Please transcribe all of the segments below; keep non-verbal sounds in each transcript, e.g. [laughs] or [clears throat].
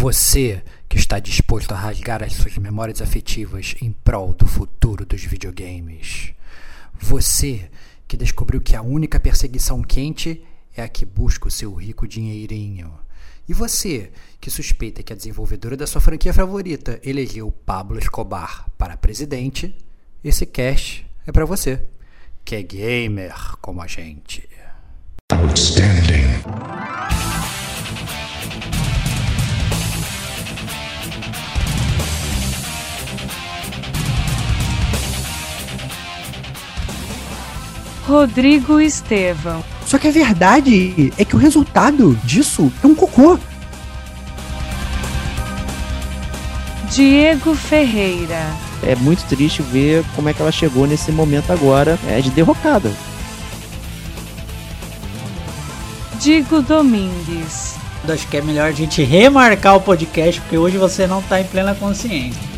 Você que está disposto a rasgar as suas memórias afetivas em prol do futuro dos videogames. Você que descobriu que a única perseguição quente é a que busca o seu rico dinheirinho. E você que suspeita que a desenvolvedora da sua franquia favorita elegeu Pablo Escobar para presidente, esse cast é para você, que é gamer como a gente. Outstanding. Rodrigo Estevão. Só que a verdade é que o resultado disso é um cocô. Diego Ferreira. É muito triste ver como é que ela chegou nesse momento agora é, de derrocada. Digo Domingues. Acho que é melhor a gente remarcar o podcast, porque hoje você não está em plena consciência.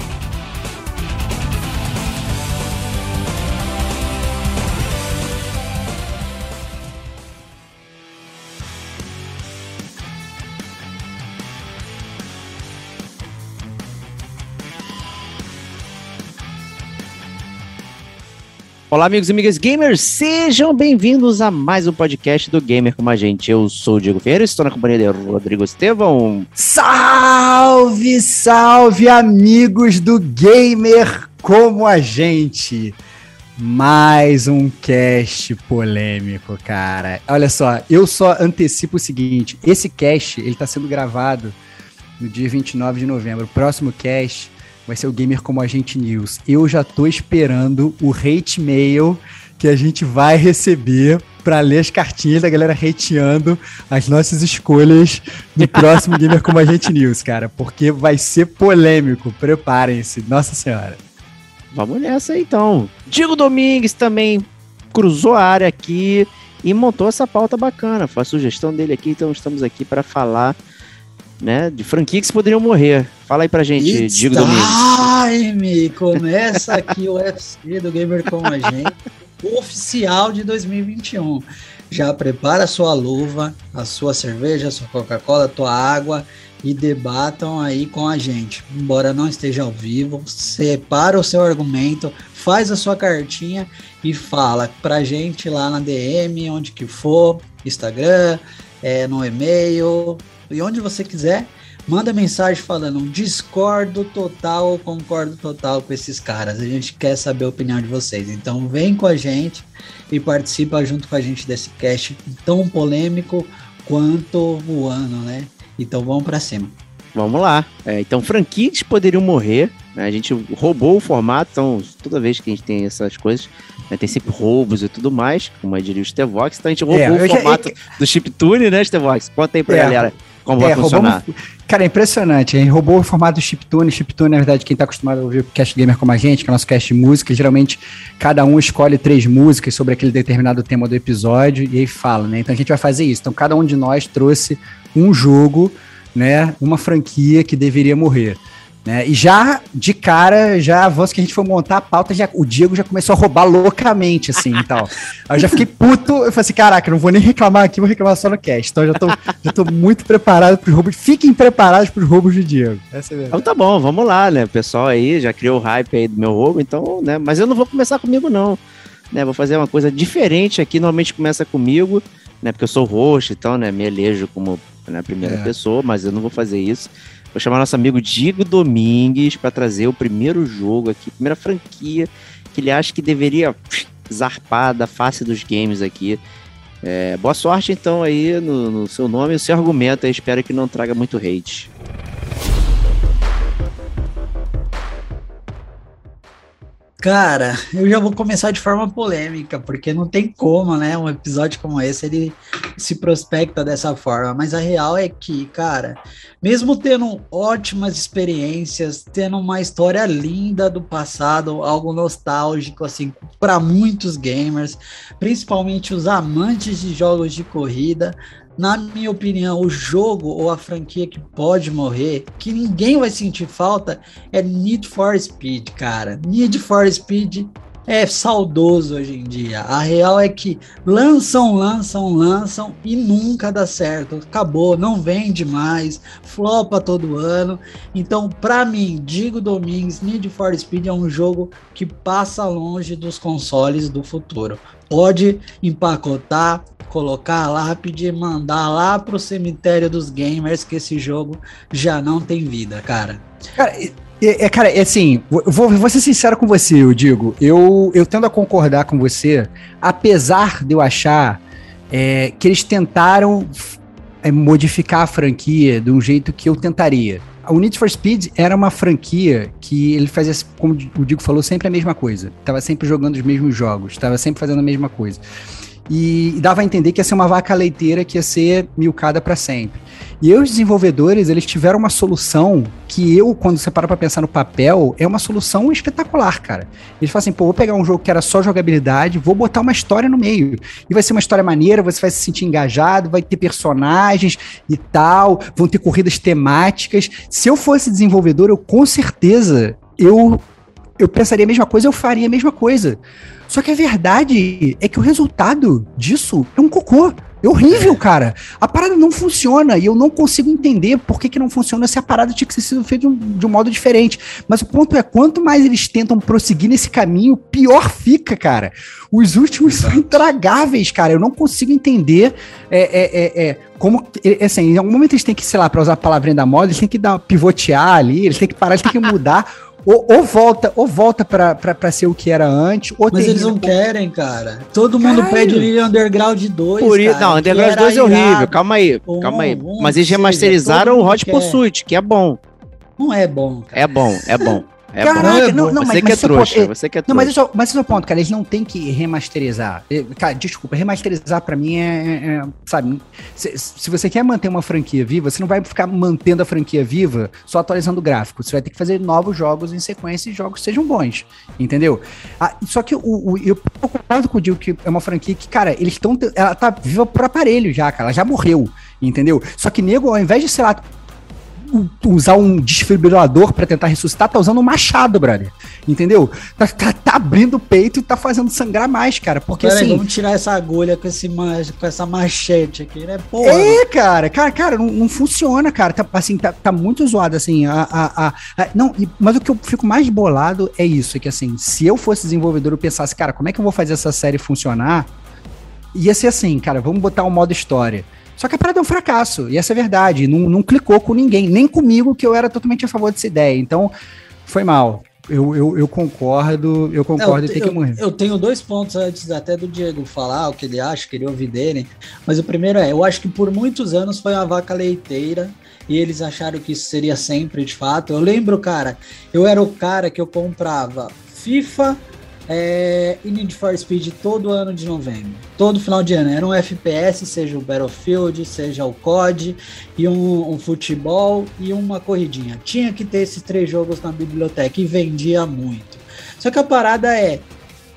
Olá, amigos e amigas gamers, sejam bem-vindos a mais um podcast do Gamer como a gente. Eu sou o Diego Ferreira, estou na companhia de Rodrigo Estevão. Salve, salve, amigos do Gamer como a gente. Mais um cast polêmico, cara. Olha só, eu só antecipo o seguinte: esse cast ele está sendo gravado no dia 29 de novembro. O próximo cast vai ser o Gamer Como a Gente News. Eu já tô esperando o hate mail que a gente vai receber para ler as cartinhas da galera hateando as nossas escolhas do próximo Gamer Como a Gente News, cara, porque vai ser polêmico. Preparem-se, nossa senhora. Vamos nessa então. Diego Domingues também cruzou a área aqui e montou essa pauta bacana. Foi a sugestão dele aqui, então estamos aqui para falar né, de franquias que poderiam morrer. Fala aí pra gente, It's Diego time! Começa aqui o UFC do Gamer com a gente, oficial de 2021. Já prepara a sua luva, a sua cerveja, a sua Coca-Cola, a tua água e debatam aí com a gente. Embora não esteja ao vivo, separa o seu argumento, faz a sua cartinha e fala pra gente lá na DM, onde que for, Instagram, é, no e-mail, e onde você quiser, manda mensagem falando discordo total ou concordo total com esses caras. A gente quer saber a opinião de vocês. Então vem com a gente e participa junto com a gente desse cast tão polêmico quanto o ano, né? Então vamos para cima. Vamos lá. É, então, franquias poderiam morrer. Né? A gente roubou o formato, então toda vez que a gente tem essas coisas, né, tem sempre roubos e tudo mais, como diria o Stevox. Então a gente roubou é, o formato já... do chiptune, né, Stevox? Conta aí pra é, galera como é, vai funcionar. Roubamos... Cara, é impressionante. Gente roubou o formato chiptune. Chiptune, na verdade, quem tá acostumado a ouvir o Cast Gamer como a gente, que é o nosso cast de música, geralmente cada um escolhe três músicas sobre aquele determinado tema do episódio e aí fala, né? Então a gente vai fazer isso. Então cada um de nós trouxe um jogo, né? Uma franquia que deveria morrer. Né? E já, de cara, já avanço que a gente foi montar a pauta, já, o Diego já começou a roubar loucamente, assim, e tal. Aí eu já fiquei puto, eu falei assim, caraca, não vou nem reclamar aqui, vou reclamar só no cast. Então eu já tô, já tô muito preparado pros roubos. Fiquem preparados pros roubos do Diego. Essa é então tá bom, vamos lá, né? O pessoal aí já criou o hype aí do meu roubo, então, né? Mas eu não vou começar comigo, não. Né? Vou fazer uma coisa diferente aqui, normalmente começa comigo, né? Porque eu sou roxo, então, né? Me elejo como né, primeira é. pessoa, mas eu não vou fazer isso. Vou chamar nosso amigo Diego Domingues para trazer o primeiro jogo aqui, primeira franquia que ele acha que deveria zarpar da face dos games aqui. É, boa sorte então aí no, no seu nome o seu argumento. Eu espero que não traga muito hate. Cara, eu já vou começar de forma polêmica, porque não tem como, né? Um episódio como esse ele se prospecta dessa forma. Mas a real é que, cara, mesmo tendo ótimas experiências, tendo uma história linda do passado, algo nostálgico, assim, para muitos gamers, principalmente os amantes de jogos de corrida, na minha opinião, o jogo ou a franquia que pode morrer, que ninguém vai sentir falta, é Need for Speed, cara. Need for Speed é saudoso hoje em dia. A real é que lançam, lançam, lançam e nunca dá certo. Acabou, não vende mais, flopa todo ano. Então, para mim, Digo Domingues, Need for Speed é um jogo que passa longe dos consoles do futuro. Pode empacotar, colocar lá, pedir mandar lá pro cemitério dos gamers que esse jogo já não tem vida, cara. Cara, é, é, cara, é assim, vou, vou ser sincero com você, eu digo. Eu, eu tendo a concordar com você, apesar de eu achar é, que eles tentaram é, modificar a franquia de um jeito que eu tentaria. O Need for Speed era uma franquia que ele fazia, como o Digo falou, sempre a mesma coisa. Tava sempre jogando os mesmos jogos, tava sempre fazendo a mesma coisa. E, dava a entender que ia ser uma vaca leiteira que ia ser milcada para sempre. E os desenvolvedores, eles tiveram uma solução que eu, quando você para pra pensar no papel, é uma solução espetacular, cara. Eles falam assim, pô, vou pegar um jogo que era só jogabilidade, vou botar uma história no meio. E vai ser uma história maneira, você vai se sentir engajado, vai ter personagens e tal, vão ter corridas temáticas. Se eu fosse desenvolvedor, eu com certeza, eu, eu pensaria a mesma coisa, eu faria a mesma coisa. Só que a verdade é que o resultado disso é um cocô. É horrível, cara. A parada não funciona e eu não consigo entender por que, que não funciona se a parada tinha que ser sido feita de um, de um modo diferente. Mas o ponto é, quanto mais eles tentam prosseguir nesse caminho, pior fica, cara. Os últimos Exato. são intragáveis, cara. Eu não consigo entender é, é, é, é como. É, assim, em algum momento eles têm que, sei lá, para usar a palavrinha da moda, eles têm que dar pivotear ali, eles têm que parar, eles têm que mudar. Ou, ou, volta, ou volta pra, pra, pra ser o que era antes. Ou Mas eles não querem, cara. Todo mundo Caralho. pede Underground 2. Por isso, não, Underground 2 é horrível. Calma aí, calma aí. Mas eles remasterizaram o Hot Pursuit, que é bom. Não é bom. Cara. É bom, é bom. [laughs] É Caraca, não, não, você mas, que é trouxa, ponto, você que é trouxa. Não, mas esse, é, mas esse é o ponto, cara, eles não tem que remasterizar. Cara, desculpa, remasterizar para mim é, é, é, sabe, se, se, você quer manter uma franquia viva, você não vai ficar mantendo a franquia viva só atualizando o gráfico, você vai ter que fazer novos jogos em sequência e jogos sejam bons, entendeu? Ah, só que o, o, eu concordo com o Dio que é uma franquia que, cara, eles estão, ela tá viva pro aparelho já, cara, ela já morreu, entendeu? Só que nego, ao invés de, sei lá, usar um desfibrilador para tentar ressuscitar, tá usando um machado, brother. Entendeu? Tá, tá, tá, abrindo o peito e tá fazendo sangrar mais, cara. Porque Pera assim. Aí, vamos tirar essa agulha com, esse, com essa machete aqui, né? Porra. É, cara, cara, cara, não, não funciona, cara. Tá, assim, tá, tá muito zoado, assim. A, a, a, a não, mas o que eu fico mais bolado é isso: é que assim, se eu fosse desenvolvedor, eu pensasse, cara, como é que eu vou fazer essa série funcionar? Ia ser assim, cara, vamos botar um modo história. Só que a parada é um fracasso, e essa é a verdade. Não, não clicou com ninguém, nem comigo, que eu era totalmente a favor dessa ideia. Então, foi mal. Eu, eu, eu concordo, eu concordo eu, tem que morrer. Eu tenho dois pontos antes até do Diego falar o que ele acha, queria ouvir dele. Mas o primeiro é, eu acho que por muitos anos foi uma vaca leiteira e eles acharam que isso seria sempre de fato. Eu lembro, cara, eu era o cara que eu comprava FIFA, é, e Need for Speed todo ano de novembro. Todo final de ano. Era um FPS, seja o Battlefield, seja o COD, e um, um, futebol e uma corridinha. Tinha que ter esses três jogos na biblioteca e vendia muito. Só que a parada é,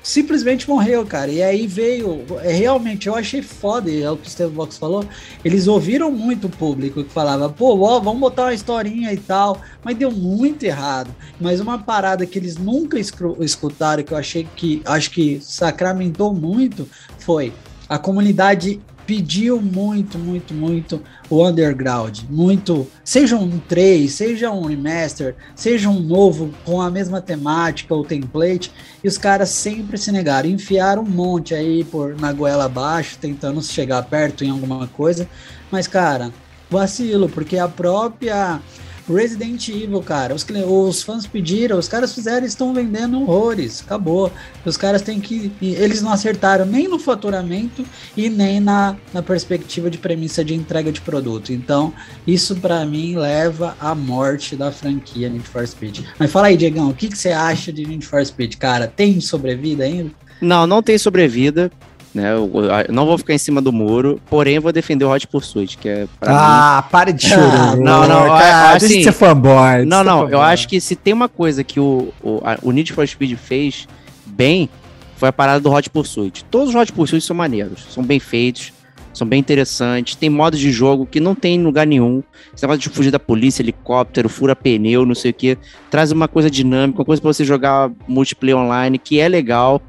simplesmente morreu, cara. E aí veio, é, realmente, eu achei foda, é o que o Steve Box falou. Eles ouviram muito o público que falava, pô, ó, vamos botar uma historinha e tal, mas deu muito errado. Mas uma parada que eles nunca escutaram, que eu achei que, acho que sacramentou muito, foi a comunidade pediu muito, muito, muito o underground. Muito. Seja um 3, seja um remaster, seja um novo com a mesma temática ou template. E os caras sempre se negaram. Enfiaram um monte aí por na goela abaixo, tentando chegar perto em alguma coisa. Mas, cara, vacilo, porque a própria Resident Evil, cara. Os, os fãs pediram, os caras fizeram estão vendendo horrores. Acabou. Os caras têm que. Eles não acertaram nem no faturamento e nem na, na perspectiva de premissa de entrega de produto. Então, isso para mim leva à morte da franquia Need for Speed. Mas fala aí, Diegão, o que, que você acha de Need for Speed, cara? Tem sobrevida ainda? Não, não tem sobrevida. Né? Eu, eu, não vou ficar em cima do muro, porém vou defender o Hot Pursuit, que é Ah, mim... para de chorar. Ah, não, não, cara, assim, deixa de fanboy. Não, não, eu acho que se tem uma coisa que o, o, a, o Need for Speed fez bem, foi a parada do Hot Pursuit. Todos os Hot Pursuit são maneiros, são bem feitos, são bem interessantes. Tem modos de jogo que não tem em lugar nenhum. Esse negócio de fugir da polícia, helicóptero, fura pneu, não sei o que. Traz uma coisa dinâmica, uma coisa pra você jogar multiplayer online, que é legal.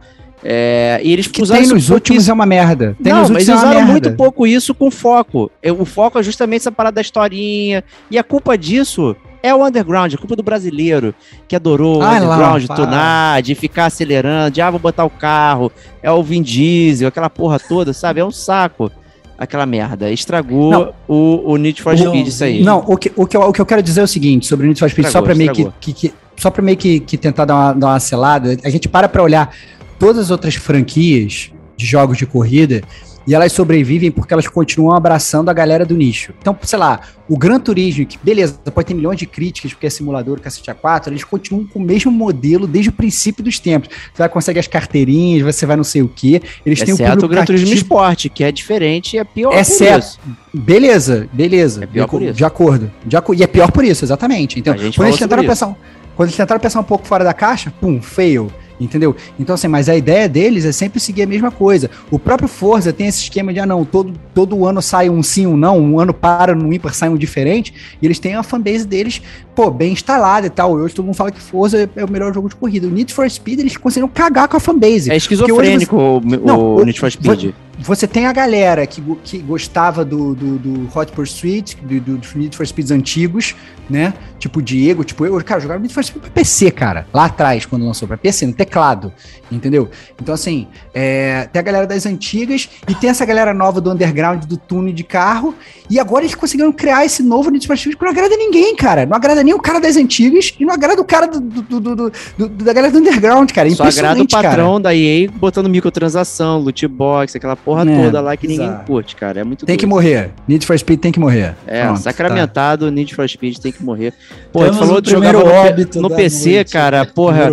É, e eles que tem nos últimos é uma merda. Tem não, mas é usaram muito pouco isso com foco. O foco é justamente essa parada da historinha. E a culpa disso é o underground, a culpa do brasileiro, que adorou ah, o underground, lá, tunar, de ficar acelerando, de ah, vou botar o carro, é o Vin Diesel, aquela porra toda, sabe? É um saco aquela merda. Estragou o, o Need for Speed, isso aí. Não, o que, o, que eu, o que eu quero dizer é o seguinte sobre o Need for Speed, estragou, só pra meio que, que, que, Só pra meio que, que tentar dar uma, dar uma selada, a gente para pra olhar todas as outras franquias de jogos de corrida e elas sobrevivem porque elas continuam abraçando a galera do nicho. Então, sei lá, o Gran Turismo, que beleza, pode ter milhões de críticas porque é simulador, cacete A4, eles continuam com o mesmo modelo desde o princípio dos tempos. Você vai conseguir as carteirinhas, você vai não sei o quê. Eles Exceto têm um o Gran Turismo Esporte, que é diferente e é pior é por certo. isso. Beleza, beleza. É pior de, por isso. De acordo. De acordo. E é pior por isso, exatamente. Então, quando eles, tentaram pensar, quando eles tentaram pensar um pouco fora da caixa, pum, fail. Entendeu? Então, assim, mas a ideia deles é sempre seguir a mesma coisa. O próprio Forza tem esse esquema de, ah, não, todo, todo ano sai um sim, um não, um ano para, no ímpar sai um diferente, e eles têm a fanbase deles, pô, bem instalada e tal. Hoje todo mundo fala que Forza é o melhor jogo de corrida. O Need for Speed, eles conseguiram cagar com a fanbase. É esquizofrênico você... o, não, o Need for Speed você tem a galera que, que gostava do, do, do Hot Pursuit, do, do, do Need for Speeds antigos, né? Tipo Diego, tipo eu, cara, jogava Need for Speed pra PC, cara, lá atrás, quando lançou pra PC, no teclado, entendeu? Então, assim, é, tem a galera das antigas e tem essa galera nova do underground, do tune de carro, e agora eles conseguiram criar esse novo Need for Speed que não agrada ninguém, cara. Não agrada nem o cara das antigas e não agrada o cara do, do, do, do da galera do underground, cara. Só agrada o patrão cara. da EA botando microtransação, loot box, aquela porra é, toda lá que ninguém curte, cara. É muito Tem doido. que morrer. Need for Speed tem que morrer. É, Pronto, sacramentado, tá. Need for Speed tem que morrer. Pô, Temos falou de jogar no, no PC, noite, cara. Porra.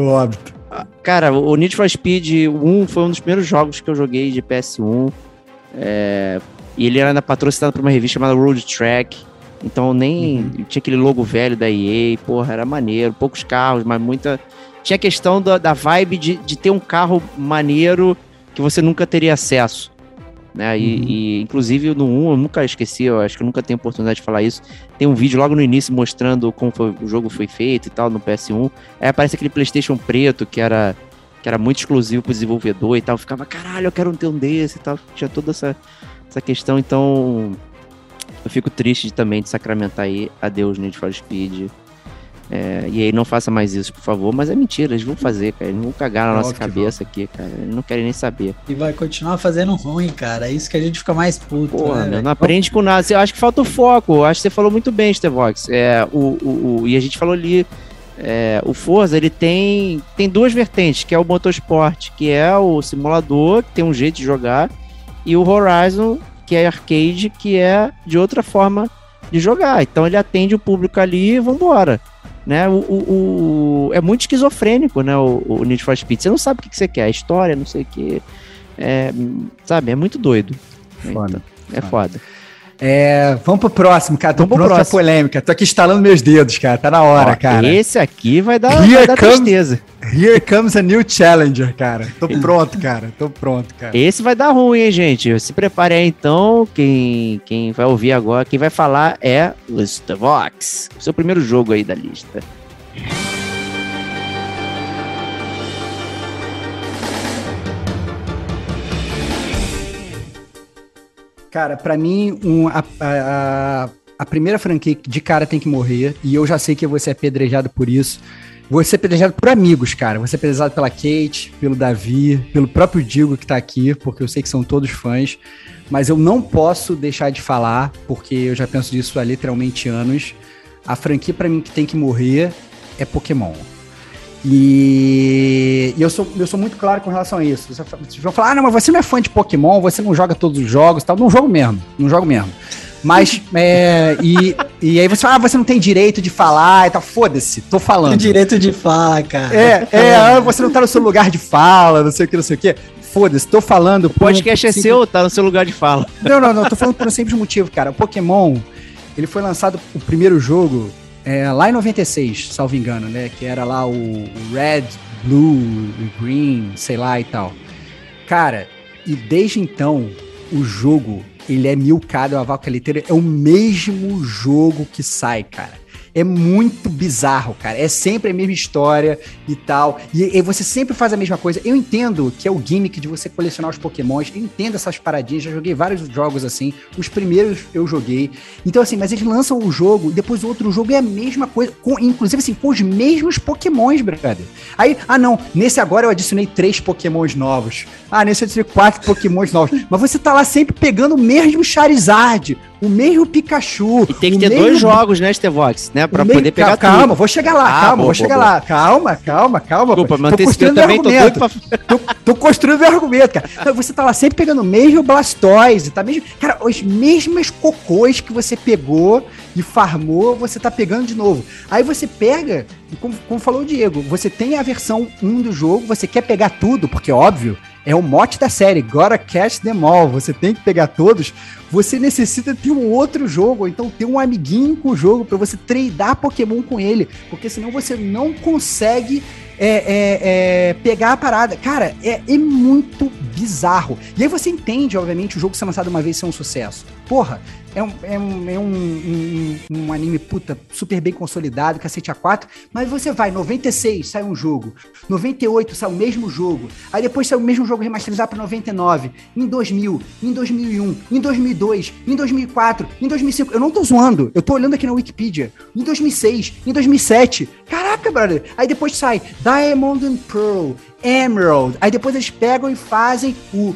Cara, o Need for Speed 1 foi um dos primeiros jogos que eu joguei de PS1. É, e ele era patrocinado por uma revista chamada Road Track. Então nem uhum. tinha aquele logo velho da EA, porra, era maneiro, poucos carros, mas muita. Tinha a questão da, da vibe de, de ter um carro maneiro que você nunca teria acesso. Né? E, uhum. e, inclusive no 1, eu nunca esqueci, eu acho que eu nunca tenho oportunidade de falar isso. Tem um vídeo logo no início mostrando como foi, o jogo foi feito e tal no PS1. Aí aparece aquele PlayStation preto que era que era muito exclusivo pro desenvolvedor e tal. Eu ficava, caralho, eu quero ter um desse e tal. Tinha toda essa, essa questão, então eu fico triste também de sacramentar aí adeus Need for Speed. É, e aí não faça mais isso, por favor. Mas é mentira, eles vão fazer, cara. Eles vão cagar na é nossa cabeça aqui, cara. Eles não querem nem saber. E vai continuar fazendo ruim, cara. É isso que a gente fica mais puto. Porra, né, não aprende com nada. Eu acho que falta o foco. Eu acho que você falou muito bem, Stevox. É, o, o, o, e a gente falou ali. É, o Forza ele tem, tem duas vertentes, que é o motorsport, que é o simulador, que tem um jeito de jogar, e o Horizon, que é arcade, que é de outra forma de jogar. Então ele atende o público ali e vambora né? O, o, o, é muito esquizofrênico, né? O, o Need for Speed. Você não sabe o que, que você quer, a história, não sei o que. É, sabe, é muito doido. Foda. Então, é foda. É, vamos pro próximo, cara. Tô vamos pronto pra polêmica. Tô aqui instalando meus dedos, cara. Tá na hora, Ó, cara. Esse aqui vai dar, vai dar comes, tristeza. Here comes a new challenger, cara. Tô pronto, cara. Tô pronto, cara. Esse vai dar ruim, hein, gente? Se prepare aí, então. Quem, quem vai ouvir agora, quem vai falar é List of Vox. Seu primeiro jogo aí da lista. Cara, para mim, um, a, a, a, primeira franquia de cara tem que morrer, e eu já sei que você é apedrejado por isso. Vou ser apedrejado por amigos, cara. Vou ser apedrejado pela Kate, pelo Davi, pelo próprio Digo que tá aqui, porque eu sei que são todos fãs. Mas eu não posso deixar de falar, porque eu já penso disso há literalmente anos. A franquia para mim que tem que morrer é Pokémon. E, e, eu, sou, eu sou muito claro com relação a isso. Você vão falar, ah, não, mas você não é fã de Pokémon, você não joga todos os jogos tal. Não jogo mesmo, não jogo mesmo. Mas, [laughs] é, e, e aí você fala, ah, você não tem direito de falar e tal. Foda-se, tô falando. Tem direito de falar, cara. É, é, ah, você não tá no seu lugar de fala, não sei o que, não sei o que. Foda-se, tô falando. O podcast um, é seu, tá no seu lugar de fala. Não, não, não, tô falando por um simples motivo, cara. O Pokémon, ele foi lançado, o primeiro jogo, é, lá em 96, salvo engano, né? Que era lá o, Red, Blue, Green, sei lá e tal. Cara, e desde então, o jogo ele é milcado, uma vaca leiteira, é o mesmo jogo que sai, cara. É muito bizarro, cara. É sempre a mesma história e tal. E, e, você sempre faz a mesma coisa. Eu entendo que é o gimmick de você colecionar os pokémons. Eu entendo essas paradinhas. Já joguei vários jogos assim. Os primeiros eu joguei. Então, assim, mas eles lançam o jogo, depois o outro jogo é a mesma coisa. Com, inclusive, assim, com os mesmos pokémons, brother. Aí, ah, não. Nesse agora eu adicionei três pokémons novos. Ah, nesse eu adicionei quatro pokémons novos. Mas você tá lá sempre pegando o mesmo Charizard, o mesmo Pikachu. E tem que ter mesmo... dois jogos, né, Stevox, né? Pra meio... poder pegar calma, tudo. vou chegar lá, Ah, calma, boa, vou chegar boa, lá. Calma, calma, calma. Desculpa, Tô antecipei construindo também, tô argumento. doido Tô, tô construindo meu argumento, cara. Você tá lá sempre pegando o mesmo Blastoise, tá mesmo. Cara, as mesmas cocôs que você pegou e farmou, você tá pegando de novo. Aí você pega, como, como falou o Diego, você tem a versão 1 do jogo, você quer pegar tudo, porque óbvio, é o mote da série, Gotta Catch Them All, você tem que pegar todos. Você necessita ter um outro jogo, ou então ter um amiguinho com o jogo para você treinar Pokémon com ele, porque senão você não consegue é, é, é, pegar a parada. Cara, é, é muito bizarro. E aí você entende, obviamente, o jogo ser lançado uma vez ser um sucesso. Porra, é um, é um, é um, um, um anime, puta, super bem consolidado, cacete A4, mas você vai, 96 sai um jogo, 98 sai o mesmo jogo, aí depois sai o mesmo jogo remasterizado pra 99, em 2000, em 2001, em 2002, em 2004, em 2005, eu não tô zoando, eu tô olhando aqui na Wikipedia, em 2006, em 2007, caraca, brother, aí depois sai Diamond and Pearl, Emerald, aí depois eles pegam e fazem o,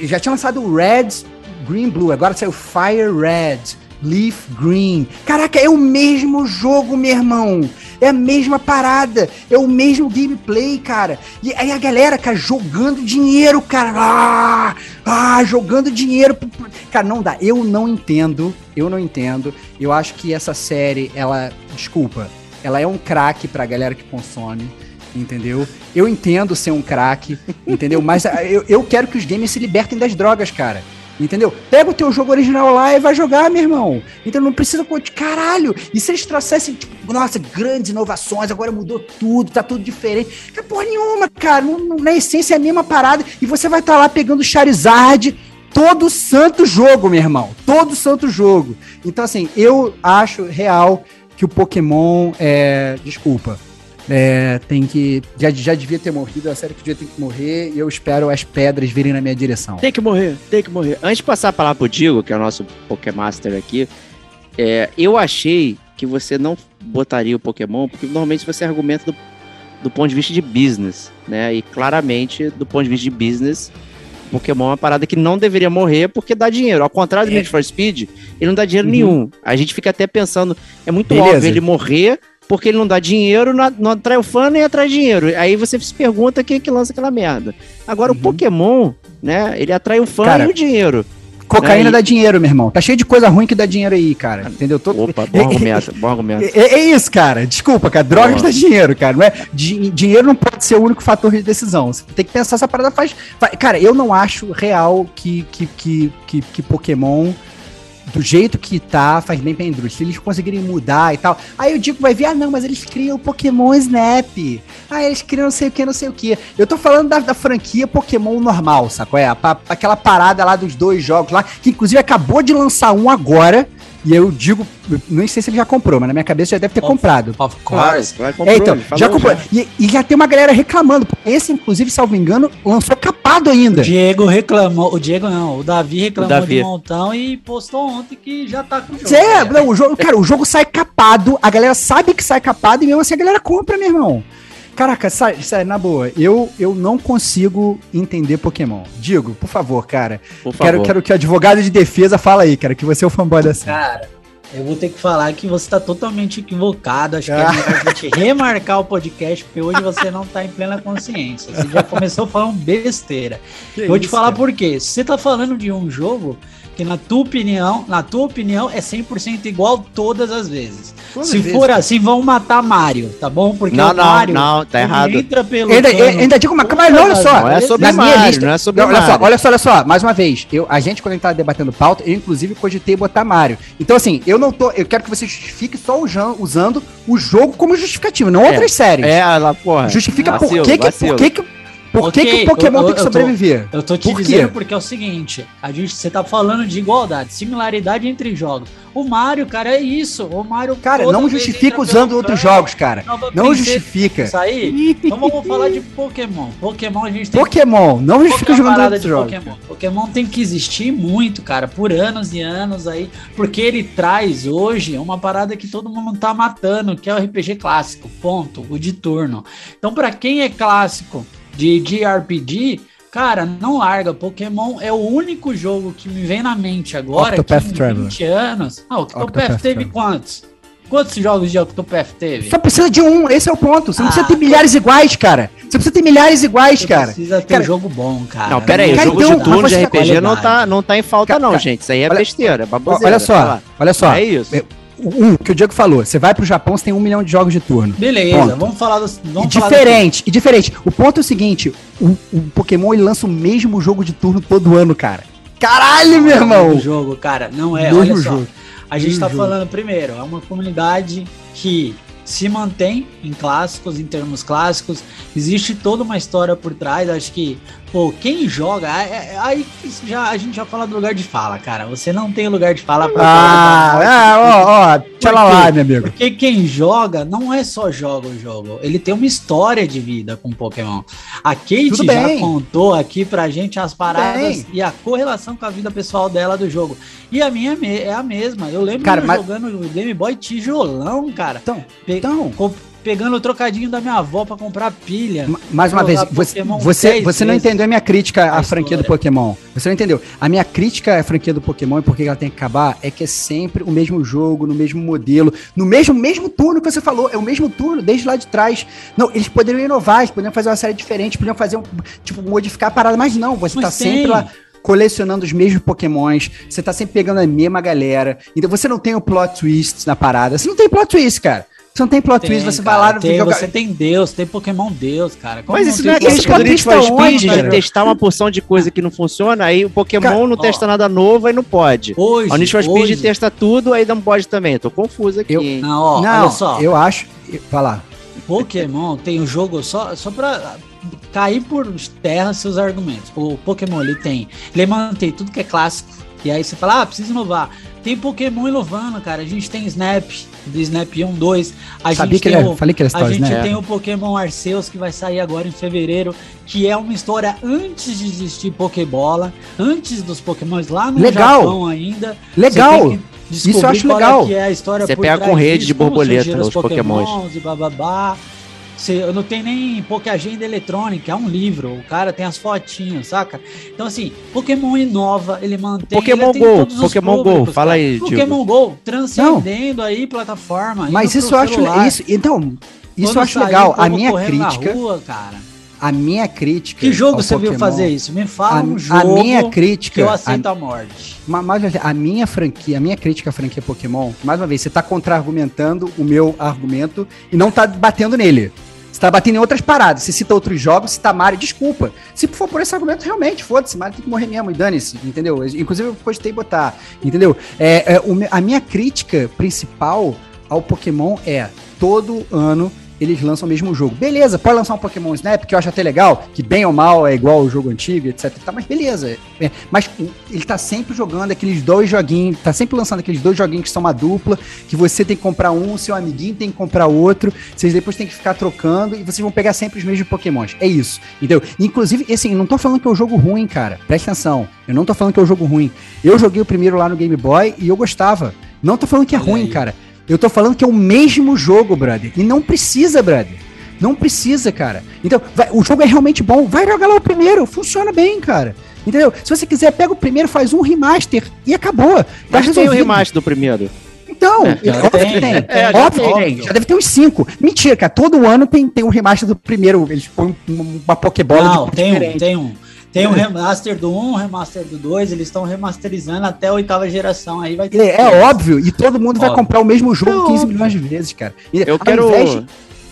já tinha lançado o Reds, Green Blue, agora saiu Fire Red, Leaf Green. Caraca, é o mesmo jogo, meu irmão. É a mesma parada, é o mesmo gameplay, cara. E aí a galera, cara, jogando dinheiro, cara. Ah, ah jogando dinheiro. Cara, não dá. Eu não entendo. Eu não entendo. Eu acho que essa série, ela. Desculpa. Ela é um craque pra galera que consome entendeu? Eu entendo ser um craque, entendeu? Mas eu, eu quero que os gamers se libertem das drogas, cara. Entendeu? Pega o teu jogo original lá e vai jogar, meu irmão. Então não precisa. Caralho! E se eles trouxessem, tipo, nossa, grandes inovações, agora mudou tudo, tá tudo diferente. Que porra nenhuma, cara. Não, não, na essência é a mesma parada. E você vai estar tá lá pegando Charizard todo santo jogo, meu irmão. Todo santo jogo. Então, assim, eu acho real que o Pokémon é. Desculpa. É, tem que. Já, já devia ter morrido, é a série que devia ter que morrer, e eu espero as pedras virem na minha direção. Tem que morrer, tem que morrer. Antes de passar a palavra pro Digo, que é o nosso Pokémaster aqui, é, eu achei que você não botaria o Pokémon, porque normalmente você argumenta do, do ponto de vista de business, né? E claramente, do ponto de vista de business, Pokémon é uma parada que não deveria morrer porque dá dinheiro. Ao contrário do É. Need for Speed, ele não dá dinheiro Uhum. nenhum. A gente fica até pensando, é muito Beleza. óbvio ele morrer porque ele não dá dinheiro, não, não atrai o fã nem atrai dinheiro. Aí você se pergunta quem é que lança aquela merda. Agora, o Pokémon, né, ele atrai o fã Uhum. Cara, e o dinheiro. Cocaína Aí- dá dinheiro, meu irmão. Tá cheio de coisa ruim que dá dinheiro aí, cara. Entendeu? Tô- Opa, bom [laughs] argumento, bom argumento. É, é isso, cara. Desculpa, cara. Drogas dá dinheiro, cara. Não é, di- dinheiro não pode ser o único fator de decisão. Você tem que pensar essa parada faz. fa- Cara, eu não acho real que, que, que, que, que Pokémon, do jeito que tá, faz bem pra indústria. Se eles conseguirem mudar e tal. Aí eu digo, vai ver, ah, não, mas eles criam o Pokémon Snap. Ah, eles criam não sei o que, não sei o que. Eu tô falando da, da franquia Pokémon normal, sacou? É, aquela parada lá dos dois jogos lá, que inclusive acabou de lançar um agora. E eu digo, não sei se ele já comprou, mas na minha cabeça já deve ter Of- comprado. Of course. vai É, comprou, então, falou já comprou. E, e já tem uma galera reclamando. porque Esse, inclusive, salvo engano, lançou capado O ainda. Diego reclamou, o Diego não, o Davi reclamou O Davi. de montão e postou ontem que já tá com o jogo. É, não, o jogo, cara, o jogo sai capado, a galera sabe que sai capado e mesmo assim a galera compra, meu irmão. Caraca, sai, sai, na boa, eu, eu não consigo entender Pokémon. Digo, por favor, cara. Por Quero, favor. quero que o advogado de defesa fala aí, cara, que você é o fanboy da série. Cara, eu vou ter que falar que você tá totalmente equivocado. Acho que é [laughs] melhor a gente remarcar o podcast, porque hoje você não tá em plena consciência. Você já começou falando besteira. Que Eu vou te isso, falar cara? por quê. Se você tá falando de um jogo que na tua opinião, na tua opinião é 100% igual todas as vezes. Se for assim, vão matar Mario, tá bom? Porque Não, o não, Mario não, tá ele errado. entra pelo Ainda, cano ainda digo uma mas olha só. Não é sobre na minha Mario, lista- não é sobre Não, olha só, olha só, olha só, mais uma vez, eu, a gente, quando a gente tava debatendo pauta, eu inclusive cogitei botar Mario. Então, assim, eu não tô. Eu quero que você justifique só usando o jogo como justificativo, não outras séries. É, ela, porra. Justifica vacilo, por que, que, vacilo. por que, que Por que, Ok, que o Pokémon eu- tem que eu tô- sobreviver? Eu tô te Por quê? dizendo porque é o seguinte, a gente, você tá falando de igualdade, similaridade entre jogos. O Mario, cara, é isso. O Mario Cara, não justifica usando outros jogos, cara. Não princesa, justifica. Isso aí. Então vamos falar de Pokémon. Pokémon a gente tem Pokémon, não justifica é jogando outros jogos. Pokémon? Pokémon tem que existir muito, cara, por anos e anos aí, porque ele traz hoje uma parada que todo mundo tá matando, que é o RPG clássico, ponto, o de turno. Então, pra quem é clássico de, de RPG, cara, não larga. Pokémon é o único jogo que me vem na mente agora, Octopath que em Traveler. 20 anos... Ah, o Octopath, Octopath teve Traveler. quantos? Quantos jogos de Octopath teve? Só precisa de um, esse é o ponto. Você não Ah, precisa ter milhares iguais, cara. Você precisa ter milhares iguais, Você cara. precisa ter Cara, jogo bom, cara. Não, pera aí, o jogo então, de turno de RPG não tá, não tá em falta, Cara, não, cara, gente. Isso aí é olha- besteira, é. Olha só, olha só. É isso. É, Um, que o Diego falou, você vai pro Japão, você tem um milhão de jogos de turno. Beleza, Ponto. vamos falar dos. E Vamos falar diferente, e diferente. O ponto é o seguinte: o, o Pokémon ele lança o mesmo jogo de turno todo ano, cara. Caralho, meu irmão! O jogo, cara, não é. Mesmo olha só. jogo. A gente Mesmo tá jogo. falando primeiro, é uma comunidade que se mantém em clássicos, em termos clássicos. Existe toda uma história por trás. Acho que, pô, quem joga. é- é- Aí já, a gente já fala do lugar de fala, cara. Você não tem lugar de fala pra Ah, ah, ó, ó, tchau lá, meu amigo. Porque quem joga não é só joga o jogo, ele tem uma história de vida com Pokémon. A Kate já contou aqui pra gente as paradas e a correlação com a vida pessoal dela do jogo. E a minha é é a mesma. Eu lembro Cara, eu mas- jogando o Game Boy tijolão, cara. Então, Pe- então. Pegando o trocadinho da minha avó pra comprar pilha. Ma- Mais uma vez, você, você, 10 você não entendeu a minha crítica à a franquia do. Pokémon. Você não entendeu. A minha crítica à franquia do Pokémon e por que ela tem que acabar é que é sempre o mesmo jogo, no mesmo modelo, no mesmo, mesmo turno que você falou. É o mesmo turno desde lá de trás. Não, eles poderiam inovar, eles poderiam fazer uma série diferente, poderiam fazer um. Tipo, modificar a parada, mas não, você Mas tá sempre tem. lá. Colecionando os mesmos pokémons, você tá sempre pegando a mesma galera. Então você não tem o plot twist na parada. Você não tem plot twist, cara. Você não tem plot Tem, twist, você cara, vai lá no tem, jogar- Você tem Deus, tem Pokémon Deus, cara. Como Mas isso não é Pokémon? quando a gente faz speed de testar uma porção de coisa que não funciona, aí o Pokémon Cara, não ó. testa nada novo, aí não pode. Hoje, A gente faz speed hoje, testa tudo, aí não pode também. Tô confuso aqui. Eu- hein? Não, ó, não, olha só. eu acho. Vai lá. Pokémon tem um jogo só, só pra cair por terra seus argumentos. O Pokémon ele tem. Ele mantém tudo que é clássico. E aí você fala, ah, precisa inovar. Tem Pokémon inovando, cara. A gente tem Snap, do Snap 1, 2. A Sabia gente que tem ele é, o, falei que ele é a stories, gente né? tem o Pokémon Arceus que vai sair agora em fevereiro, que é uma história antes de existir Pokébola, antes dos Pokémons lá no Legal. Japão ainda. Legal. Isso eu acho é legal. que é a história Você por pega trás com rede de como borboleta os Pokémons. Pokémons E bababá. Você, não tem nem Pokéagenda eletrônica, é um livro. O cara tem as fotinhas, saca? Então, assim, Pokémon inova, ele mantém. Pokémon ele Go, Pokémon Go, públicos, fala cara. aí. Pokémon Go, transcendendo aí plataforma. Mas indo isso eu acho. Isso, então, isso eu acho legal. A minha crítica. rua, cara. A minha crítica. Que jogo você viu Pokémon- fazer isso? Me fala A, um a jogo minha crítica. que eu a- aceito a, morte. Ma- mais uma a minha franquia, a minha crítica à franquia Pokémon, mais uma vez, você tá contra-argumentando o meu argumento e não tá batendo nele. Tá batendo em outras paradas. Você cita outros jogos, cita Mario, desculpa. Se for por esse argumento, realmente, foda-se, Mario tem que morrer mesmo e dane-se, entendeu? Inclusive, eu de botar, entendeu? É, é, a minha crítica principal ao Pokémon é todo ano eles lançam o mesmo jogo. Beleza, pode lançar um Pokémon Snap, que eu acho até legal, que bem ou mal é igual ao jogo antigo, etc. Tá, mas beleza. É, mas o- ele tá sempre jogando aqueles dois joguinhos, tá sempre lançando aqueles dois joguinhos que são uma dupla, que você tem que comprar um, seu amiguinho tem que comprar outro, vocês depois tem que ficar trocando e vocês vão pegar sempre os mesmos Pokémons. É isso, entendeu? Inclusive, assim, não tô falando que é um jogo ruim, cara. Presta atenção. Eu não tô falando que é um jogo ruim. Eu joguei o primeiro lá no Game Boy e eu gostava. Não tô falando que é Olha ruim, aí. cara. Eu tô falando que é o mesmo jogo, brother. E não precisa, brother. Não precisa, cara. Então, vai- o jogo é realmente bom. Vai jogar lá o primeiro. Funciona bem, cara. Entendeu? Se você quiser, pega o primeiro, faz um remaster e acabou. Tá Mas tem o remaster do primeiro. Então, É, já óbvio tem. que tem. É, já óbvio que tem. Já deve ter uns cinco. Mentira, cara. Todo ano tem, tem um remaster do primeiro. Eles põem um- uma Pokébola Não, de tem um, tem um. Tem um remaster do 1, um remaster do 2, eles estão remasterizando até a oitava geração. Aí vai ter. É, é óbvio, e todo mundo vai Óbvio. comprar o mesmo jogo É 15 óbvio. milhões de vezes, cara. E Eu quero. invés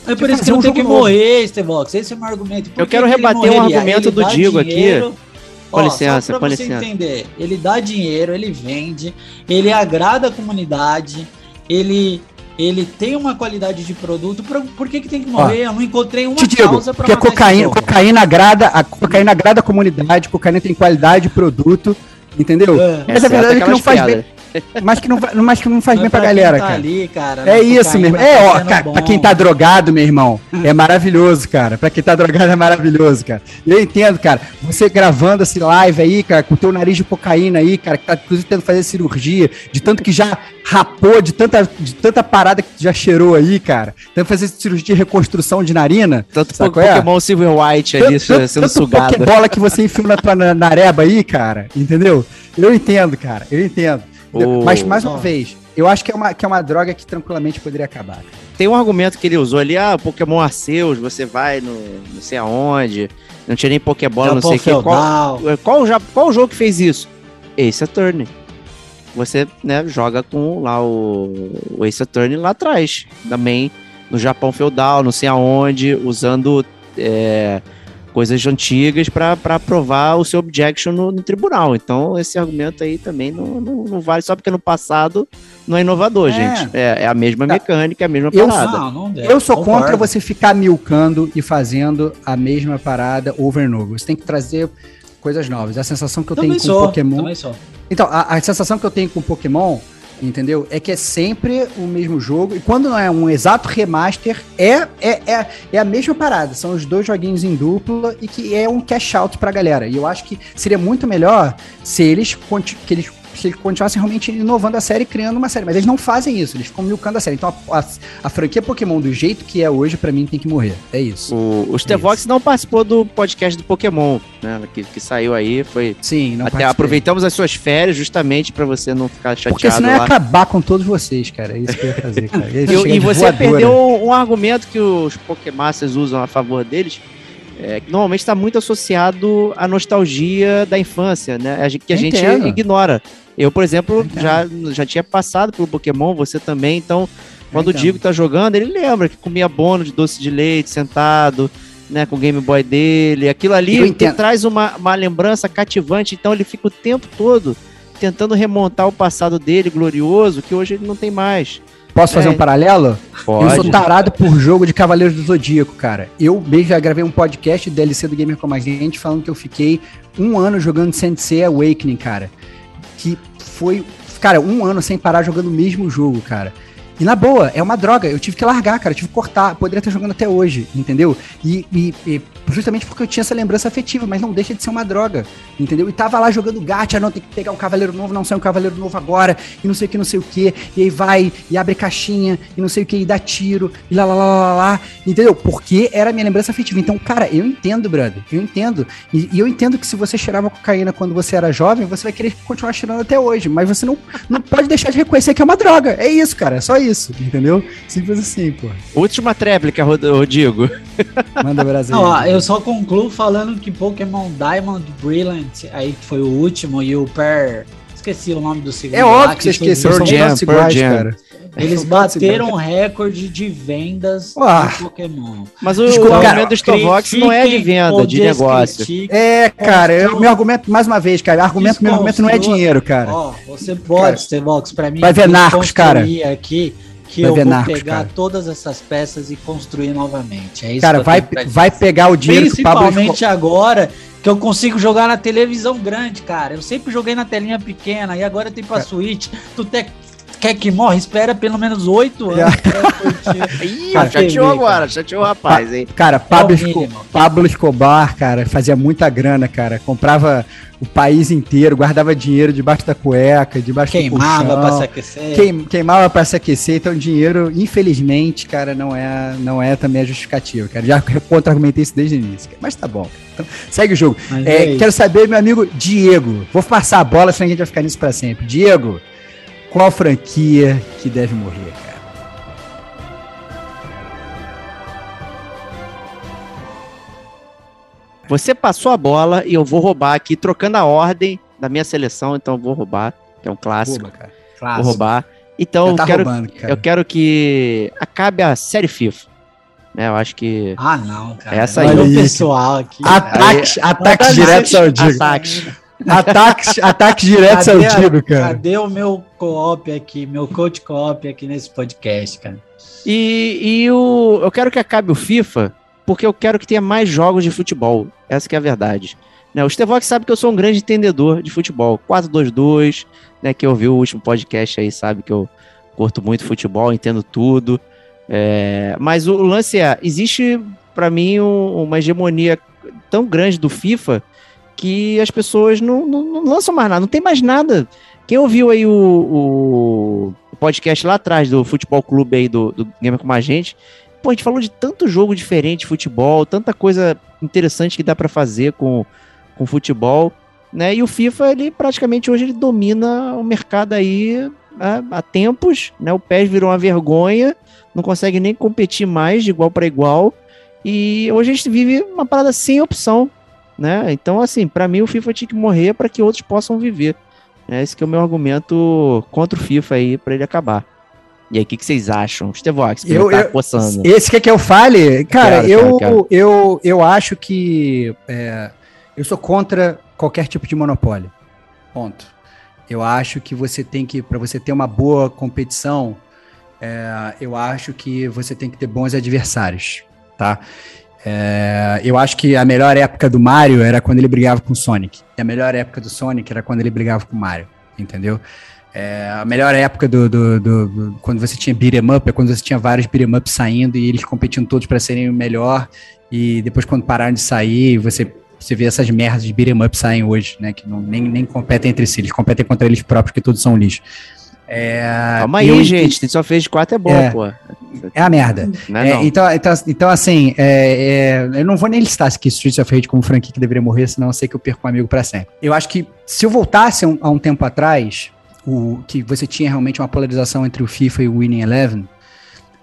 É por isso que não um tem que novo. morrer, Estevox. Esse é o meu argumento. Por Eu que quero que rebater um argumento Ele do Digo aqui. dinheiro- Com Ó, licença, com você licença. entender. Ele dá dinheiro, ele vende, ele agrada a comunidade, ele ele tem uma qualidade de produto, por, por que, que tem que morrer? Eu não encontrei uma Te causa pra porque matar esse cocaína, cocaína agrada, a cocaína agrada a comunidade, cocaína tem qualidade de produto, entendeu? É. Mas a Exceto verdade é que não faz piadas. bem, mas que não, mas que não faz Não é bem pra quem galera, tá cara. ali, cara, É isso mesmo. É, ó, sendo ca- bom. pra quem tá drogado, meu irmão, é maravilhoso, cara. Pra quem tá drogado é maravilhoso, cara. Eu entendo, cara. Você gravando esse live aí, cara, com o teu nariz de cocaína aí, cara, que tá inclusive tendo que fazer cirurgia, de tanto que já rapou, de tanta, de tanta parada que já cheirou aí, cara. Tendo que fazer cirurgia de reconstrução de narina. Tanto po- qual é? Pokémon Silver White ali Tanto- sendo tanto sugado. Pokébola que você enfiou na tua na- nareba aí, cara, entendeu? Eu entendo, cara, eu entendo. O- Mas, mais uma Ó. vez, eu acho que é, uma, que é uma droga que tranquilamente poderia acabar. Tem um argumento que ele usou ali, ah, Pokémon Arceus, você vai no não sei aonde, não tinha nem Pokébola, não sei o que. Qual, Feudal. qual, já, qual jogo que fez isso? Ace Attorney. Você, né, joga com lá o, o Ace Attorney lá atrás, também no Japão feudal, não sei aonde, usando é, coisas antigas para provar o seu objection no, no tribunal. Então, esse argumento aí também não, não, não vale só porque no passado não é inovador, É. gente. É, é a mesma Tá. mecânica, é a mesma Eu parada. Não, não deve, Eu sou concordo. contra você ficar milcando e fazendo a mesma parada over and over. Você tem que trazer coisas novas. A sensação que eu Também tenho com sou, Pokémon. também sou. Então, a, a sensação que eu tenho com Pokémon, entendeu? É que é sempre o mesmo jogo. E quando não é um exato remaster, é, é, é, é a mesma parada. São os dois joguinhos em dupla e que é um cash out pra galera. E eu acho que seria muito melhor se eles, que eles, se eles continuassem realmente inovando a série e criando uma série. Mas eles não fazem isso, eles ficam milcando a série. Então a, a, a franquia Pokémon, do jeito que é hoje, pra mim tem que morrer. É isso. O, o Stevox não participou do podcast do Pokémon, né? Que, que saiu aí, foi. Sim, não Até participei. aproveitamos as suas férias justamente para você não ficar chateado Porque senão ia lá. acabar com todos vocês, cara. É isso que eu ia fazer, cara. Eu [laughs] ia E, e você voadora. perdeu um argumento que os Pokémasters usam a favor deles, é, que normalmente está muito associado à nostalgia da infância, né? A gente- Que a gente Entendo. ignora. Eu, por exemplo, já, já tinha passado pelo Pokémon, você também, então quando o Entendo. Digo tá jogando, ele lembra que comia bônus de doce de leite sentado, né, com o Game Boy dele. Aquilo ali traz uma, uma lembrança cativante, então ele fica o tempo todo tentando remontar o passado dele glorioso, que hoje ele não tem mais. Posso fazer É. um paralelo? Pode. Eu sou tarado por jogo de Cavaleiros do Zodíaco, cara. Eu mesmo já gravei um podcast DLC do Gamer Como a Gente falando que eu fiquei um ano jogando Sensei Awakening, cara. Que foi, cara, um ano sem parar jogando o mesmo jogo, cara. E na boa, é uma droga. Eu tive que largar, cara. Eu tive que cortar. Poderia estar jogando até hoje, entendeu? E, e- e justamente porque eu tinha essa lembrança afetiva, mas não deixa de ser uma droga, entendeu? E tava lá jogando gacha, não, tem que pegar um cavaleiro novo, não sai um cavaleiro novo agora, e não sei o que, não sei o que. E aí vai, e abre caixinha, e não sei o que, e dá tiro, e lá, lá, lá, lá, lá, entendeu? Porque era a minha lembrança afetiva. Então, cara, eu entendo, brother, eu entendo. E, e eu entendo que se você cheirava cocaína quando você era jovem, você vai querer continuar cheirando até hoje, mas você não, não pode deixar de reconhecer que é uma droga. É isso, cara, é só isso, entendeu? Simples assim, pô. Última tréplica, Rod- Rodrigo. [laughs] Manda Brasil. Não, ó, eu só concluo falando que Pokémon Diamond Brilliant, aí que foi o último, e o Per. Esqueci o nome do segundo. É lá, óbvio que você esqueceu, Pearl Jam, Pearl Jam. cara. Eles bateram um recorde de vendas Ah. do Pokémon. Mas o, Desculpa, o cara, argumento do Stovox não é de venda, de negócio. É, cara, eu, meu argumento, mais uma vez, cara, argumento, meu argumento não é dinheiro, cara. Ó, você pode, Cara, Stevox, pra mim. vai ver Narcos, cara. aqui que Vai eu vou Narcos, pegar cara. todas essas peças e construir novamente. É isso Cara, vai, vai pegar o dinheiro que o Pablo Principalmente agora que eu consigo jogar na televisão grande, cara. Eu sempre joguei na telinha pequena e agora tem pra Switch. Tu te- quer que morra? Espera pelo menos oito anos pra curtir. [laughs] Ih, Cara, chateou agora, chateou o rapaz, hein? Cara, Pablo, É Esco-. Pablo Escobar, cara, fazia muita grana, cara. Comprava o país inteiro, guardava dinheiro debaixo da cueca, debaixo Queimava do colchão. pra se aquecer. Queim- queimava pra se aquecer, então dinheiro, infelizmente, cara, não é, não é também a justificativa, cara. Já contra-argumentei isso desde o início, cara. mas tá bom. Então, segue o jogo. É, é quero saber, meu amigo Diego. Vou passar a bola, senão a gente vai ficar nisso pra sempre. Diego, qual franquia que deve morrer, cara? Você passou a bola e eu vou roubar aqui, trocando a ordem da minha seleção, então eu vou roubar, que é um clássico. Rouba, cara. Vou roubar. Então Já eu tá quero, roubando, eu quero que acabe a série FIFA. Né, eu acho que Ah, não, cara. Essa Olha aí. o pessoal aqui. Ataques Aí- diretos ao Diego. ataques. Ataques, ataques diretos ao tiro, cara. Cadê o meu co-op aqui, meu coach co-op aqui nesse podcast, cara? E, e o, eu quero que acabe o FIFA, porque eu quero que tenha mais jogos de futebol. Essa que é a verdade. Né, o Stevox sabe que eu sou um grande entendedor de futebol. 4-2-2, né? Quem ouviu o último podcast aí sabe que eu curto muito futebol, entendo tudo. É, mas o lance é, existe para mim um, uma hegemonia tão grande do FIFA que as pessoas não, não, não, lançam mais nada, não tem mais nada. Quem ouviu aí o, o podcast lá atrás do Futebol Clube aí do, do Gamer com a gente, pô, a gente falou de tanto jogo diferente futebol, tanta coisa interessante que dá para fazer com, com futebol, né? E o FIFA, ele praticamente hoje ele domina o mercado aí há, há tempos, né? O PES virou uma vergonha, não consegue nem competir mais de igual para igual. E hoje a gente vive uma parada sem opção, né? Então, assim, para mim o FIFA tinha que morrer para que outros possam viver. É, esse que é o meu argumento contra o FIFA aí, para ele acabar. E aí, o que, que, vocês acham? Stevox, eu, tá eu, coçando. Esse quer que eu fale? Cara, quero, eu, quero, quero. Eu, eu acho que é, eu sou contra qualquer tipo de monopólio. Ponto. Eu acho que você tem que, para você ter uma boa competição, é, eu acho que você tem que ter bons adversários, tá? É, eu acho que a melhor época do Mario era quando ele brigava com o Sonic. E a melhor época do Sonic era quando ele brigava com o Mario, entendeu? É, a melhor época do, do, do, do, quando você tinha beat'em up é quando você tinha vários beat'em up saindo e eles competindo todos para serem o melhor. E depois, quando pararam de sair, você, você vê essas merdas de beat'em up saem hoje, né? Que não, nem, nem competem entre si, eles competem contra eles próprios, que todos são lixo. É, Calma aí, eu, gente. Só fez de 4 é bom, é, pô. É a merda. Não é, é, não. Então, então, então, assim, é, é, eu não vou nem listar aqui Streets of Rage como franquia que deveria morrer, senão eu sei que eu perco um amigo para sempre. Eu acho que se eu voltasse um, a um tempo atrás, o, que você tinha realmente uma polarização entre o FIFA e o Winning Eleven,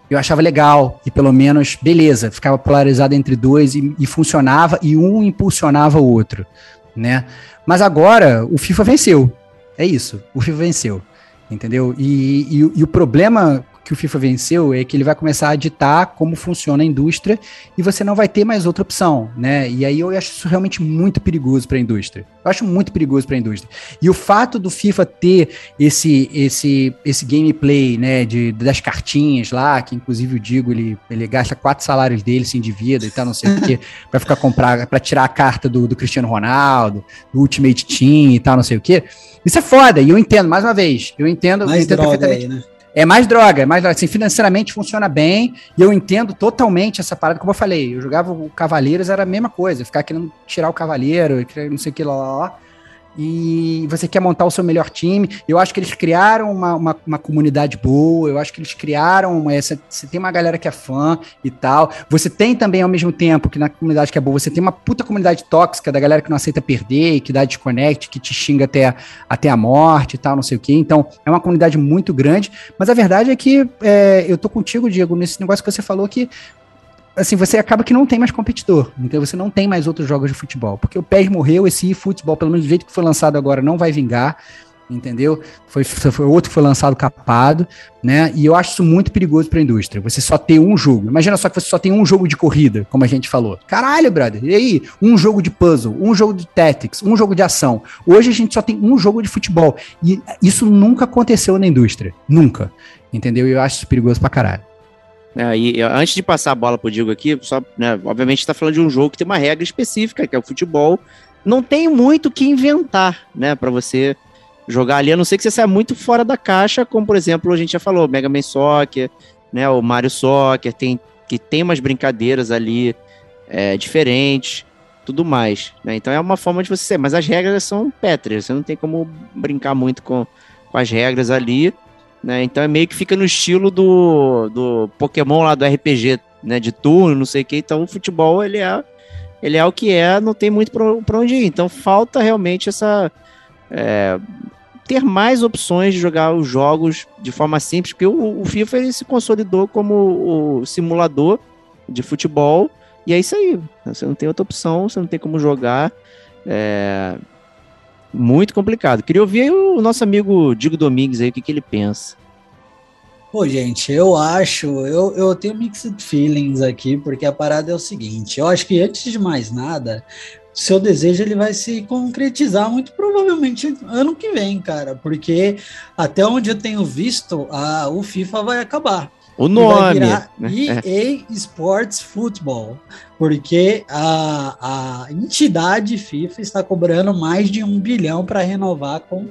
eu achava legal, e pelo menos, beleza, ficava polarizado entre dois e, e funcionava, e um impulsionava o outro, né? Mas agora, o FIFA venceu. É isso, o FIFA venceu entendeu? E, e, e, o problema que o FIFA venceu é que ele vai começar a ditar como funciona a indústria e você não vai ter mais outra opção, né? E aí eu acho isso realmente muito perigoso para a indústria. Eu acho muito perigoso para a indústria. E o fato do FIFA ter esse esse esse gameplay, né, de, das cartinhas lá, que inclusive o Digo ele, ele gasta quatro salários dele, se endivida e tal, não sei o quê, [laughs] para ficar comprar, para tirar a carta do, do Cristiano Ronaldo, do Ultimate Team e tal, não sei o quê. Isso é foda, e eu entendo, mais uma vez, eu entendo, mais eu entendo perfeitamente. Aí, né? É mais droga, é mais droga. Assim, financeiramente funciona bem e eu entendo totalmente essa parada. Como eu falei, eu jogava o Cavaleiros, era a mesma coisa. Ficar querendo tirar o Cavaleiro, não sei o que lá, lá, lá e você quer montar o seu melhor time. Eu acho que eles criaram uma, uma, uma comunidade boa, eu acho que eles criaram essa. Você tem uma galera que é fã e tal. Você tem também, ao mesmo tempo, que na comunidade que é boa, você tem uma puta comunidade tóxica da galera que não aceita perder, que dá desconnect, que te xinga até, até a morte e tal, não sei o quê. Então, é uma comunidade muito grande, mas a verdade é que é, eu tô contigo, Diego, nesse negócio que você falou que assim, você acaba que não tem mais competidor. Então você não tem mais outros jogos de futebol. Porque o PES morreu, esse eFootball, pelo menos do jeito que foi lançado agora, não vai vingar. Entendeu? Foi, foi outro que foi lançado capado, né? E eu acho isso muito perigoso para a indústria. Você só ter um jogo. Imagina só que você só tem um jogo de corrida, como a gente falou. Caralho, brother. E aí? Um jogo de puzzle, um jogo de tactics, um jogo de ação. Hoje a gente só tem um jogo de futebol. E isso nunca aconteceu na indústria. Nunca. Entendeu? E eu acho isso perigoso pra caralho. É, e antes de passar a bola pro Diego aqui, só, né, obviamente está falando de um jogo que tem uma regra específica, que é o futebol. Não tem muito o que inventar, né, para você jogar ali, a não ser que você saia muito fora da caixa, como por exemplo, a gente já falou, Mega Man Soccer, né, o Mario Soccer, tem, que tem umas brincadeiras ali é, diferentes, tudo mais, né? Então é uma forma de você ser, mas as regras são pétreas, você não tem como brincar muito com, com as regras ali. Né? Então é meio que fica no estilo do, do Pokémon lá do RPG, né? De turno, não sei o que. Então o futebol ele é, ele é o que é, não tem muito para onde ir. Então falta realmente essa. É, ter mais opções de jogar os jogos de forma simples, porque o, o FIFA ele se consolidou como o simulador de futebol, e é isso aí. Você não tem outra opção, você não tem como jogar. É, muito complicado. Queria ouvir o nosso amigo Diego Domingues aí, o que, que ele pensa. Pô, gente, eu acho, eu, eu tenho mixed feelings aqui, porque a parada é o seguinte, eu acho que antes de mais nada, seu desejo ele vai se concretizar muito provavelmente ano que vem, cara, porque até onde eu tenho visto, a, o FIFA vai acabar. O nome. Né? EA Sports Football, porque a, a entidade FIFA está cobrando mais de um bilhão para renovar com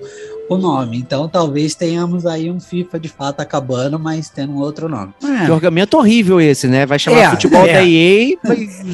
o nome. Então talvez tenhamos aí um FIFA de fato acabando, mas tendo um outro nome. É. Que orçamento horrível esse, né? Vai chamar É, futebol é. da EA.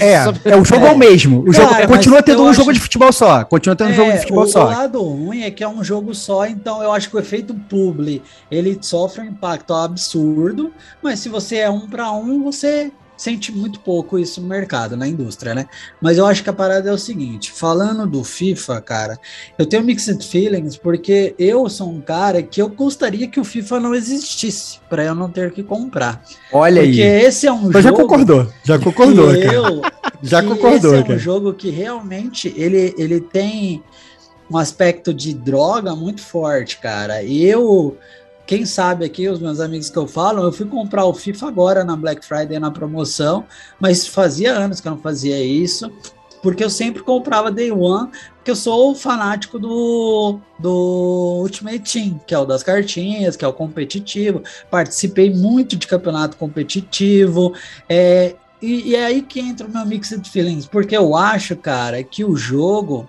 É, é, o jogo é, o mesmo. O jogo Cara, continua tendo um acho- jogo de futebol só. Continua tendo um jogo de futebol o, só. o lado ruim é que é um jogo só, então eu acho que o efeito publi ele sofre um impacto absurdo, mas se você é um para um, você sente muito pouco isso no mercado, na indústria, né? Mas eu acho que a parada é o seguinte, falando do FIFA, cara, eu tenho mixed feelings porque eu sou um cara que eu gostaria que o FIFA não existisse para eu não ter que comprar. Olha porque aí. esse é um Então jogo já concordou. Já concordou, eu- Já concordou, esse é um jogo que realmente ele, ele tem um aspecto de droga muito forte, cara. E eu, quem sabe aqui, os meus amigos que eu falo, eu fui comprar o FIFA agora na Black Friday na promoção, mas fazia anos que eu não fazia isso, porque eu sempre comprava Day One, porque eu sou fanático do, do Ultimate Team, que é o das cartinhas, que é o competitivo. Participei muito de campeonato competitivo, é, e, e é aí que entra o meu mixed feelings, porque eu acho, cara, que o jogo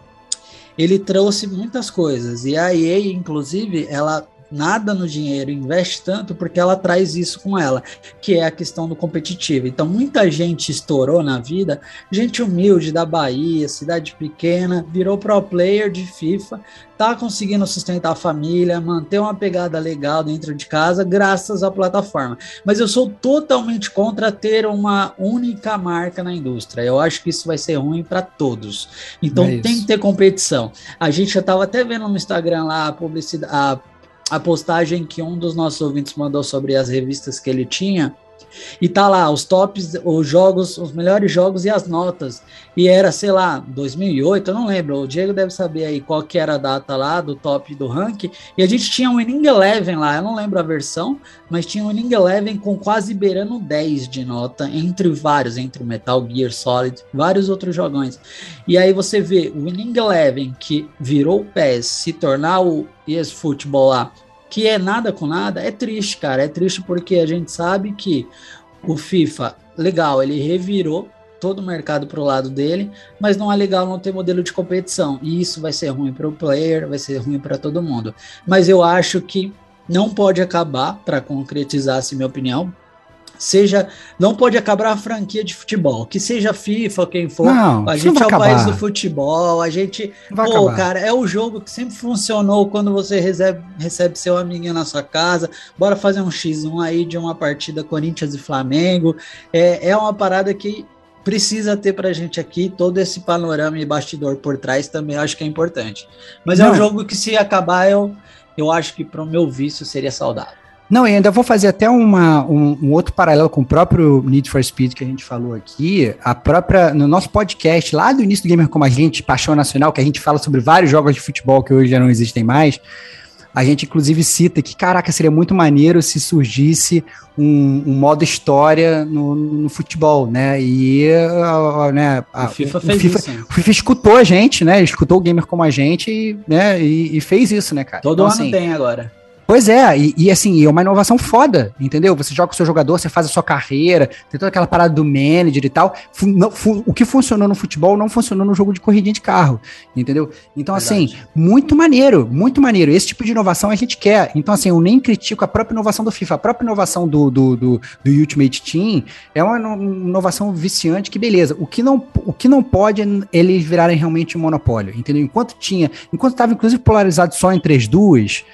ele trouxe muitas coisas. E a EA, inclusive, ela nada no dinheiro, investe tanto porque ela traz isso com ela, que é a questão do competitivo. Então, muita gente estourou na vida, gente humilde da Bahia, cidade pequena, virou pro player de FIFA, tá conseguindo sustentar a família, manter uma pegada legal dentro de casa, graças à plataforma. Mas eu sou totalmente contra ter uma única marca na indústria. Eu acho que isso vai ser ruim para todos. Então É tem que ter competição. A gente já estava até vendo no Instagram lá a publicidade, a, a postagem que um dos nossos ouvintes mandou sobre as revistas que ele tinha. E tá lá os tops, os jogos, os melhores jogos e as notas. E era, sei lá, 2008, eu não lembro. O Diego deve saber aí qual que era a data lá do top do ranking. E a gente tinha um Winning Eleven lá, eu não lembro a versão, mas tinha um Winning Eleven com quase beirando 10 de nota, entre vários, entre o Metal Gear Solid, vários outros jogões. E aí você vê o Winning Eleven, que virou o PES, se tornar o ES Football lá, que é nada com nada, é triste, cara. É triste porque a gente sabe que o FIFA, legal, ele revirou todo o mercado para o lado dele, mas não é legal não ter modelo de competição. E isso vai ser ruim para o player, vai ser ruim para todo mundo. Mas eu acho que não pode acabar, para concretizar essa minha opinião, seja não pode acabar a franquia de futebol, que seja FIFA, quem for. Não, a gente é o país acabar. do futebol, a gente vai Pô, acabar. cara, é o jogo que sempre funcionou quando você recebe, recebe seu amiguinho na sua casa. Bora fazer um X1 aí de uma partida Corinthians e Flamengo. É, é uma parada que precisa ter pra gente aqui. Todo esse panorama e bastidor por trás também acho que é importante. Mas é Não. um jogo que, se acabar, eu, eu acho que pro meu vício seria saudável. Não, e ainda vou fazer até uma, um, um outro paralelo com o próprio Need for Speed que a gente falou aqui. A própria, no nosso podcast, lá do início do Gamer Como a Gente, Paixão Nacional, que a gente fala sobre vários jogos de futebol que hoje já não existem mais. A gente, inclusive, cita que, caraca, seria muito maneiro se surgisse um, um modo história no, no futebol, né? E, uh, né, a- o FIFA o fez FIFA, isso. né? o FIFA escutou a gente, né? Escutou o Gamer Como a Gente e, né, e, e fez isso, né, cara? Todo Então, ano assim, tem agora. Pois é, e, e, assim, é uma inovação foda, entendeu? Você joga com o seu jogador, você faz a sua carreira, tem toda aquela parada do manager e tal. Fu- não- fu- o que funcionou no futebol não funcionou no jogo de corridinha de carro, entendeu? Então, assim, Verdade. muito maneiro, muito maneiro. Esse tipo de inovação a gente quer. Então, assim, eu nem critico a própria inovação do FIFA, a própria inovação do, do, do, do Ultimate Team é uma ino- inovação viciante que, beleza. O que não, o que não pode é eles virarem realmente um monopólio, entendeu? Enquanto tinha, enquanto estava inclusive polarizado só entre as duas,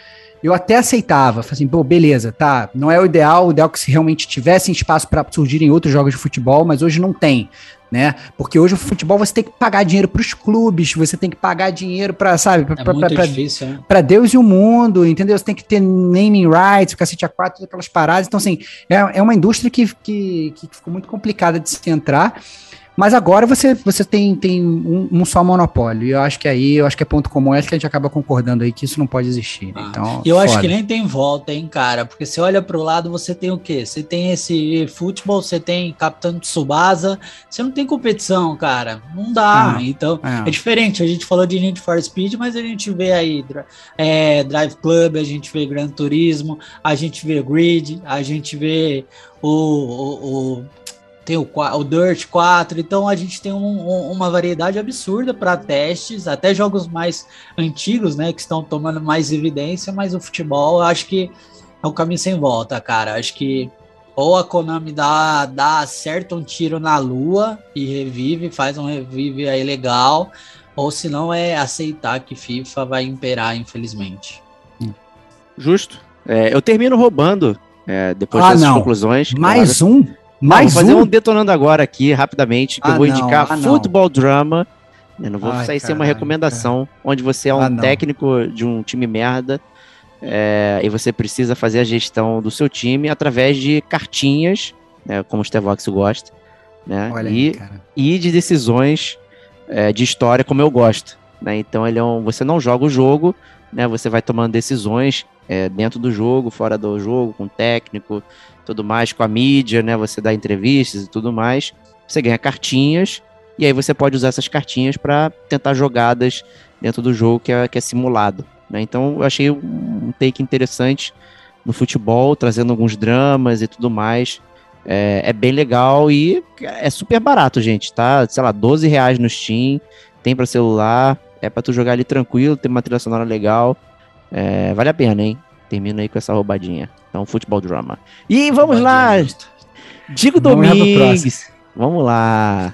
eu até aceitava, falei assim, pô, beleza, tá, não é o ideal, o ideal é que se realmente tivessem espaço para surgirem outros jogos de futebol, mas hoje não tem, né? Porque hoje o futebol você tem que pagar dinheiro para os clubes, você tem que pagar dinheiro para, sabe, pra, É né? Deus e o mundo, entendeu? Você tem que ter naming rights, o cacete A4, todas aquelas paradas. Então, assim, é, é uma indústria que, que, que ficou muito complicada de se entrar. Mas agora você, você tem, tem um, um só monopólio. E eu acho que aí, eu acho que é ponto comum, acho que a gente acaba concordando aí que isso não pode existir. Ah, então, eu acho foda. que nem tem volta, hein, cara? Porque você olha pro lado, você tem o quê? Você tem esse futebol, você tem Capitão Tsubasa, você não tem competição, cara. Não dá. É, então, é. é. diferente. A gente falou de Need for Speed, mas a gente vê aí é, Drive Club, a gente vê Gran Turismo, a gente vê Grid, a gente vê o, o, o tem o, o Dirt 4, então a gente tem um, um, uma variedade absurda para testes, até jogos mais antigos, né, que estão tomando mais evidência, mas o futebol eu acho que é um caminho sem volta, cara. Acho que ou a Konami dá, dá acerta um tiro na lua e revive, faz um revive aí legal, ou se não é aceitar que FIFA vai imperar, infelizmente. Justo. É, eu termino roubando, é, depois Ah, dessas não. Mais Mais um? Mais vou fazer um? um detonando agora aqui, rapidamente, que Ah, eu vou indicar ah. Futebol Drama. Eu não vou Ai, sair sem uma recomendação, onde você é um Ah, técnico de um time merda é, e você precisa fazer a gestão do seu time através de cartinhas, né, como o Stevox gosta, né, Olha e, aí, cara. e de decisões é, de história como eu gosto. Né? Então ele é um, você não joga o jogo, né, você vai tomando decisões é, dentro do jogo, fora do jogo, com o técnico, tudo mais, com a mídia, né? Você dá entrevistas e tudo mais. Você ganha cartinhas e aí você pode usar essas cartinhas para tentar jogadas dentro do jogo que é, que é simulado. Né? Então eu achei um take interessante no futebol, trazendo alguns dramas e tudo mais. É, é bem legal e é super barato, gente. Tá, sei lá, 12 reais no Steam, tem para celular, é para tu jogar ali tranquilo, tem uma trilha sonora legal. É, vale a pena, hein? Termina aí com essa roubadinha. Então, futebol drama. E vamos lá! Digo Vamos lá pro Domingues. Vamos lá.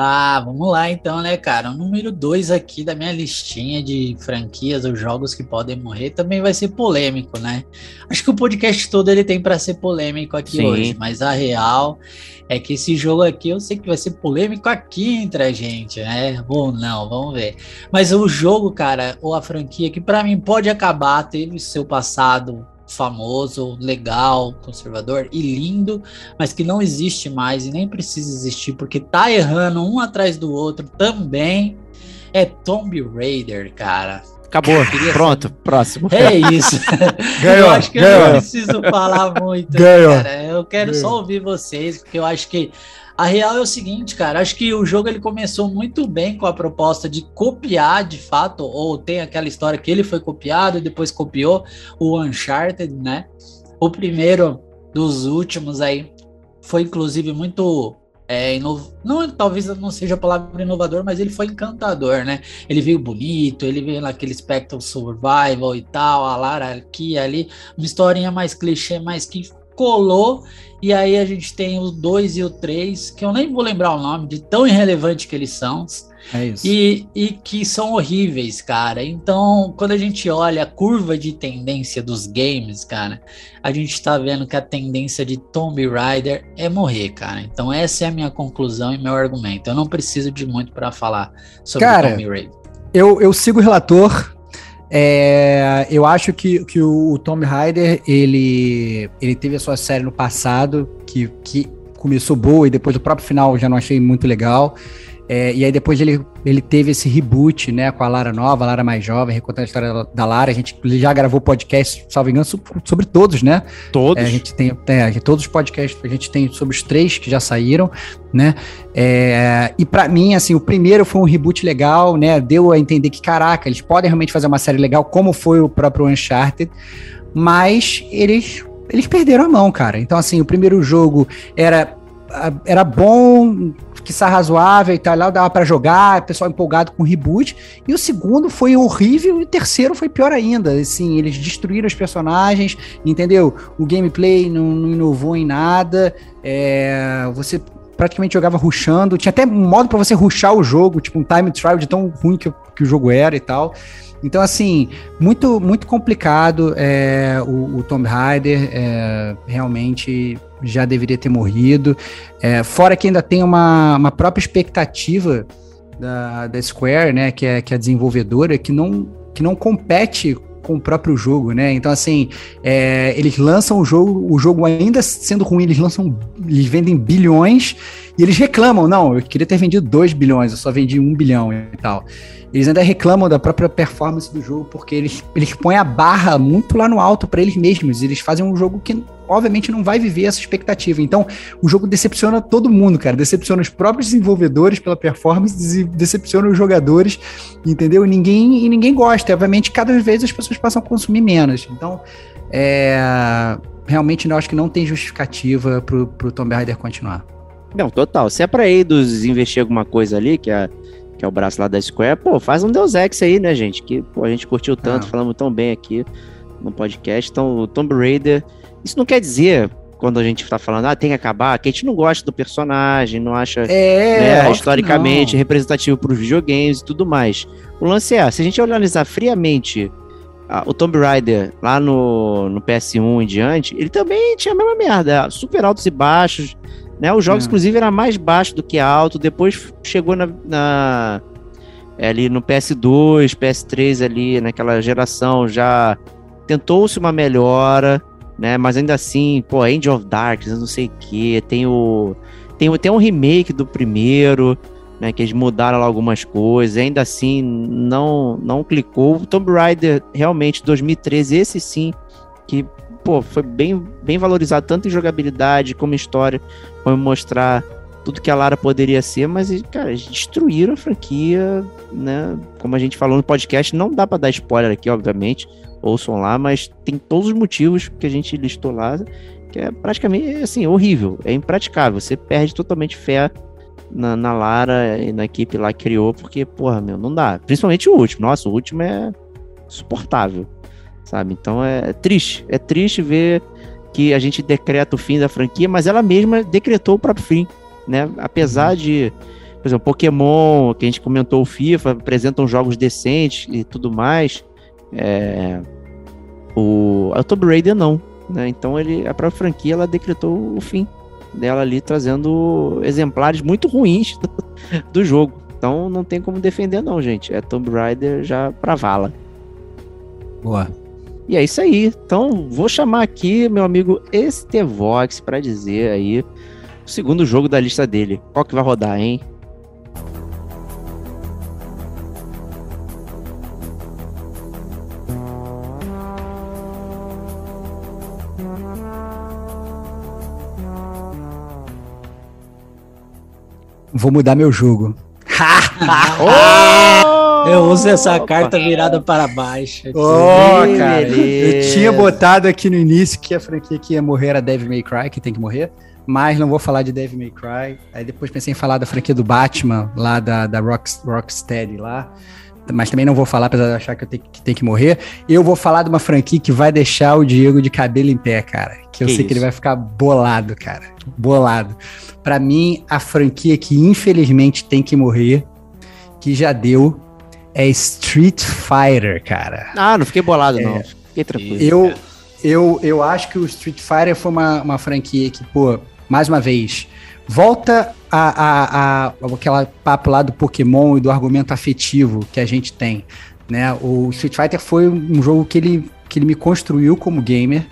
Ah, vamos lá então, né, cara? O número 2 aqui da minha listinha de franquias ou jogos que podem morrer também vai ser polêmico, né? Acho que o podcast todo ele tem para ser polêmico aqui Sim. hoje, mas a real é que esse jogo aqui eu sei que vai ser polêmico aqui entre a gente, né? Ou não, vamos ver. Mas o jogo, cara, ou a franquia que para mim pode acabar, teve seu passado famoso, legal, conservador e lindo, mas que não existe mais e nem precisa existir porque tá errando um atrás do outro também. É Tomb Raider, cara. Acabou. Pronto, próximo. É isso. [laughs] Ganhou, eu acho que eu ganhou. não preciso falar muito, Ganhou. cara. Eu quero só ouvir vocês, porque eu acho que a real é o seguinte, cara. Acho que o jogo ele começou muito bem com a proposta de copiar, de fato, ou tem aquela história que ele foi copiado e depois copiou o Uncharted, né? O primeiro dos últimos aí foi inclusive muito é, inov... não talvez não seja a palavra inovador, mas ele foi encantador, né? Ele veio bonito, ele veio naquele Spectral Survival e tal, a Lara aqui ali, uma historinha mais clichê, mas que colou. E aí a gente tem o 2 e o 3, que eu nem vou lembrar o nome, de tão irrelevante que eles são. É isso. E, e que são horríveis, cara. Então, quando a gente olha a curva de tendência dos games, cara, a gente tá vendo que a tendência de Tomb Raider é morrer, cara. Então, essa é a minha conclusão e meu argumento. Eu não preciso de muito para falar sobre Cara, Tomb Raider. Eu, eu sigo o relator. É, eu acho que, que o Tomb Raider, ele, ele teve a sua série no passado, que, que começou boa e depois o próprio final já não achei muito legal. É, e aí depois ele, ele teve esse reboot, né, com a Lara nova, a Lara mais jovem, recontando a história da, Lara. A gente já gravou podcast, salvo engano, sobre, sobre todos, né? Todos. É, a gente tem é, todos os podcasts, a gente tem sobre os três que já saíram, né? É, e para mim, assim, o primeiro foi um reboot legal, né? Deu a entender que, caraca, eles podem realmente fazer uma série legal, como foi o próprio Uncharted, mas eles, eles perderam a mão, cara. Então, assim, o primeiro jogo era, era bom, que razoável e tal, lá dava para jogar, pessoal empolgado com reboot. E o segundo foi horrível e o terceiro foi pior ainda. Assim, eles destruíram os personagens, entendeu? O gameplay não, não inovou em nada. É, você praticamente jogava rushando. Tinha até modo para você rushar o jogo, tipo um time trial de tão ruim que, que o jogo era e tal. Então, assim, muito muito complicado é, o, o Tomb Raider. É, realmente já deveria ter morrido. É, fora que ainda tem uma, uma própria expectativa da, da Square, né, que é, que é a desenvolvedora, que não, que não compete com o próprio jogo, né? Então, assim, é, eles lançam o jogo, o jogo ainda sendo ruim, eles lançam, eles vendem bilhões e eles reclamam, não, eu queria ter vendido 2 bilhões, eu só vendi 1 um bilhão e tal. Eles ainda reclamam da própria performance do jogo, porque eles, eles põem a barra muito lá no alto para eles mesmos. Eles fazem um jogo que, obviamente, não vai viver essa expectativa. Então, o jogo decepciona todo mundo, cara. Decepciona os próprios desenvolvedores pela performance, decepciona os jogadores, entendeu? E ninguém, e ninguém gosta. Obviamente, cada vez as pessoas passam a consumir menos. Então, é, realmente, eu acho que não tem justificativa pro, pro Tomb Raider continuar. Não, total. Se é pra Eidos investir alguma coisa ali, que é que é o braço lá da Square, pô, faz um Deus Ex aí, né, gente? Que pô, a gente curtiu tanto, ah. falamos tão bem aqui no podcast. Então, o Tomb Raider, isso não quer dizer quando a gente tá falando, ah, tem que acabar, que a gente não gosta do personagem, não acha é, né, historicamente representativo para os videogames e tudo mais. O lance é, se a gente analisar friamente o Tomb Raider lá no, no PS1 em diante, ele também tinha a mesma merda, super altos e baixos, né? Os jogos, é. inclusive, era mais baixo do que alto. Depois chegou na, na, é, ali no PS2, PS3 ali, naquela geração, já tentou-se uma melhora, né? Mas ainda assim, pô, End of Darkness, não sei o que, tem o tem, tem um remake do primeiro, né? Que eles mudaram lá algumas coisas, ainda assim não não clicou. Tomb Raider realmente 2013, esse sim que pô, foi bem, bem valorizado tanto em jogabilidade como história, como mostrar tudo que a Lara poderia ser, mas, cara, eles destruíram a franquia, né? Como a gente falou no podcast, não dá para dar spoiler aqui, obviamente, ouçam lá, mas tem todos os motivos que a gente listou lá, que é praticamente, assim, horrível, é impraticável, você perde totalmente fé na, na Lara e na equipe lá que criou, porque, porra, meu, não dá. Principalmente o último, nossa, o último é suportável sabe? Então é triste, é triste ver que a gente decreta o fim da franquia, mas ela mesma decretou o próprio fim, né? Apesar de, por exemplo, Pokémon, que a gente comentou o FIFA, apresentam jogos decentes e tudo mais, é... o a Tomb Raider não, né? Então ele, a própria franquia ela decretou o fim dela ali, trazendo exemplares muito ruins do, [laughs] do jogo. Então não tem como defender não, gente. É Tomb Raider já pra vala. Boa. E é isso aí. Então, vou chamar aqui meu amigo Estevox para dizer aí o segundo jogo da lista dele. Qual que vai rodar, hein? Vou mudar meu jogo. [laughs] oh! Eu uso essa Opa. carta virada para baixo. Oh, cara. Eu tinha botado aqui no início que a franquia que ia morrer era Devil May Cry, que tem que morrer. Mas não vou falar de Devil May Cry. Aí depois pensei em falar da franquia do Batman, lá da, da Rock, Rocksteady lá. Mas também não vou falar, apesar de achar que eu tenho que, tenho que morrer. Eu vou falar de uma franquia que vai deixar o Diego de cabelo em pé, cara. Que eu que sei isso? que ele vai ficar bolado, cara. Bolado. Para mim, a franquia que infelizmente tem que morrer, que já deu, é Street Fighter, cara. Ah, não fiquei bolado, é, não. Fiquei tranquilo. Eu, eu, eu acho que o Street Fighter foi uma, uma franquia que, pô, mais uma vez, volta a, a, a, aquela papo lá do Pokémon e do argumento afetivo que a gente tem. Né? O Street Fighter foi um jogo que ele, que ele me construiu como gamer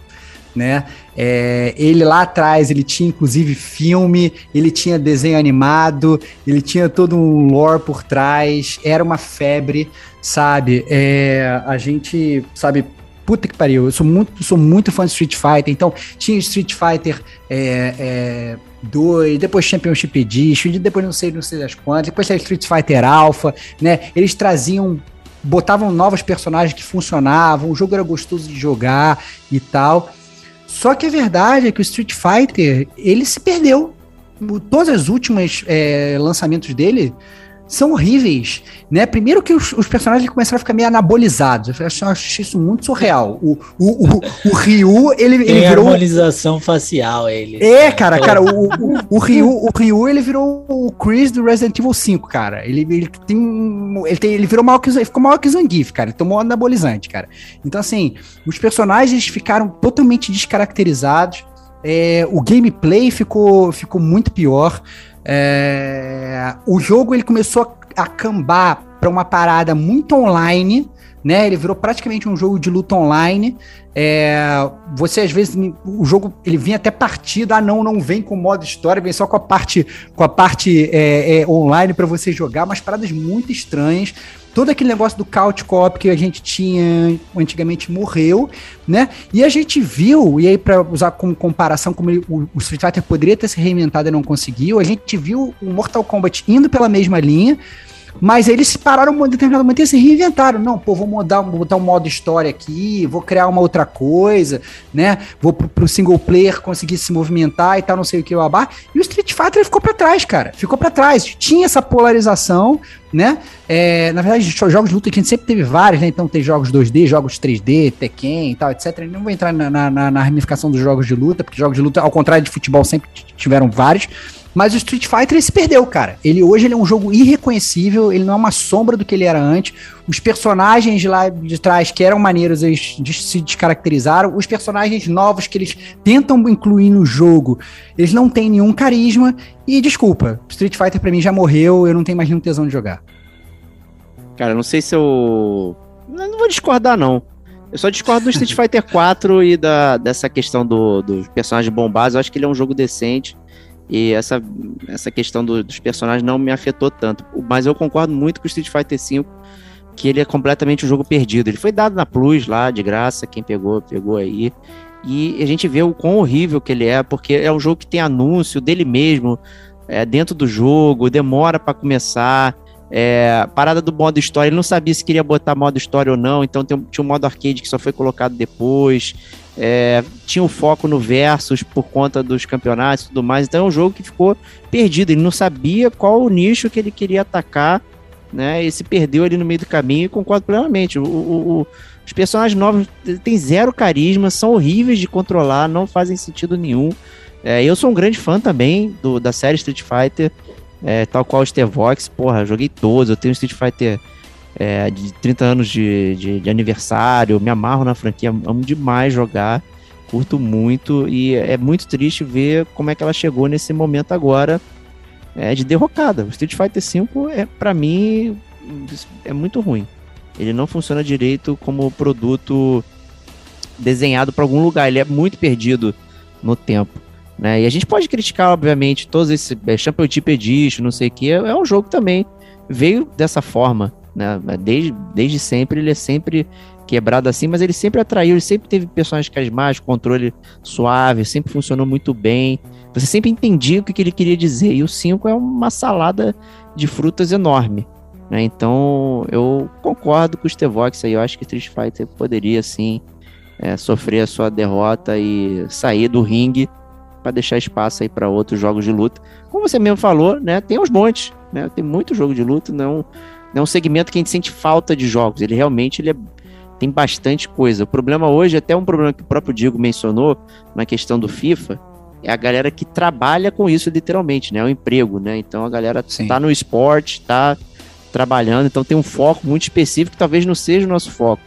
né? É, ele lá atrás, ele tinha inclusive filme, ele tinha desenho animado, ele tinha todo um lore por trás, era uma febre, sabe? É, a gente, sabe, puta que pariu, eu sou muito, sou muito fã de Street Fighter, então tinha Street Fighter é, é, 2, depois Championship Edition, depois não sei, não sei das quantas, depois Street Fighter Alpha, né? Eles traziam botavam novos personagens que funcionavam, o jogo era gostoso de jogar e tal. Só que a verdade é que o Street Fighter, ele se perdeu. Todos os últimos é, lançamentos dele são horríveis, né? Primeiro que os, os, personagens começaram a ficar meio anabolizados. Eu acho, eu acho isso muito surreal. O, o, o, o Ryu, ele, Tem ele virou... harmonização facial, ele. É, cara, cara, o, [laughs] o, o, Ryu, o Ryu, ele virou o Chris do Resident Evil 5, cara. Ele, ele tem... Ele, tem, ele virou maior que, ficou maior que Zangief, cara. Ele tomou anabolizante, cara. Então, assim, os personagens ficaram totalmente descaracterizados. É, o gameplay ficou, ficou muito pior. É, o jogo ele começou a cambar para uma parada muito online, né? Ele virou praticamente um jogo de luta online. É, você às vezes o jogo ele vinha até partida, ah não, não vem com modo história, vem só com a parte com a parte é, é, online para você jogar, mas paradas muito estranhas. Todo aquele negócio do couch co-op que a gente tinha antigamente morreu, né? E a gente viu, e aí para usar como comparação como ele, o, o Street Fighter poderia ter se reinventado e não conseguiu, a gente viu o Mortal Kombat indo pela mesma linha, mas eles pararam em determinado momento e se reinventaram. Não, pô, vou mudar, vou botar um modo história aqui, vou criar uma outra coisa, né? Vou pro, pro single player conseguir se movimentar e tal, não sei o que, bar. E o Street Fighter ficou para trás, cara. Ficou para trás. Tinha essa polarização, né? É, na verdade, jogos de luta a gente sempre teve vários, né? Então tem jogos 2D, jogos 3D, Tekken e tal, etc. não vou entrar na, na, na ramificação dos jogos de luta, porque jogos de luta, ao contrário de futebol, sempre tiveram vários. Mas o Street Fighter ele se perdeu, cara. Ele hoje ele é um jogo irreconhecível, ele não é uma sombra do que ele era antes. Os personagens de lá de trás que eram maneiros, eles se descaracterizaram. Os personagens novos que eles tentam incluir no jogo, eles não têm nenhum carisma. E desculpa, Street Fighter para mim já morreu, eu não tenho mais nenhum tesão de jogar. Cara, não sei se eu. Eu não vou discordar, não. Eu só discordo do Street [laughs] Fighter 4 e da, dessa questão do, dos personagens bombados. Eu acho que ele é um jogo decente. E essa, essa questão do, dos personagens não me afetou tanto. Mas eu concordo muito com o Street Fighter V, que ele é completamente um jogo perdido. Ele foi dado na Plus lá, de graça, quem pegou, pegou aí. E a gente vê o quão horrível que ele é, porque é um jogo que tem anúncio dele mesmo é, dentro do jogo, demora para começar. É, parada do modo história, ele não sabia se queria botar modo história ou não, então tem, tinha um modo arcade que só foi colocado depois. É, tinha o foco no versus por conta dos campeonatos e tudo mais. Então é um jogo que ficou perdido. Ele não sabia qual o nicho que ele queria atacar, né? E se perdeu ali no meio do caminho e concordo plenamente. O, o, o, os personagens novos têm zero carisma, são horríveis de controlar, não fazem sentido nenhum. É, eu sou um grande fã também do, da série Street Fighter, é, tal qual o Stevox. Porra, joguei todos. Eu tenho Street Fighter é, de 30 anos de, de, de, aniversário, me amarro na franquia, amo demais jogar, curto muito e é muito triste ver como é que ela chegou nesse momento agora é, de derrocada. O Street Fighter V é para mim é muito ruim. Ele não funciona direito como produto desenhado para algum lugar, ele é muito perdido no tempo. Né? E a gente pode criticar, obviamente, todos esses é, Championship Edition, não sei o que, é um jogo também veio dessa forma né? Desde, desde sempre ele é sempre quebrado assim, mas ele sempre atraiu, ele sempre teve personagens carismáticos, controle suave, sempre funcionou muito bem. Você sempre entendia o que ele queria dizer. E o 5 é uma salada de frutas enorme. Né? Então eu concordo com o Stevox aí. Eu acho que Street Fighter poderia sim é, sofrer a sua derrota e sair do ringue para deixar espaço aí para outros jogos de luta. Como você mesmo falou, né? Tem uns montes, né? Tem muito jogo de luta, não é um segmento que a gente sente falta de jogos. Ele realmente ele é, tem bastante coisa. O problema hoje, até um problema que o próprio Diego mencionou na questão do FIFA, é a galera que trabalha com isso literalmente, né? É o emprego, né? Então a galera Sim. tá no esporte, tá trabalhando, então tem um foco muito específico que talvez não seja o nosso foco,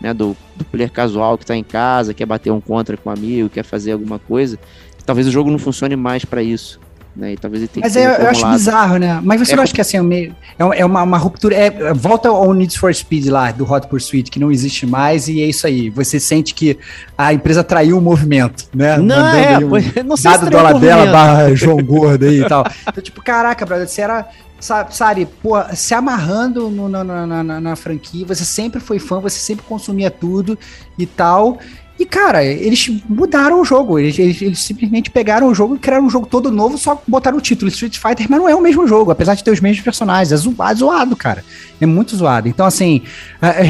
né? Do, do player casual que tá em casa, quer bater um contra com um amigo, quer fazer alguma coisa. Talvez o jogo não funcione mais para isso. Né? E talvez ele tenha Mas é, eu acho bizarro, né? Mas você é não acha que assim, é, meio, é, uma, uma ruptura. É, volta ao Need for Speed lá, do Hot Pursuit, que não existe mais, e é isso aí. Você sente que a empresa traiu o movimento, né? Não, Mandando é, um não sei dado se dólar dela barra João Gordo aí e tal. Então, tipo, caraca, brother, você era sabe, pô, se amarrando no, na, na, na, na, franquia, você sempre foi fã, você sempre consumia tudo e tal. E, cara, eles mudaram o jogo. Eles, eles, eles, simplesmente pegaram o jogo e criaram um jogo todo novo, só botaram o título Street Fighter, mas não é o mesmo jogo, apesar de ter os mesmos personagens. É zoado, é zoado cara. É muito zoado. Então, assim,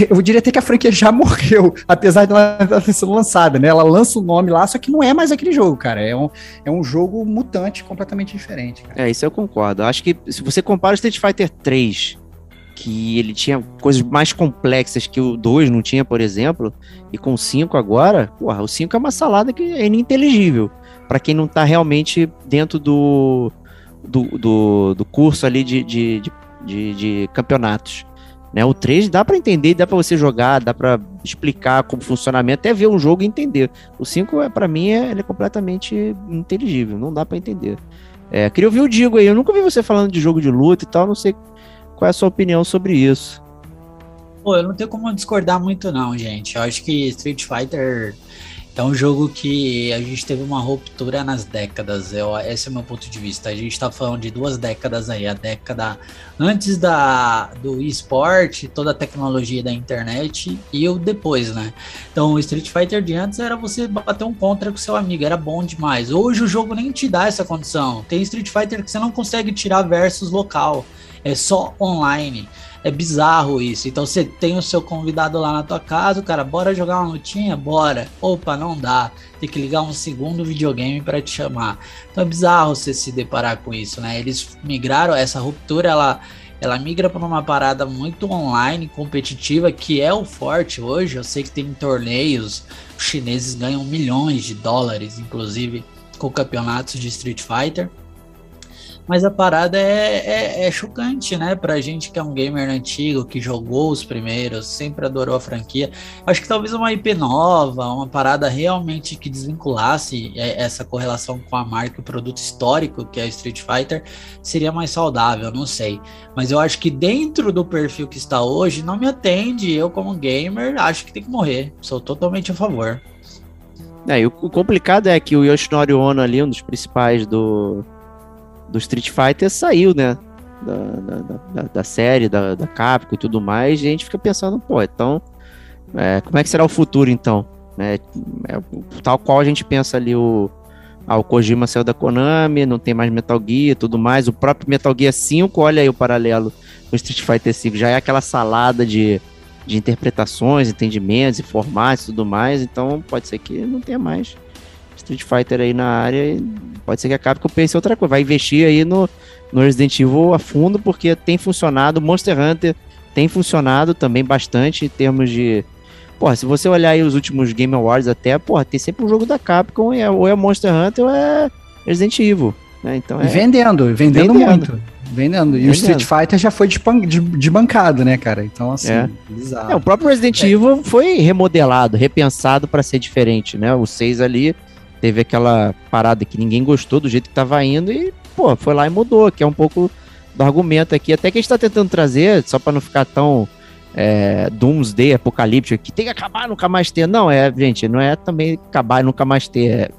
eu diria até que a franquia já [laughs] morreu, apesar de ela ter sido lançada, né? Ela lança o nome lá, só que não é mais aquele jogo, cara. É um, é um jogo mutante completamente diferente. Cara. É, isso eu concordo. Acho que se você compara o Street Fighter 3 que ele tinha coisas mais complexas que o 2 não tinha, por exemplo, e com o 5 agora, porra, o 5 é uma salada que é ininteligível para quem não tá realmente dentro do, do, do, do curso ali de, de, de, de, de campeonatos. Né, o 3 dá para entender, dá para você jogar, dá para explicar como funcionamento, até ver um jogo e entender. O 5, é, para mim, é, ele é completamente inteligível, não dá para entender. É, queria ouvir o Digo aí, eu nunca vi você falando de jogo de luta e tal, não sei qual é a sua opinião sobre isso? Pô, eu não tenho como discordar muito não, gente. Eu acho que Street Fighter é um jogo que a gente teve uma ruptura nas décadas. Eu, esse é o meu ponto de vista. A gente está falando de duas décadas aí. A década antes da, do esporte, toda a tecnologia da internet e o depois, né? Então, o Street Fighter de antes era você bater um contra com seu amigo. Era bom demais. Hoje o jogo nem te dá essa condição. Tem Street Fighter que você não consegue tirar versus local. É só online. É bizarro isso. Então você tem o seu convidado lá na tua casa, o cara, bora jogar uma lutinha? Bora. Opa, não dá. Tem que ligar um segundo videogame para te chamar. Então é bizarro você se deparar com isso, né? Eles migraram, essa ruptura, ela, ela migra para uma parada muito online, competitiva, que é o forte hoje. Eu sei que tem torneios, os chineses ganham milhões de dólares, inclusive, com campeonatos de Street Fighter. Mas a parada é, é, é, chocante, né? Pra gente que é um gamer antigo, que jogou os primeiros, sempre adorou a franquia. Acho que talvez uma IP nova, uma parada realmente que desvinculasse é, essa correlação com a marca e o produto histórico, que é Street Fighter, seria mais saudável, não sei. Mas eu acho que dentro do perfil que está hoje, não me atende. Eu, como gamer, acho que tem que morrer. Sou totalmente a favor. É, o complicado é que o Yoshinori Ono ali, um dos principais do, do Street Fighter saiu, né? Da, da, da, da série, da, da Capcom e tudo mais, e a gente fica pensando, pô, então, é, como é que será o futuro então? É, é, tal qual a gente pensa ali o, ah, o Kojima saiu da Konami, não tem mais Metal Gear tudo mais, o próprio Metal Gear 5, olha aí o paralelo com Street Fighter 5, já é aquela salada de, de interpretações, entendimentos e formatos e tudo mais, então pode ser que não tenha mais Street Fighter aí na área e pode ser que acabe que eu pense outra coisa. Vai investir aí no, no Resident Evil a fundo, porque tem funcionado. Monster Hunter tem funcionado também bastante em termos de. Porra, se você olhar aí os últimos Game Awards até, porra, tem sempre um jogo da Capcom, é, ou é Monster Hunter ou é Resident Evil. Né? Então é... E vendendo, vendendo, vendendo. muito. Vendendo. E vendendo. o Street Fighter já foi de, de, de bancada, né, cara? Então, assim, é. bizarro. É, o próprio Resident é. Evil foi remodelado, repensado para ser diferente, né? O 6 ali teve aquela parada que ninguém gostou do jeito que tava indo e, pô, foi lá e mudou, que é um pouco do argumento aqui, até que a gente tá tentando trazer, só para não ficar tão é, Doomsday, apocalíptico, que tem que acabar nunca mais ter. Não, é, gente, não é também acabar e nunca mais ter. É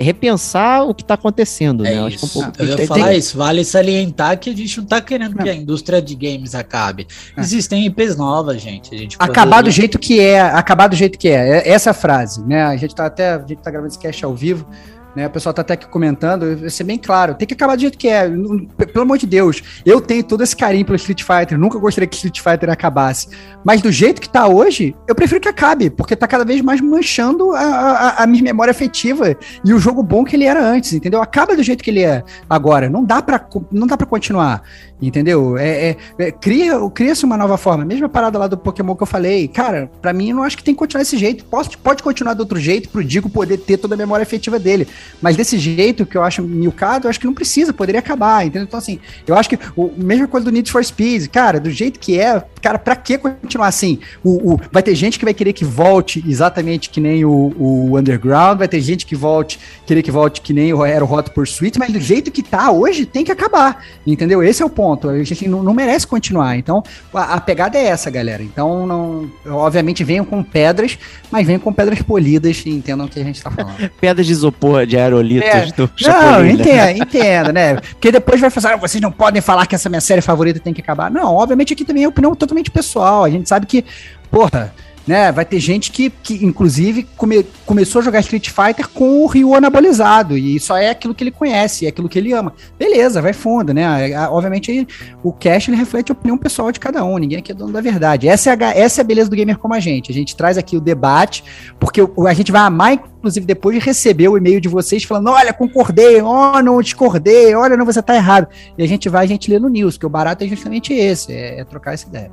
repensar o que está acontecendo, é né? Isso. Acho que um pouco, eu ia falar tem... isso, vale salientar que a gente não está querendo que a indústria de games acabe. É. Existem IPs novas, gente. A gente acabar poderia... do jeito que é, acabar do jeito que é. é essa frase, né? A gente está até, a gente tá gravando esse cast ao vivo. Né, o pessoal tá até aqui comentando, vai ser bem claro, tem que acabar do jeito que é. Pelo amor de Deus, eu tenho todo esse carinho pelo Street Fighter, nunca gostaria que Street Fighter acabasse. Mas do jeito que tá hoje, eu prefiro que acabe, porque tá cada vez mais manchando a, a, a minha memória afetiva e o jogo bom que ele era antes, entendeu? Acaba do jeito que ele é agora. Não dá para não dá para continuar. Entendeu? É, é, é, cria, cria-se uma nova forma. Mesma parada lá do Pokémon que eu falei. Cara, para mim, eu não acho que tem que continuar desse jeito. Pode, pode continuar de outro jeito pro Digo poder ter toda a memória afetiva dele. Mas desse jeito que eu acho milcado, eu acho que não precisa, poderia acabar. Entendeu? Então, assim, eu acho que o mesma coisa do Need for Speed. Cara, do jeito que é, cara, pra que continuar assim? O, o, vai ter gente que vai querer que volte exatamente que nem o, o Underground, vai ter gente que volte, querer que volte que nem o, era o Hot Pursuit, mas do jeito que tá hoje, tem que acabar. Entendeu? Esse é o ponto ponto. A gente não, não merece continuar. Então, a, a, pegada é essa, galera. Então, não, obviamente, venham com pedras, mas venham com pedras polidas e entendam o que a gente tá falando. [laughs] pedras de isopor, de aerolitos é, do Não, entenda, [laughs] entenda, né? Porque depois vai falar, ah, vocês não podem falar que essa minha série favorita tem que acabar. Não, obviamente aqui também é opinião totalmente pessoal. A gente sabe que, porra né? Vai ter gente que, que inclusive, come, começou a jogar Street Fighter com o Ryu anabolizado, e só é aquilo que ele conhece, é aquilo que ele ama. Beleza, vai fundo, né? Obviamente, o Cash ele reflete a opinião pessoal de cada um, ninguém aqui é dono da verdade. Essa é a, essa é a beleza do gamer como a gente. A gente traz aqui o debate, porque a gente vai amar, inclusive, depois de receber o e-mail de vocês falando: olha, concordei, oh, não discordei, olha, não, você tá errado. E a gente vai, a gente lê no news, que o barato é justamente esse, é, é trocar essa ideia.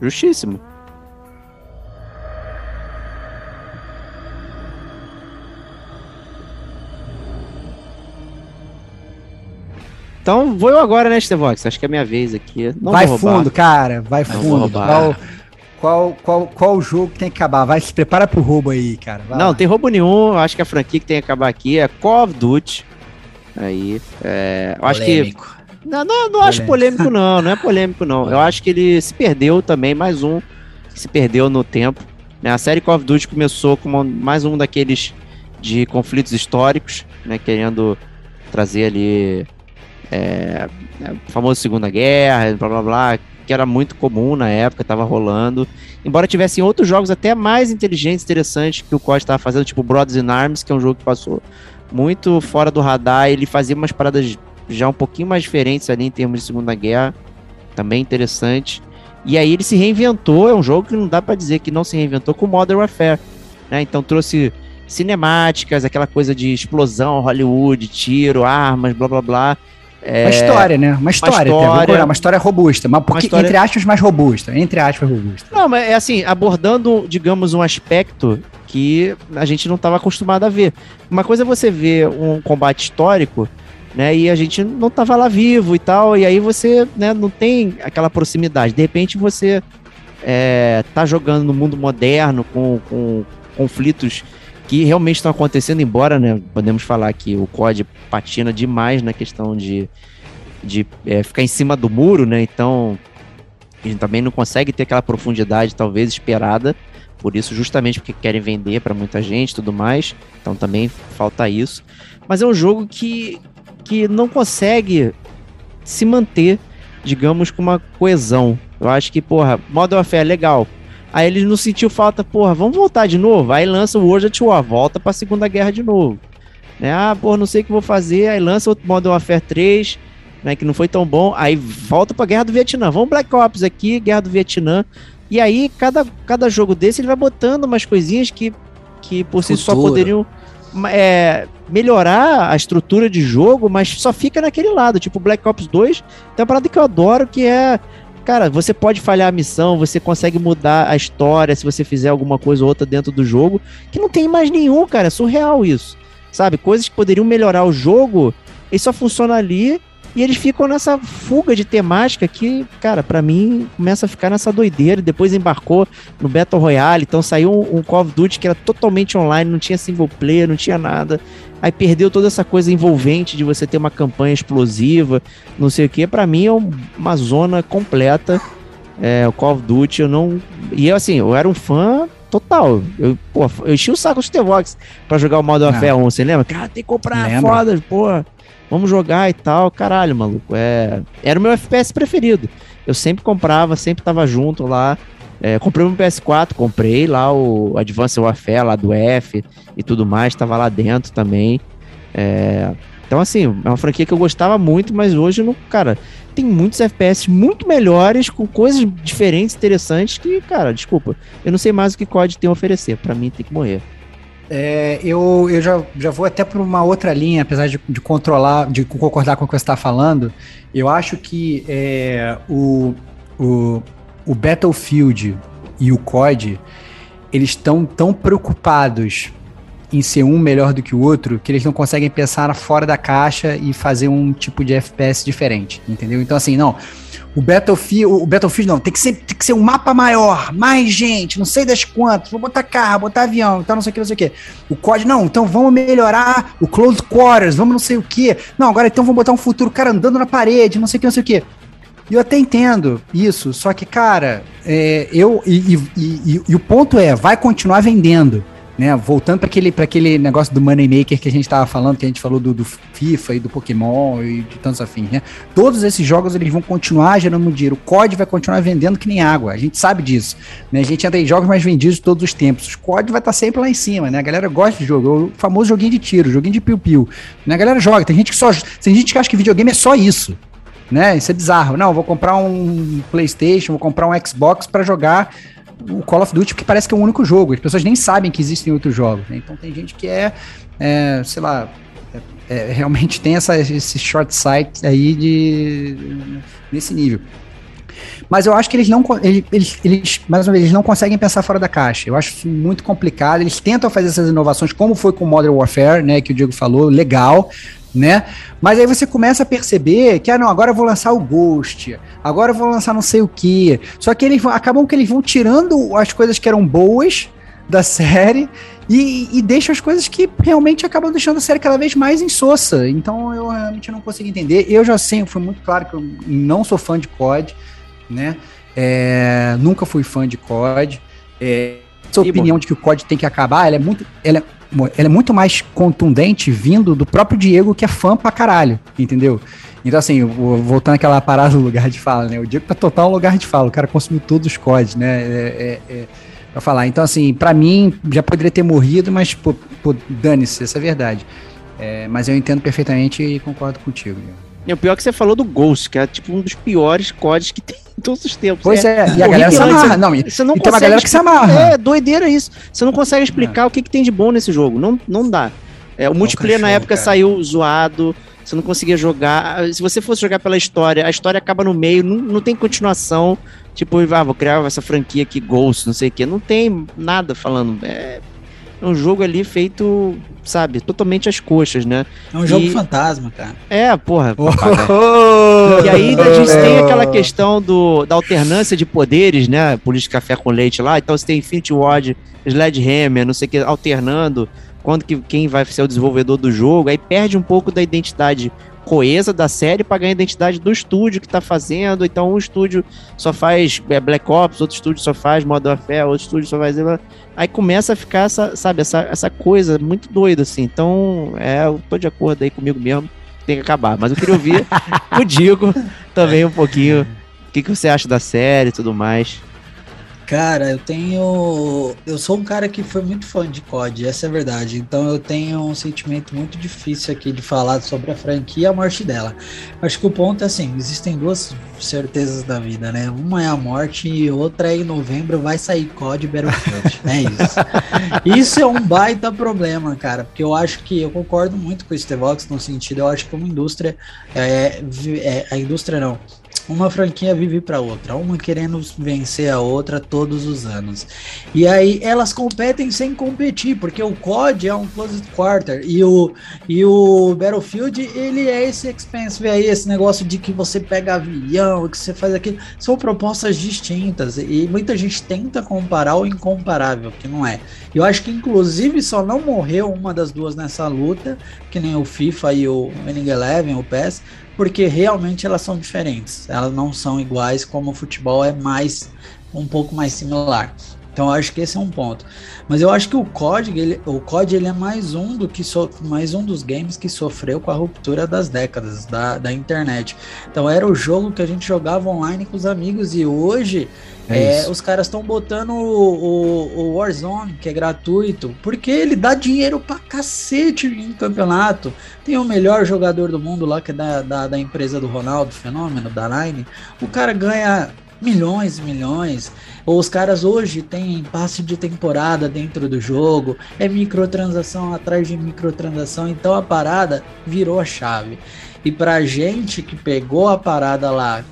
Justíssimo. Então vou eu agora, né, Stevox? Acho que é a minha vez aqui. Não vai fundo, cara. Vai não fundo. Qual, qual, qual, qual jogo que tem que acabar? Vai, se prepara pro roubo aí, cara. Vai não, lá. tem roubo nenhum. Acho que a franquia que tem que acabar aqui é Call of Duty. Aí, é, eu acho que Não, não, não acho polêmico, não. Não é polêmico, não. Eu acho que ele se perdeu também, mais um que se perdeu no tempo. Né? A série Call of Duty começou como mais um daqueles de conflitos históricos, né? Querendo trazer ali é, é, famoso Segunda Guerra, blá blá blá, que era muito comum na época, estava rolando. Embora tivessem outros jogos até mais inteligentes, interessantes que o COD estava fazendo, tipo Brothers in Arms, que é um jogo que passou muito fora do radar. Ele fazia umas paradas já um pouquinho mais diferentes ali em termos de Segunda Guerra, também interessante. E aí ele se reinventou, é um jogo que não dá para dizer que não se reinventou com Modern Warfare, né? Então trouxe cinemáticas, aquela coisa de explosão, Hollywood, tiro, armas, blá blá blá. É... Uma história, né? Uma história, uma história, uma história robusta, mas porque, história... entre aspas, mais robusta, entre aspas, robusta. Não, mas é assim, abordando, digamos, um aspecto que a gente não estava acostumado a ver. Uma coisa é você ver um combate histórico, né, e a gente não estava lá vivo e tal, e aí você, né, não tem aquela proximidade. De repente você é, tá jogando no mundo moderno com, com conflitos que realmente estão acontecendo, embora, né, podemos falar que o COD patina demais na questão de, de é, ficar em cima do muro, né, então a gente também não consegue ter aquela profundidade talvez esperada, por isso justamente porque querem vender para muita gente tudo mais, então também falta isso. Mas é um jogo que, que não consegue se manter, digamos, com uma coesão. Eu acho que, porra, Modern Warfare é legal, Aí ele não sentiu falta, porra, vamos voltar de novo. Aí lança o World at War, volta pra Segunda Guerra de novo. Né? Ah, porra, não sei o que vou fazer. Aí lança o Modern Warfare 3, né, que não foi tão bom. Aí volta pra Guerra do Vietnã. Vamos Black Ops aqui, Guerra do Vietnã. E aí, cada, cada jogo desse, ele vai botando umas coisinhas que, que por si só poderiam é, melhorar a estrutura de jogo, mas só fica naquele lado. Tipo, Black Ops 2 tem uma parada que eu adoro, que é Cara, você pode falhar a missão, você consegue mudar a história se você fizer alguma coisa ou outra dentro do jogo, que não tem mais nenhum, cara. É surreal isso. Sabe? Coisas que poderiam melhorar o jogo, e só funciona ali e eles ficam nessa fuga de temática que, cara, para mim começa a ficar nessa doideira. Depois embarcou no Battle Royale, então saiu um, um Call of Duty que era totalmente online, não tinha single player, não tinha nada. Aí perdeu toda essa coisa envolvente de você ter uma campanha explosiva, não sei o que. Para mim é uma zona completa. É, o Call of Duty, eu não. E eu, assim, eu era um fã total. Eu, pô, eu enchi o saco de T-Vox pra jogar o modo Warfare 1, você lembra? Cara, tem que comprar Lembra. foda, pô. Vamos jogar e tal. Caralho, maluco. É... Era o meu FPS preferido. Eu sempre comprava, sempre tava junto lá. É, comprei um PS4, comprei lá o Advanced Warfare lá do F e tudo mais, tava lá dentro também. É, então, assim, é uma franquia que eu gostava muito, mas hoje, não, cara, tem muitos FPS muito melhores, com coisas diferentes, interessantes, que, cara, desculpa, eu não sei mais o que COD tem a oferecer. para mim, tem que morrer. É, eu eu já, já vou até para uma outra linha, apesar de, de controlar, de concordar com o que você está falando. Eu acho que é, o, o, o Battlefield e o COD, eles estão tão preocupados em ser um melhor do que o outro que eles não conseguem pensar fora da caixa e fazer um tipo de FPS diferente, entendeu? Então assim, não, o Battlefield, o Battlefield não, tem que ser, tem que ser um mapa maior, mais gente, não sei das quantas, vou botar carro, botar avião, então não sei o que, não sei o que. O COD, não, então vamos melhorar o close quarters, vamos não sei o que. Não, agora então vamos botar um futuro, cara andando na parede, não sei o que, não sei o que. E eu até entendo isso, só que, cara, é, eu. E, e, e, e, o ponto é, vai continuar vendendo. Né? Voltando para aquele, aquele negócio do Moneymaker que a gente estava falando, que a gente falou do, do, FIFA e do Pokémon e de tantos afins, né? Todos esses jogos eles vão continuar gerando dinheiro. O COD vai continuar vendendo que nem água. A gente sabe disso. Né? A gente entra em jogos mais vendidos de todos os tempos. O COD vai estar tá sempre lá em cima, né? A galera gosta de jogo. O famoso joguinho de tiro, joguinho de piu-piu. Né? A galera joga. Tem gente que só. Tem gente que acha que videogame é só isso né? Isso é bizarro. Não, vou comprar um PlayStation, vou comprar um Xbox para jogar o Call of Duty, porque parece que é o único jogo. As pessoas nem sabem que existem outros jogos. Né? Então tem gente que é, é sei lá, é, é, realmente tem essa, esse short sight aí de nesse nível. Mas eu acho que eles não eles, eles, mais uma vez, eles não conseguem pensar fora da caixa. Eu acho muito complicado. Eles tentam fazer essas inovações, como foi com Modern Warfare, né, que o Diego falou, legal, né? Mas aí você começa a perceber que, ah, não, agora eu vou lançar o Ghost, agora eu vou lançar não sei o que. Só que eles acabam que eles vão tirando as coisas que eram boas, da série e, e deixa as coisas que realmente acabam deixando a série cada vez mais insossa. Então eu realmente não consigo entender. Eu já sei, foi muito claro que eu não sou fã de COD, né? É, nunca fui fã de COD. É, essa opinião de que o COD tem que acabar, ela é muito, ela é, ela é muito mais contundente vindo do próprio Diego, que é fã pra caralho, entendeu? Então, assim, voltando àquela parada do lugar de fala, né? O Diego tá total lugar de fala, o cara consumiu todos os CODs, né? É, é, é, pra falar. Então, assim, para mim, já poderia ter morrido, mas, pô, pô dane-se, essa é a verdade. É, mas eu entendo perfeitamente e concordo contigo. E o pior é que você falou do Ghost, que é tipo um dos piores CODs que tem em todos os tempos. Pois é, é. e a galera se amarra. Não, você não e tem uma galera que se amarra. É, doideira isso. Você não consegue explicar é. o que, que tem de bom nesse jogo. Não, não dá. É, o multiplayer cachorro, na época cara. saiu zoado, você não conseguia jogar. Se você fosse jogar pela história, a história acaba no meio, não, não tem continuação. Tipo, ah, vou criar essa franquia aqui, Ghost, não sei o quê. Não tem nada falando. É, é um jogo ali feito, sabe, totalmente às coxas, né? É um jogo e... fantasma, cara. É, porra. Oh, oh, e aí a gente [laughs] tem aquela questão do, da alternância de poderes, né? Política café com leite lá. Então você tem Infinity Ward, Sledgehammer, não sei o que, alternando. Quando que quem vai ser o desenvolvedor do jogo, aí perde um pouco da identidade coesa da série para ganhar a identidade do estúdio que está fazendo. Então, um estúdio só faz é, Black Ops, outro estúdio só faz Modern Warfare, outro estúdio só faz. Aí começa a ficar essa, sabe, essa, essa coisa muito doida, assim. Então, é, eu tô de acordo aí comigo mesmo, tem que acabar. Mas eu queria ouvir [laughs] o Digo também um pouquinho. O que, que você acha da série e tudo mais. Cara, eu tenho. Eu sou um cara que foi muito fã de COD, essa é a verdade. Então eu tenho um sentimento muito difícil aqui de falar sobre a franquia e a morte dela. Acho que o ponto é assim: existem duas certezas da vida, né? Uma é a morte e outra é em novembro vai sair COD Battlefield. é [laughs] isso. Isso é um baita problema, cara, porque eu acho que eu concordo muito com o Stevox no sentido, eu acho que uma indústria. É, é, a indústria não uma franquia vive para outra, uma querendo vencer a outra todos os anos. E aí elas competem sem competir, porque o COD é um closed quarter e o, e o Battlefield ele é esse expensive aí, esse negócio de que você pega avião, que você faz aquilo, são propostas distintas e muita gente tenta comparar o incomparável, que não é. Eu acho que inclusive só não morreu uma das duas nessa luta, que nem o FIFA e o Winning Eleven, o PES, porque realmente elas são diferentes. Elas não são iguais, como o futebol é mais um pouco mais similar. Então acho que esse é um ponto. Mas eu acho que o COD, ele, o COD ele é mais um do que so, mais um dos games que sofreu com a ruptura das décadas da, da internet. Então era o jogo que a gente jogava online com os amigos e hoje é é, os caras estão botando o, o, o, Warzone, que é gratuito, porque ele dá dinheiro pra cacete em campeonato. Tem o melhor jogador do mundo lá, que é da, da, da empresa do Ronaldo, Fenômeno, da Line. O cara ganha milhões e milhões. Os caras hoje têm passe de temporada dentro do jogo, é microtransação atrás de microtransação, então a parada virou a chave. E pra gente que pegou a parada lá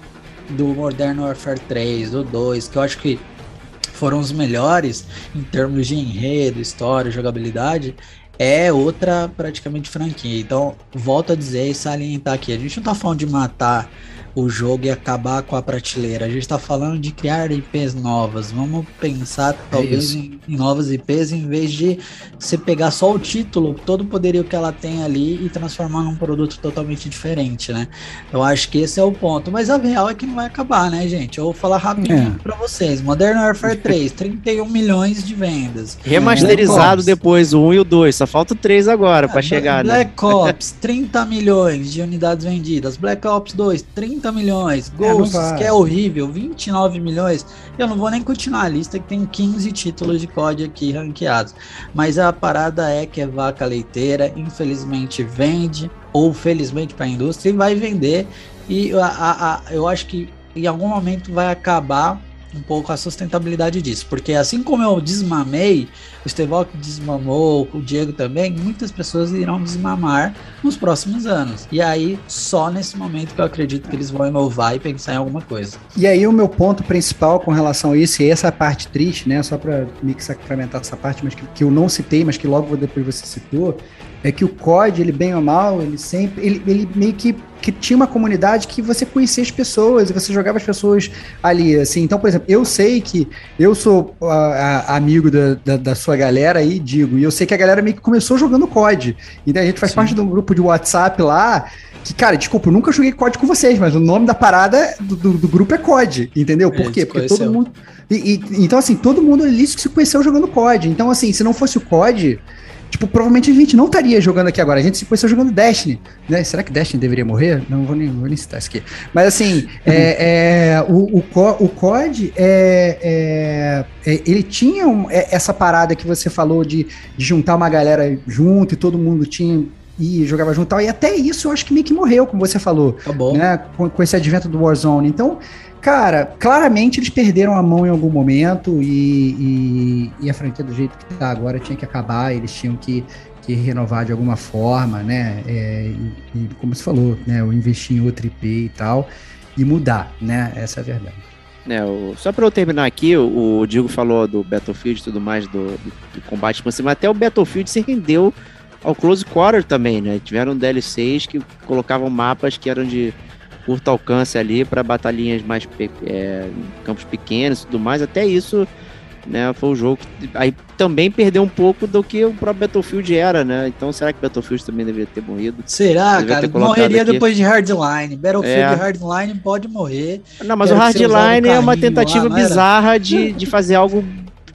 do Modern Warfare 3, do 2, que eu acho que foram os melhores em termos de enredo, história, jogabilidade, é outra praticamente franquia. Então, volto a dizer e salientar aqui, a gente não tá falando de matar o jogo e acabar com a prateleira. A gente está falando de criar IPs novas. Vamos pensar talvez é em, em, novas IPs em vez de você pegar só o título, todo o poderio que ela tem ali e transformar num produto totalmente diferente, né? Eu acho que esse é o ponto. Mas a real é que não vai acabar, né, gente? Eu vou falar rapidinho é. para vocês. Modern Warfare 3, 31 [laughs] milhões de vendas. Remasterizado depois, o 1 e o 2. Só falta o 3 agora é, para chegar, Black né? Black [laughs] Ops, 30 milhões de unidades vendidas. Black Ops 2, 30 30 milhões. É, Ghosts, é, que é horrível, 29 milhões. Eu não vou nem continuar a lista, que tem 15 títulos de COD aqui ranqueados. Mas a parada é que é vaca leiteira, infelizmente vende, ou felizmente para a indústria, e vai vender. E a, a, a, eu acho que em algum momento vai acabar um pouco a sustentabilidade disso. Porque assim como eu desmamei, o Stevok desmamou, o Diego também, muitas pessoas irão desmamar nos próximos anos. E aí, só nesse momento que eu acredito que eles vão inovar e pensar em alguma coisa. E aí, o meu ponto principal com relação a isso, e essa parte triste, né? Só para me sacramentar essa parte, mas que, que eu não citei, mas que logo depois você citou, é que o COD, ele bem ou mal, ele sempre, ele, ele meio que, que tinha uma comunidade que você conhecia as pessoas, e você jogava as pessoas ali, assim. Então, por exemplo, eu sei que eu sou a, a, amigo da, da, da, sua galera aí, digo, e eu sei que a galera meio que começou jogando COD. Então a gente faz Sim. parte de um grupo de WhatsApp lá, que, cara, desculpa, eu nunca joguei COD com vocês, mas o nome da parada do, do, do grupo é COD, entendeu? Por é, quê? Porque todo mundo... E, e, então, assim, todo mundo ali se conheceu jogando COD. Então, assim, se não fosse o COD Tipo, provavelmente a gente não estaria jogando aqui agora. A gente se conheceu jogando Destiny, né? Será que Destiny deveria morrer? Não vou nem, vou nem citar isso aqui. Mas assim, é, [laughs] é, o, o, o COD, é, é, é, ele tinha um, é, essa parada que você falou de, de, juntar uma galera junto e todo mundo tinha e jogava junto e tal. E até isso eu acho que meio que morreu, como você falou. Tá bom. Né? Com, com esse advento do Warzone. Então, Cara, claramente eles perderam a mão em algum momento e, e, e, a franquia do jeito que tá agora tinha que acabar, eles tinham que, que renovar de alguma forma, né? É, e, e, como você falou, né? O investir em outro IP e tal, e mudar, né? Essa é a verdade. É, o, só para eu terminar aqui, o, o Diego falou do Battlefield e tudo mais, do, do, do combate cima, até o Battlefield se rendeu ao Close Quarter também, né? Tiveram DLCs que colocavam mapas que eram de curto alcance ali para batalhinhas mais é, campos pequenos e tudo mais. Até isso, né, foi o jogo que aí também perdeu um pouco do que o próprio Battlefield era, né? Então será que Battlefield também deveria ter morrido? Será, cara? Morreria aqui. depois de Hardline. Battlefield é. Hardline pode morrer. Não, mas Quero o Hardline é uma tentativa lá, bizarra de, [laughs] de fazer algo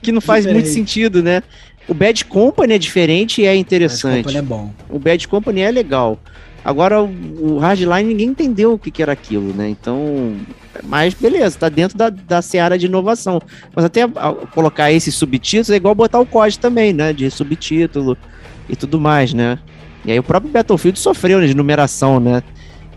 que não faz muito sentido, né? O Bad Company é diferente e é interessante. O Bad Company é bom. O Bad Company é legal. Agora, o, Hardline ninguém entendeu o que, que era aquilo, né? Então, mas beleza, tá dentro da, da seara de inovação. Mas até colocar esses subtítulos é igual botar o código também, né? De subtítulo e tudo mais, né? E aí o próprio Battlefield sofreu né, de numeração, né?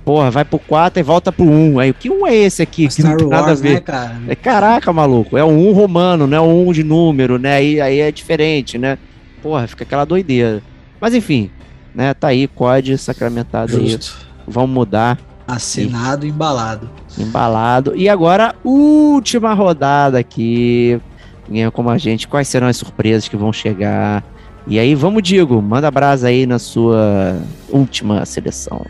Porra, vai pro 4 e volta pro 1. Aí, que 1 é esse aqui? Que não tem nada Wars, a ver. Né, cara? É, caraca, maluco. É o 1 romano, não é o 1 de número, né? Aí, aí é diferente, né? Porra, fica aquela doideira. Mas enfim, né? Tá aí, COD sacramentado Justo. aí. Vamos mudar. Assinado e embalado. Embalado. E agora, última rodada aqui. Ninguém como a gente. Quais serão as surpresas que vão chegar? E aí, vamos, Diego, manda brasa aí na sua última seleção.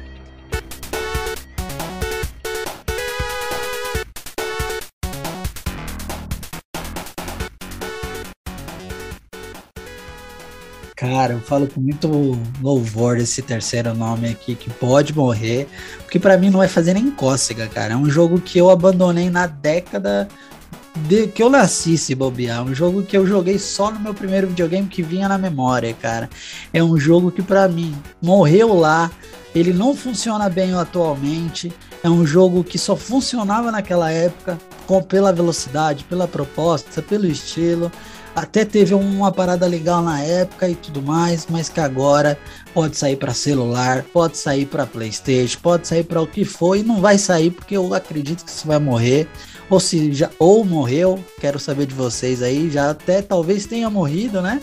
Cara, eu falo com muito louvor desse terceiro nome aqui que pode morrer, porque para mim não vai fazer nem cócega, cara. É um jogo que eu abandonei na década de que eu nasci, se bobear. Um jogo que eu joguei só no meu primeiro videogame que vinha na memória, cara. É um jogo que para mim morreu lá. Ele não funciona bem atualmente. É um jogo que só funcionava naquela época, com, pela velocidade, pela proposta, pelo estilo até teve uma parada legal na época e tudo mais, mas que agora pode sair para celular, pode sair para PlayStation, pode sair para o que for e não vai sair porque eu acredito que isso vai morrer. Ou se já ou morreu, quero saber de vocês aí, já até talvez tenha morrido, né?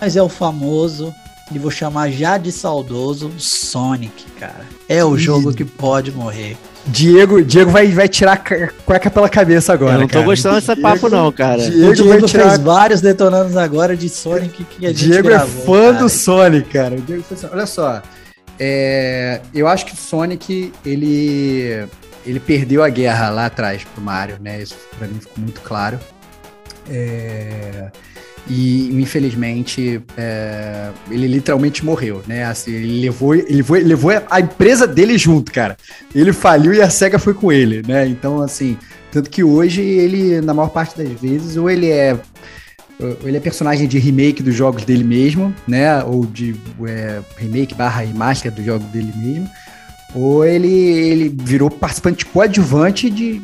Mas é o famoso e vou chamar já de saudoso Sonic, cara. É o jogo que pode morrer. Diego, Diego vai, vai tirar a cueca pela cabeça agora. Eu não tô cara. gostando desse papo, não, cara. Diego, o Diego tirar... fez vários detonandos agora de Sonic que a gente Diego é gravou, é fã cara. do Sonic, cara. Diego, olha só. É, eu acho que o Sonic, ele, ele perdeu a guerra lá atrás pro Mario, né? Isso pra mim ficou muito claro. É, e infelizmente é, ele literalmente morreu, né? Assim, ele levou, ele levou, levou a empresa dele junto, cara. Ele faliu e a Sega foi com ele, né? Então, assim, tanto que hoje ele, na maior parte das vezes, ou ele é ele é personagem de remake dos jogos dele mesmo, né? Ou de é, remake barra remaster dos jogos dele mesmo. Ou ele, ele virou participante coadjuvante de,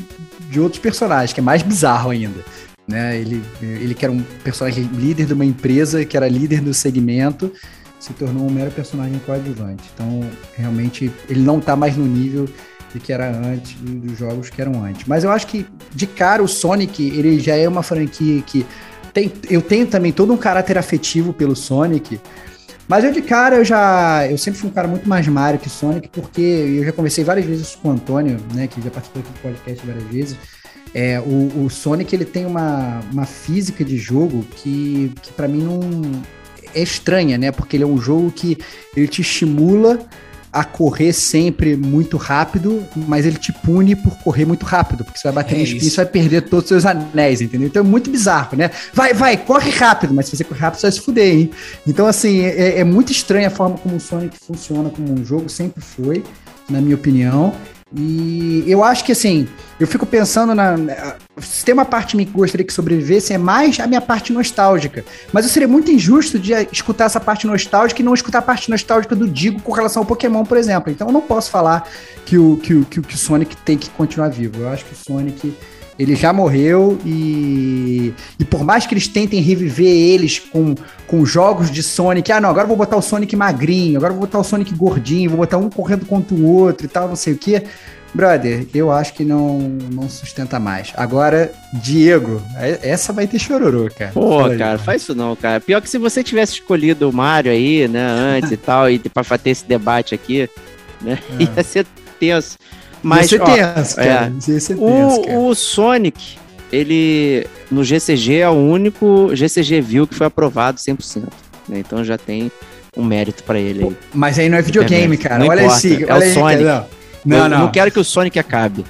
de outros personagens, que é mais bizarro ainda. Né? Ele, ele que era um personagem líder de uma empresa, que era líder do segmento, se tornou um mero personagem coadjuvante. Então, realmente, ele não está mais no nível de que era antes, dos jogos que eram antes. Mas eu acho que, de cara, o Sonic, ele já é uma franquia que tem, eu tenho também todo um caráter afetivo pelo Sonic, mas eu de cara, eu já. Eu sempre fui um cara muito mais Mario que Sonic, porque eu já conversei várias vezes com o Antônio, né? Que já participou aqui do podcast várias vezes. É, o, o, Sonic ele tem uma, uma física de jogo que, que para mim não é estranha, né? Porque ele é um jogo que ele te estimula a correr sempre muito rápido, mas ele te pune por correr muito rápido, porque você vai bater É no espinho e vai perder todos os seus anéis, entendeu? Então é muito bizarro, né? Vai, vai, corre rápido, mas se você correr rápido, você vai se fuder, hein? Então, assim, é, é muito estranha a forma como o Sonic funciona como um jogo, sempre foi, na minha opinião. E eu acho que, assim, eu fico pensando na. Se tem uma parte em mim que gostaria que sobrevivesse, é mais a minha parte nostálgica. Mas eu seria muito injusto de escutar essa parte nostálgica e não escutar a parte nostálgica do Digo com relação ao Pokémon, por exemplo. Então eu não posso falar que o, que o, que o, que o Sonic tem que continuar vivo. Eu acho que o Sonic. Ele já morreu e, e por mais que eles tentem reviver eles com, com jogos de Sonic, ah não, agora vou botar o Sonic magrinho, agora vou botar o Sonic gordinho, vou botar um correndo contra o outro e tal, não sei o que. Brother, eu acho que não, não sustenta mais. Agora, Diego, é- essa vai ter chororô, cara. Pô, Fala aí. cara, faz isso não, cara. Pior que se você tivesse escolhido o Mario aí, né, antes e tal, e pra ter esse debate aqui, né, [laughs] ia ser tenso. Mas, Ia ser ó, tenso, cara. Ia ser tenso, cara. o, o Sonic, ele, no GCG, é o único GCG View que foi aprovado 100%. Né, então já tem um mérito pra ele aí. Mas aí não é videogame, É, cara. não olha importa, esse. é o olha aí, Sonic. cara, Não, Eu não. não quero que o Sonic acabe.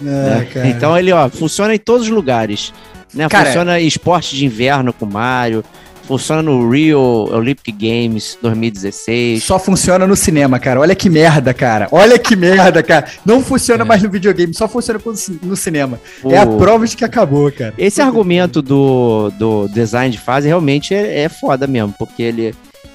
Não, né? Então ele, ó, funciona em todos os lugares. Né? Cara- funciona em esporte de inverno com Mario, funciona no Rio Olympic Games 2016. Só funciona no cinema, cara. Olha que merda, cara. Olha que merda, cara. Não funciona mais no videogame, só funciona no ci- no cinema. É a O- prova de que acabou, cara. Esse argumento do, do design de fase realmente é, é foda mesmo, porque ele.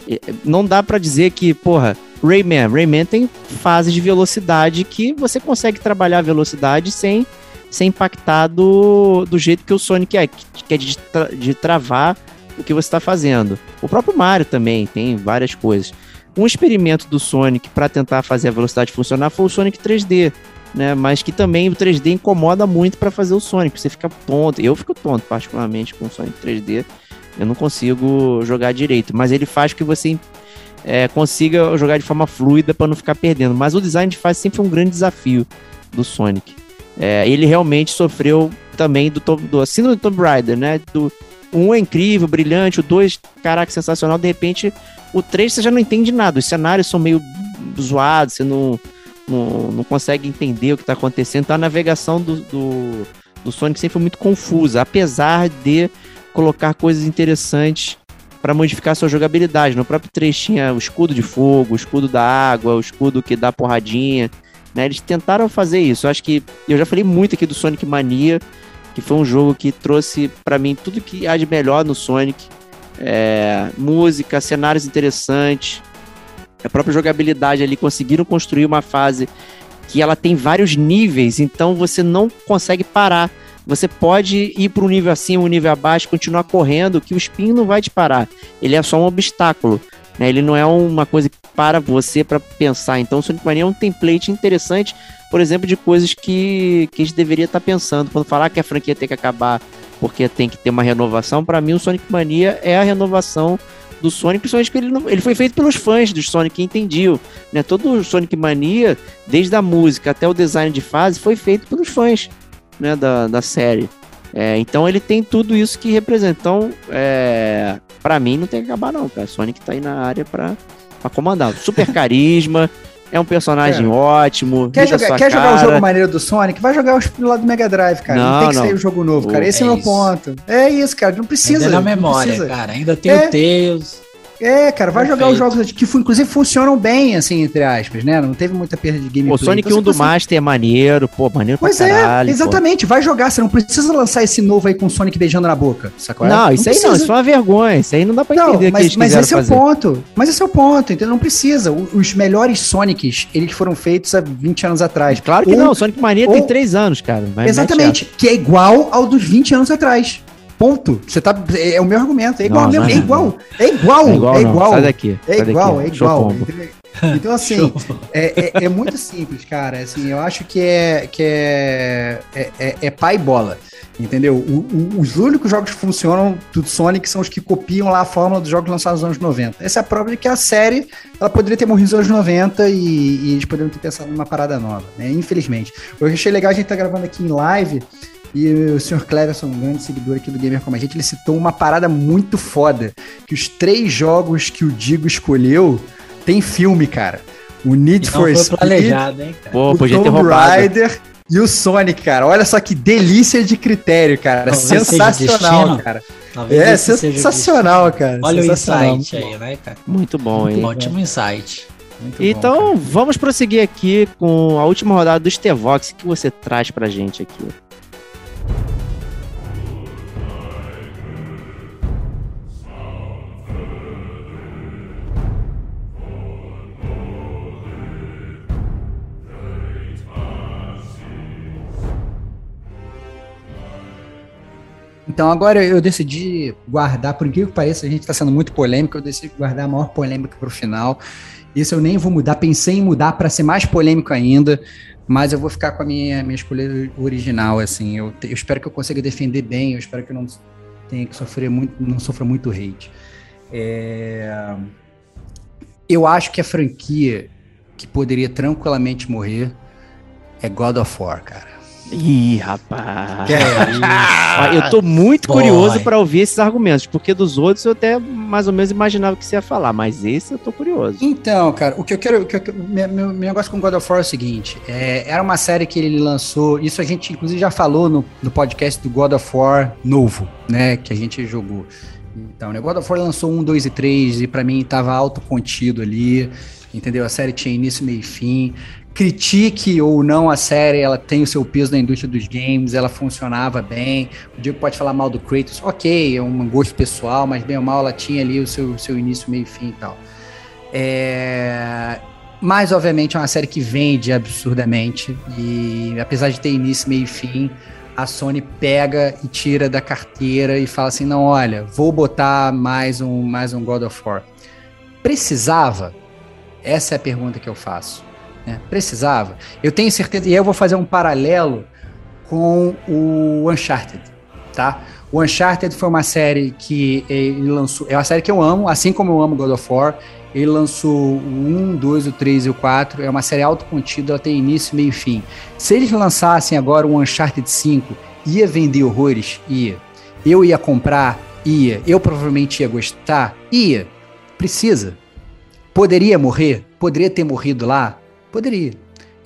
é- Não dá pra dizer que, porra, Rayman. Rayman tem fases de velocidade que você consegue trabalhar a velocidade sem, sem impactar do, do jeito que o Sonic é, que, que é de, tra- de travar o que você está fazendo. O próprio Mario também tem várias coisas. Um experimento do Sonic para tentar fazer a velocidade funcionar foi o Sonic 3D. Né, mas que também o 3D incomoda muito para fazer o Sonic. Você fica tonto. Eu fico tonto, particularmente, com o Sonic 3D. Eu não consigo jogar direito. Mas ele faz que você é, consiga jogar de forma fluida para não ficar perdendo. Mas o design de fase sempre foi um grande desafio do Sonic. É, ele realmente sofreu também do, Tom- do síndrome do Tomb Raider, né? Do, um é incrível, brilhante, o dois, caraca, sensacional. De repente, o três você já não entende nada. Os cenários são meio zoados, você não, não, não consegue entender o que está acontecendo. Então a navegação do, do, do Sonic sempre foi muito confusa, apesar de colocar coisas interessantes para modificar sua jogabilidade. No próprio 3 tinha o escudo de fogo, o escudo da água, o escudo que dá porradinha. Né? Eles tentaram fazer isso. Eu acho que eu já falei muito aqui do Sonic Mania, que foi um jogo que trouxe para mim tudo que há de melhor no Sonic. É, música, cenários interessantes, a própria jogabilidade ali conseguiram construir uma fase que ela tem vários níveis, então você não consegue parar. Você pode ir para um nível acima, um nível abaixo, continuar correndo, que o espinho não vai te parar. Ele é só um obstáculo. Né? Ele não é uma coisa que para você para pensar. Então, o Sonic Mania é um template interessante, por exemplo, de coisas que, que a gente deveria estar pensando. Quando falar que a franquia tem que acabar porque tem que ter uma renovação, para mim o Sonic Mania é a renovação do Sonic, principalmente porque ele, não- ele foi feito pelos fãs do Sonic que entendiam. Né? Todo o Sonic Mania, desde a música até o design de fase, foi feito pelos fãs né, da, da série. É, então ele tem tudo isso que representa. Então, é, para mim, não tem que acabar, não, cara. Sonic tá aí na área pra, pra comandar. Super carisma, é um personagem Cara, ótimo. Quer, jogar, quer jogar o jogo maneiro do Sonic? Vai jogar os lá do Mega Drive, cara. Não, Não, tem que sair não. o jogo novo, cara. Esse é, é o meu isso. ponto. É isso, cara. Não precisa. Ainda na não memória, precisa. cara. Ainda tem É. o Tails. É, cara, vai jogar os jogos que inclusive funcionam bem, assim, entre aspas, né? Não teve muita perda de gameplay. O Sonic Então, 1 do Master é maneiro, pô, maneiro Pois pra caralho. é, pô. exatamente. Vai jogar. Você não precisa lançar esse novo aí com o Sonic beijando na boca, sacou? Não, isso aí não, precisa. isso é uma vergonha. Isso aí não dá pra Não, entender o que mas, mas esse é o fazer. ponto. Mas esse é o ponto, entendeu? Não precisa. Os melhores Sonics, eles foram feitos há 20 anos atrás. Claro que Ou- não, o Sonic Mania tem ou- 3 anos, cara. Exatamente. Que é igual ao dos 20 anos atrás. Ponto. Você tá. É, é o meu argumento. É igual Não, não, é igual. É igual. É igual, É igual. Sai daqui. É sai igual, daqui. é igual. Então, [laughs] assim, é, é- é muito simples, cara. Assim, eu acho que é, que é, é, pai e bola. Entendeu? O- o- os únicos jogos que funcionam do Sonic são os que copiam lá a fórmula dos jogos lançados nos anos 90. Essa é a prova de que a série ela poderia ter morrido nos anos 90 e, e eles poderiam ter pensado numa parada nova, né? Infelizmente. Eu achei legal a gente tá gravando aqui em live. E o Sr. Cleverson, um grande seguidor aqui do Gamer Como a Gente, ele citou uma parada muito foda. Que os três jogos que o Digo escolheu tem filme, cara. O Need E for Speed, planejado, hein, cara. Pô, o podia Tomb. Raider e o Sonic, cara. Olha só que delícia de critério, cara. Talvez sensacional, cara. Talvez É o sensacional, cara. Olha o sensacional. insight aí, né, cara? Muito bom, hein? Ótimo insight. Muito bom, Então, vamos prosseguir aqui com a última rodada do Stevox. O que você traz pra gente aqui? Então agora eu decidi guardar, por incrível que pareça, a gente está sendo muito polêmico, eu decidi guardar a maior polêmica para o final. Isso eu nem vou mudar, pensei em mudar para ser mais polêmico ainda, mas eu vou ficar com a minha, minha escolha original, assim. Eu, eu espero que eu consiga defender bem, eu espero que eu não tenha que sofrer muito, não sofra muito hate. É, Eu acho que a franquia que poderia tranquilamente morrer é God of War, cara. Ih, rapaz. Que é [laughs] eu tô muito Boy. curioso pra ouvir esses argumentos, porque dos outros eu até mais ou menos imaginava que você ia falar, mas esse eu tô curioso. Então, cara, o que eu quero. O que eu, meu, meu- negócio com God of War é o seguinte: é, era uma série que ele lançou. Isso a gente, inclusive, já falou no, no podcast do God of War novo, né? Que a gente jogou. Então, né, God of War lançou um, dois e três, e pra mim tava autocontido ali. Entendeu? A série tinha início, meio e fim. Critique ou não a série, ela tem o seu peso na indústria dos games, ela funcionava bem. O Diego pode falar mal do Kratos, ok, é um gosto pessoal, mas bem ou mal ela tinha ali o seu, seu início, meio fim e tal. É... Mas, obviamente, é uma série que vende absurdamente. E apesar de ter início, meio e fim, a Sony pega e tira da carteira e fala assim: não, olha, vou botar mais um, mais um God of War. Precisava? Essa é a pergunta que eu faço. Né? Precisava? Eu tenho certeza, e eu vou fazer um paralelo com o Uncharted, tá? O Uncharted foi uma série que ele lançou, é uma série que eu amo, assim como eu amo God of War. Ele lançou o 1, 2, o 3 e o 4. É uma série autocontida, ela tem início, meio e fim. Se eles lançassem agora o Uncharted 5, ia vender horrores? Ia. Eu ia comprar? Ia. Eu provavelmente ia gostar? Ia. Precisa. Poderia morrer? Poderia ter morrido lá? Poderia.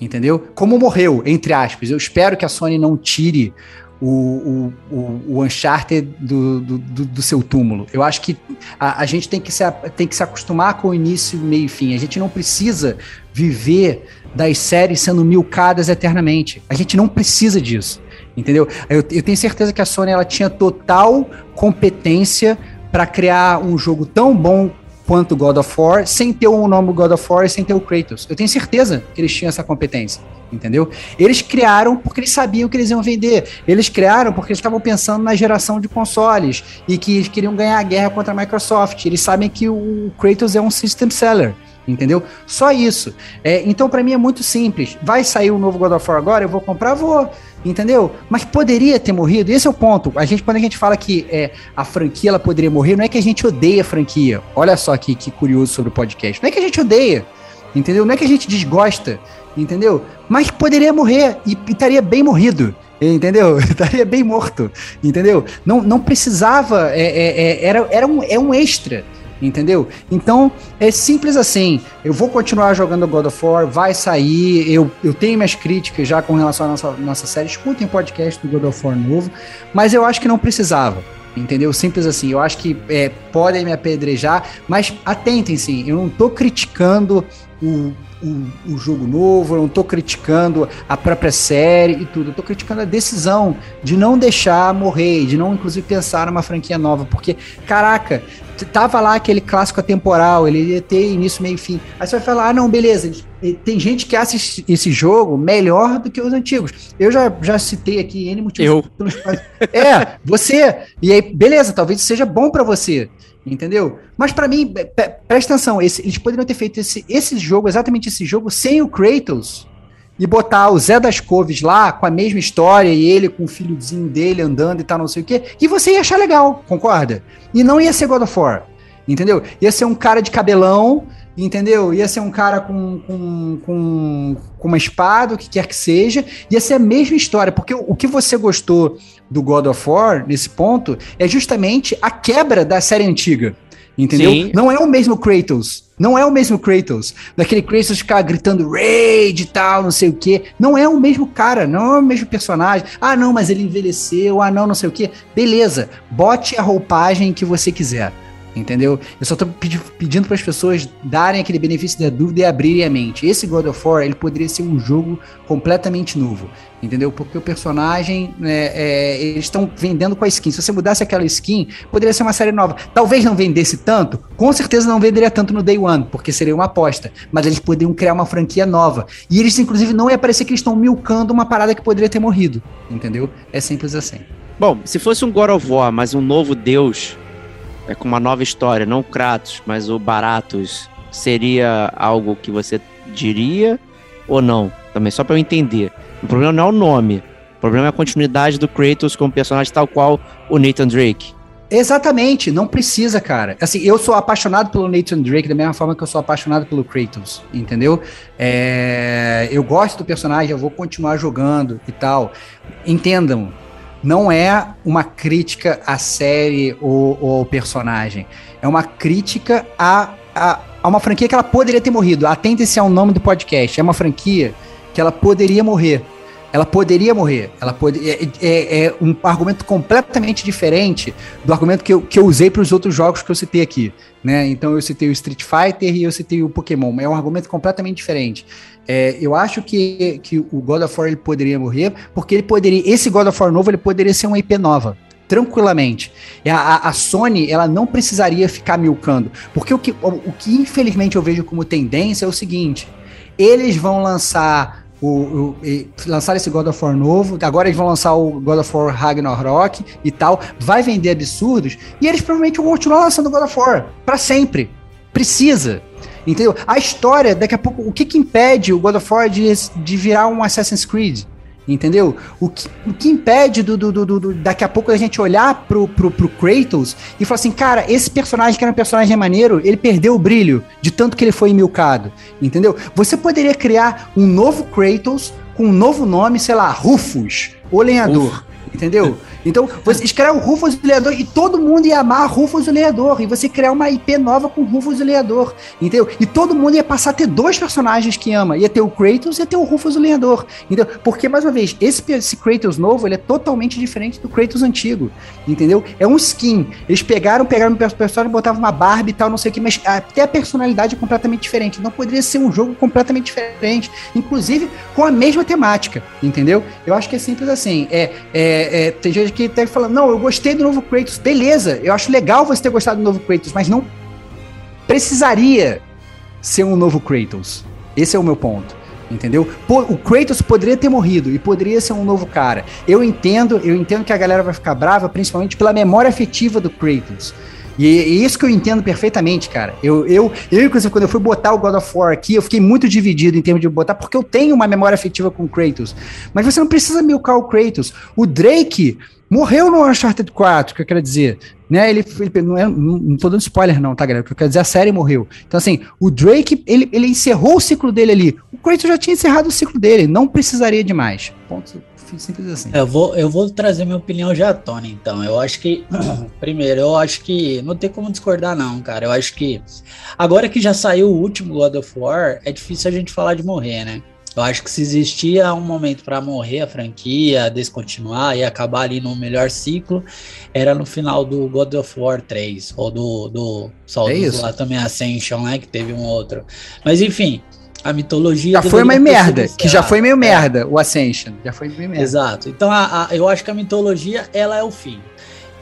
Entendeu? Como morreu, entre aspas. Eu espero que a Sony não tire o, o, o, Uncharted do, do, do, seu túmulo. Eu acho que a, a gente tem que, se, tem que se acostumar com o início, meio e fim. A gente não precisa viver das séries sendo milcadas eternamente. A gente não precisa disso. Entendeu? Eu, eu tenho certeza que a Sony ela tinha total competência para criar um jogo tão bom quanto God of War, sem ter o nome God of War e sem ter o Kratos. Eu tenho certeza que eles tinham essa competência, entendeu? Eles criaram porque eles sabiam que eles iam vender. Eles criaram porque eles estavam pensando na geração de consoles e que eles queriam ganhar a guerra contra a Microsoft. Eles sabem que o Kratos é um system seller. Entendeu? Só isso. É, então, para mim, é muito simples. Vai sair o novo God of War agora? Eu vou comprar? Vou. Entendeu? Mas poderia ter morrido. Esse é o ponto. A gente, quando a gente fala que é, a franquia ela poderia morrer, não é que a gente odeia a franquia. Olha só que, que curioso sobre o podcast. Não é que a gente odeia. Entendeu? Não é que a gente desgosta. Entendeu? Mas poderia morrer e, e estaria bem morrido. Entendeu? [laughs] Estaria bem morto. Entendeu? Não, não precisava. é, é, é, era, era um, é um extra. Entendeu? Então, é simples assim. Eu vou continuar jogando God of War, vai sair. Eu, eu tenho minhas críticas já com relação à nossa, nossa série. Escutem podcast do God of War novo. Mas eu acho que não precisava. Entendeu? Simples assim. Eu acho que é, podem me apedrejar, mas atentem sim. Eu não tô criticando o, o, o jogo novo, não tô criticando a própria série e tudo. Eu tô criticando a decisão de não deixar morrer, de não, inclusive, pensar numa franquia nova. Porque, caraca, tava lá aquele clássico atemporal, ele ia ter início, meio e fim. Aí você vai falar, ah, não, beleza, tem gente que acha esse- jogo melhor do que os antigos. Eu já, já citei aqui N motivos. Eu. pelos É, você. E aí, beleza, talvez seja bom pra você. Entendeu? Mas pra mim, presta atenção, esse- eles poderiam ter feito esse, esse jogo, exatamente esse jogo, sem o Kratos e botar o Zé das Coves lá com a mesma história e ele com o filhozinho dele andando e tal, não sei o quê, e você ia achar legal, concorda? E não ia ser God of War, entendeu? Ia ser um cara de cabelão entendeu? Ia ser um cara com, com, com, com uma espada, o que quer que seja, ia ser a mesma história, porque o, o que você gostou do God of War, nesse ponto, é justamente a quebra da série antiga, entendeu? Sim. Não é o mesmo Kratos, não é o mesmo Kratos, daquele Kratos ficar gritando raid e tal, não sei o que, não é o mesmo cara, não é o mesmo personagem, ah não, mas ele envelheceu, ah não, não sei o que, beleza, bote a roupagem que você quiser, Entendeu? Eu só tô pedi pedindo para as pessoas darem aquele benefício da dúvida e abrirem a mente. Esse God of War, ele poderia ser um jogo completamente novo. Entendeu? Porque o personagem, é, é, eles estão vendendo com a skin. Se você mudasse aquela skin, poderia ser uma série nova. Talvez não vendesse tanto, com certeza não venderia tanto no Day One, porque seria uma aposta. Mas eles poderiam criar uma franquia nova. E eles, inclusive, não ia parecer que eles estão milcando uma parada que poderia ter morrido. Entendeu? É simples assim. Bom, se fosse um God of War, mas um novo deus, é com uma nova história, não o Kratos, mas o Baratos, seria algo que você diria ou não? Também, só para eu entender. O problema não é o nome, o problema é a continuidade do Kratos como personagem tal qual o Nathan Drake. Exatamente, não precisa, cara. Assim, eu sou apaixonado pelo Nathan Drake da mesma forma que eu sou apaixonado pelo Kratos, entendeu? É, eu gosto do personagem, eu vou continuar jogando e tal. Entendam, não é uma crítica à série ou, ou ao personagem. É uma crítica a, a, a uma franquia que ela poderia ter morrido. Atente-se ao nome do podcast. É uma franquia que ela poderia morrer. Ela poderia morrer. Ela pode, é, é, é um argumento completamente diferente do argumento que eu, que eu usei para os outros jogos que eu citei aqui. Né? Então eu citei o Street Fighter e eu citei o Pokémon. É um argumento completamente diferente. É, eu acho que, que o God of War ele poderia morrer, porque ele poderia. Esse God of War novo ele poderia ser uma IP nova tranquilamente. A, a, Sony, ela não precisaria ficar milcando. Porque o que, o, o, que infelizmente eu vejo como tendência é o seguinte: eles vão lançar o, o, lançar esse God of War novo, agora eles vão lançar o God of War Ragnarok e tal, vai vender absurdos, e eles provavelmente vão continuar lançando God of War para sempre. Precisa. Entendeu? A história, daqui a pouco, o que, que impede o God of War de, de virar um Assassin's Creed? Entendeu? O que, o que impede do, do, do, do, daqui a pouco a gente olhar pro, pro, pro Kratos e falar assim, cara, esse personagem que era um personagem maneiro, ele perdeu o brilho de tanto que ele foi milcado. Entendeu? Você poderia criar um novo Kratos com um novo nome, sei lá, Rufus, o lenhador. Entendeu? [laughs] Então, você escreve o Rufus o Leador e todo mundo ia amar Rufus o Leador. E você criar uma IP nova com Rufus o Leador. Entendeu? E todo mundo ia passar a ter dois personagens que ama. Ia ter o Kratos e ia ter o Rufus o Leador. Entendeu? Porque, mais uma vez, esse, esse Kratos novo ele é totalmente diferente do Kratos antigo. Entendeu? É um skin. Eles pegaram, pegaram o personagem, botavam uma Barbie e tal, não sei o que, mas até a personalidade é completamente diferente. Não poderia ser um jogo completamente diferente. Inclusive com a mesma temática. Entendeu? Eu acho que é simples assim. É, é, é tem gente que até falando, não, eu gostei do novo Kratos, beleza, eu acho legal você ter gostado do novo Kratos, mas não precisaria ser um novo Kratos. Esse é o meu ponto. Entendeu? O Kratos poderia ter morrido e poderia ser um novo cara. Eu entendo, eu entendo que a galera vai ficar brava, principalmente pela memória afetiva do Kratos. E é isso que eu entendo perfeitamente, cara. Eu, eu, eu, inclusive, quando eu fui botar o God of War aqui, eu fiquei muito dividido em termos de botar, porque eu tenho uma memória afetiva com o Kratos. Mas você não precisa milcar o Kratos. O Drake morreu no Uncharted 4, que eu quero dizer. Né, ele, ele não, é, não, tô dando spoiler, não, tá, galera? O que eu quero dizer, a série morreu. Então, assim, o Drake, ele, ele encerrou o ciclo dele ali. O Kratos já tinha encerrado o ciclo dele, não precisaria de mais. Ponto simples assim. Eu vou, eu vou trazer minha opinião já, Tony, então. Eu acho que, [clears throat] primeiro, eu acho que não tem como discordar, não, cara. Eu acho que agora que já saiu o último God of War, é difícil a gente falar de morrer, né? Eu acho que se existia um momento para morrer a franquia, descontinuar e acabar ali no melhor ciclo, era no final do God of War 3, ou do, do só é lá também Ascension, né? Que teve um outro. Mas enfim, a mitologia. Já foi meio merda, que já foi meio é. merda o Ascension. Já foi meio merda. Exato. Então a, a, eu acho que a mitologia ela é o fim.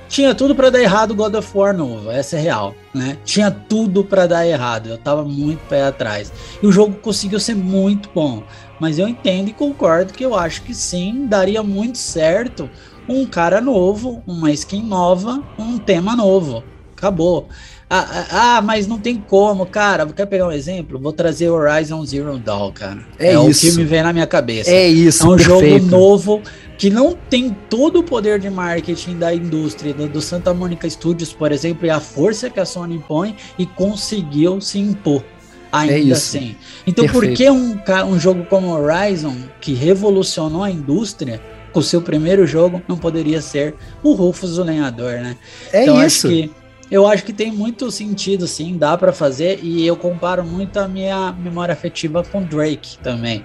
Tinha tudo para dar errado o God of War novo, essa é real, né? Tinha tudo para dar errado, eu tava muito pé atrás. E o jogo conseguiu ser muito bom, mas eu entendo e concordo que eu acho que sim, daria muito certo um cara novo, uma skin nova, um tema novo. Acabou. Ah, ah, ah, mas não tem como, cara. Quer pegar um exemplo? Vou trazer Horizon Zero Dawn, cara. É, é isso. o que me vem na minha cabeça. É isso, É um perfeito. jogo novo que não tem todo o poder de marketing da indústria do, do Santa Monica Studios, por exemplo, e a força que a Sony impõe e conseguiu se impor. Ainda É assim. Então, por Perfeito. que um, um jogo como Horizon, que revolucionou a indústria, com o seu primeiro jogo, não poderia ser o Rufus o Lenhador, né? É então, isso. Acho que, eu acho que tem muito sentido, sim, dá pra fazer, e eu comparo muito a minha memória afetiva com Drake também.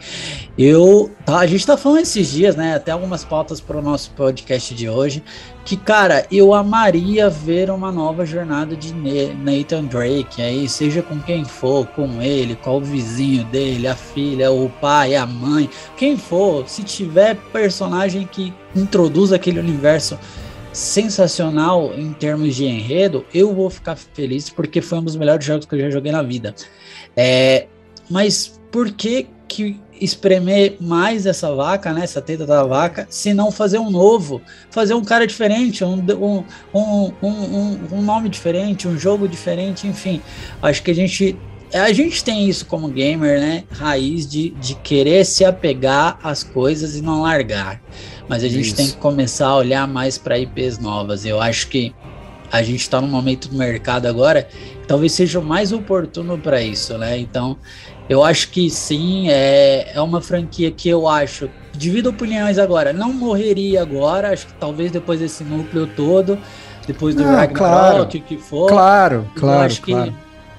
Eu, tá, a gente tá falando esses dias, né, até algumas pautas pro nosso podcast de hoje, que, cara, eu amaria ver uma nova jornada de Nathan Drake, aí, seja com quem for, com ele, com o vizinho dele, a filha, o pai, a mãe, quem for, se tiver personagem que introduz aquele universo sensacional em termos de enredo, eu vou ficar feliz porque foi um dos melhores jogos que eu já joguei na vida. É, mas por que que espremer mais essa vaca, né, essa teta da vaca, se não fazer um novo, fazer um cara diferente, um, um, um, um, um nome diferente, um jogo diferente, enfim, acho que a gente a gente tem isso como gamer, né? Raiz de, de querer se apegar às coisas e não largar. Mas a gente Isso. tem que começar a olhar mais para IPs novas. Eu acho que a gente está num momento do mercado agora que talvez seja o mais oportuno para isso, né? Então, eu acho que sim, é, é uma franquia que eu acho. Divido opiniões agora. Não morreria agora, acho que talvez depois desse núcleo todo, depois do Não, Ragnarok, claro. o que, que for. Claro, Eu claro, acho que claro.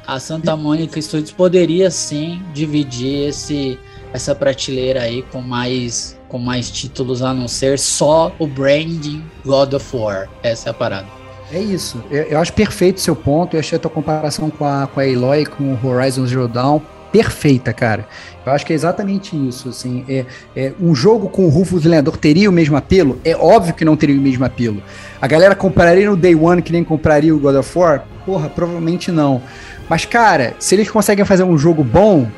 A Santa Mônica Studios poderia sim dividir esse, essa prateleira aí com mais, com mais títulos a não ser só o branding God of War. Essa é a parada. É isso. Eu, eu acho perfeito o seu ponto. Eu achei a tua comparação com a, com a Eloy, com o Horizon Zero Dawn, perfeita, cara. Eu acho que é exatamente isso. Assim, é, é, um jogo com o Rufus Lenhador teria o mesmo apelo? É óbvio que não teria o mesmo apelo. A galera compraria no Day One que nem compraria o God of War? Porra, provavelmente não. Mas, cara, se eles conseguem fazer um jogo bom,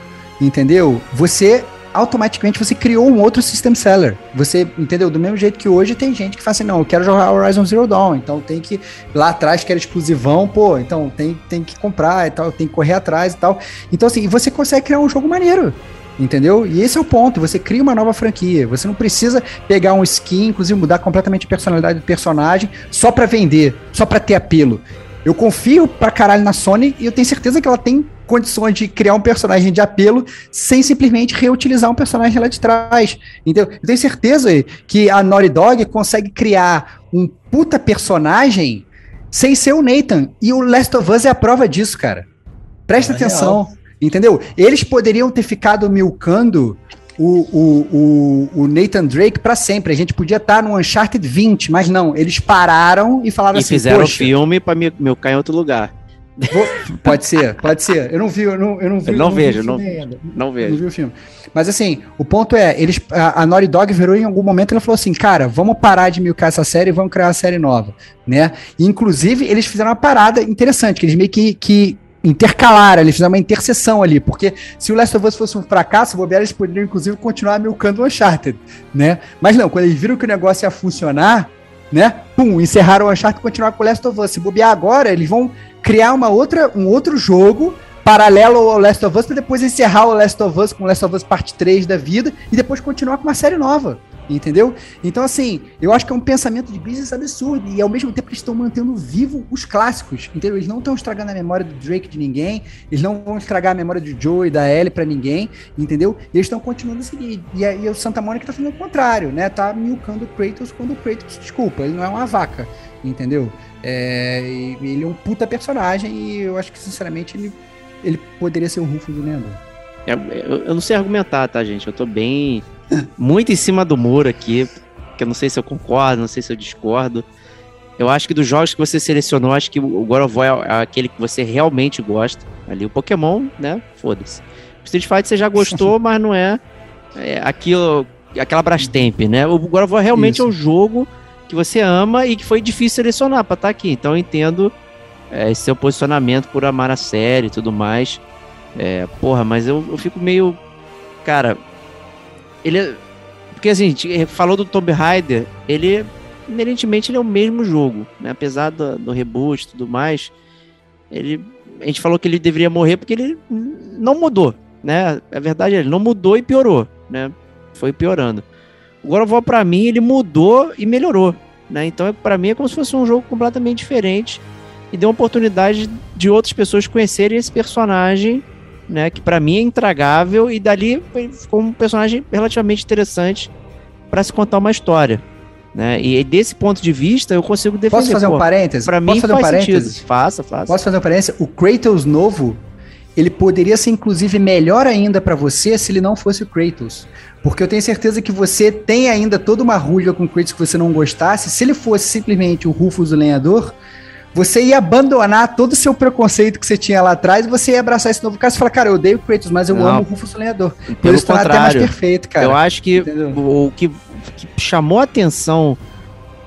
entendeu? Você automaticamente você criou um outro system seller. Você, entendeu? Do mesmo jeito que hoje tem gente que fala assim, não, eu quero jogar Horizon Zero Dawn, então tem que lá atrás que era exclusivão, pô, então tem, tem que comprar e tal, tem que correr atrás e tal. Então assim, você consegue criar um jogo maneiro. Entendeu? E esse é o ponto. Você cria uma nova franquia. Você não precisa pegar um skin, inclusive mudar completamente a personalidade do personagem só pra vender, só pra ter apelo. Eu confio pra caralho na Sony e eu tenho certeza que ela tem condições de criar um personagem de apelo sem simplesmente reutilizar um personagem lá de trás. Entendeu? Eu tenho certeza que a Naughty Dog consegue criar um puta personagem sem ser o Nathan. E o Last of Us é a prova disso, cara. Presta É atenção. Entendeu? Eles poderiam ter ficado milcando o, o, o, o Nathan Drake pra sempre. A gente podia estar no Uncharted 20, mas não. Eles pararam e falaram E assim: fizeram o "Poxa, filme pra me, me cair em outro lugar. vou- Pode ser, pode ser. Eu não vi, eu não, eu não vi. Eu não vi vejo, filme não- ainda. Não Não vejo. vi o filme. Mas assim, o ponto é, eles, a, a Naughty Dog virou em algum momento, ela falou assim, cara, vamos parar de milcar essa série e vamos criar uma série nova, né? E, inclusive, eles fizeram uma parada interessante, que eles meio que, que intercalaram, eles fizeram uma interseção ali, porque se o Last of Us fosse um fracasso, bobear, eles poderiam, inclusive, continuar milcando o Uncharted, né? Mas não, quando eles viram que o negócio ia funcionar, né? Pum, encerraram o Uncharted e continuaram com o Last of Us. Se bobear agora, eles vão criar uma outra, um outro jogo paralelo ao Last of Us para depois encerrar o Last of Us com o Last of Us parte 3 da vida e depois continuar com uma série nova. Entendeu? Então, assim, eu acho que é um pensamento de business absurdo. E ao mesmo tempo eles estão mantendo vivo os clássicos. Entendeu? Eles não estão estragando a memória do Drake de ninguém. Eles não vão estragar a memória do Joe e da Ellie pra ninguém. Entendeu? E eles estão continuando a seguir. E o Santa Mônica tá fazendo o contrário, né? Tá milcando o Kratos quando o Kratos, desculpa, ele não é uma vaca. Entendeu? É, ele é um puta personagem e eu acho que, sinceramente, ele, ele poderia ser o Rufus do Leandro. É, Eu, eu não sei argumentar, tá, gente? Eu tô bem. Muito em cima do muro aqui. Que eu não sei se eu concordo, não sei se eu discordo. Eu acho que dos jogos que você selecionou, acho que o God of War é aquele que você realmente gosta. Ali, o Pokémon, né? Foda-se. O Street Fighter você já gostou, [laughs] mas não é, é aquilo, aquela Brastemp, né? O God of War realmente Isso. é um jogo que você ama e que foi difícil selecionar pra estar aqui. Então eu entendo é, esse seu posicionamento por amar a série e tudo mais. É, porra, mas eu, eu fico meio. Cara, ele é. Porque assim, a gente falou do Tomb Raider, ele inerentemente ele é o mesmo jogo, né? Apesar do, do reboot e tudo mais, ele. A gente falou que ele deveria morrer porque ele não mudou, né? A verdade é, ele não mudou e piorou, né? Foi piorando. O God pra mim, ele mudou e melhorou, né? Então, pra mim, é como se fosse um jogo completamente diferente e deu uma oportunidade de outras pessoas conhecerem esse personagem né? Que pra mim é intragável e dali ficou um personagem relativamente interessante pra se contar uma história. Né? E desse ponto de vista eu consigo defender. Posso fazer um parêntese? Pra Posso mim fazer um faz parêntese? sentido. Faça, faça. Posso fazer uma parêntese? O Kratos novo, ele poderia ser inclusive melhor ainda pra você se ele não fosse o Kratos. Porque eu tenho certeza que você tem ainda toda uma ruga com o Kratos que você não gostasse. Se ele fosse simplesmente o Rufus o lenhador, você ia abandonar todo o seu preconceito que você tinha lá atrás e você ia abraçar esse novo caso e falar, cara, eu odeio o Kratos, mas eu Não. amo o Rufus lenhador. Por Pelo isso tornar até mais contrário, perfeito, cara. eu acho que Entendeu? o que, que chamou a atenção,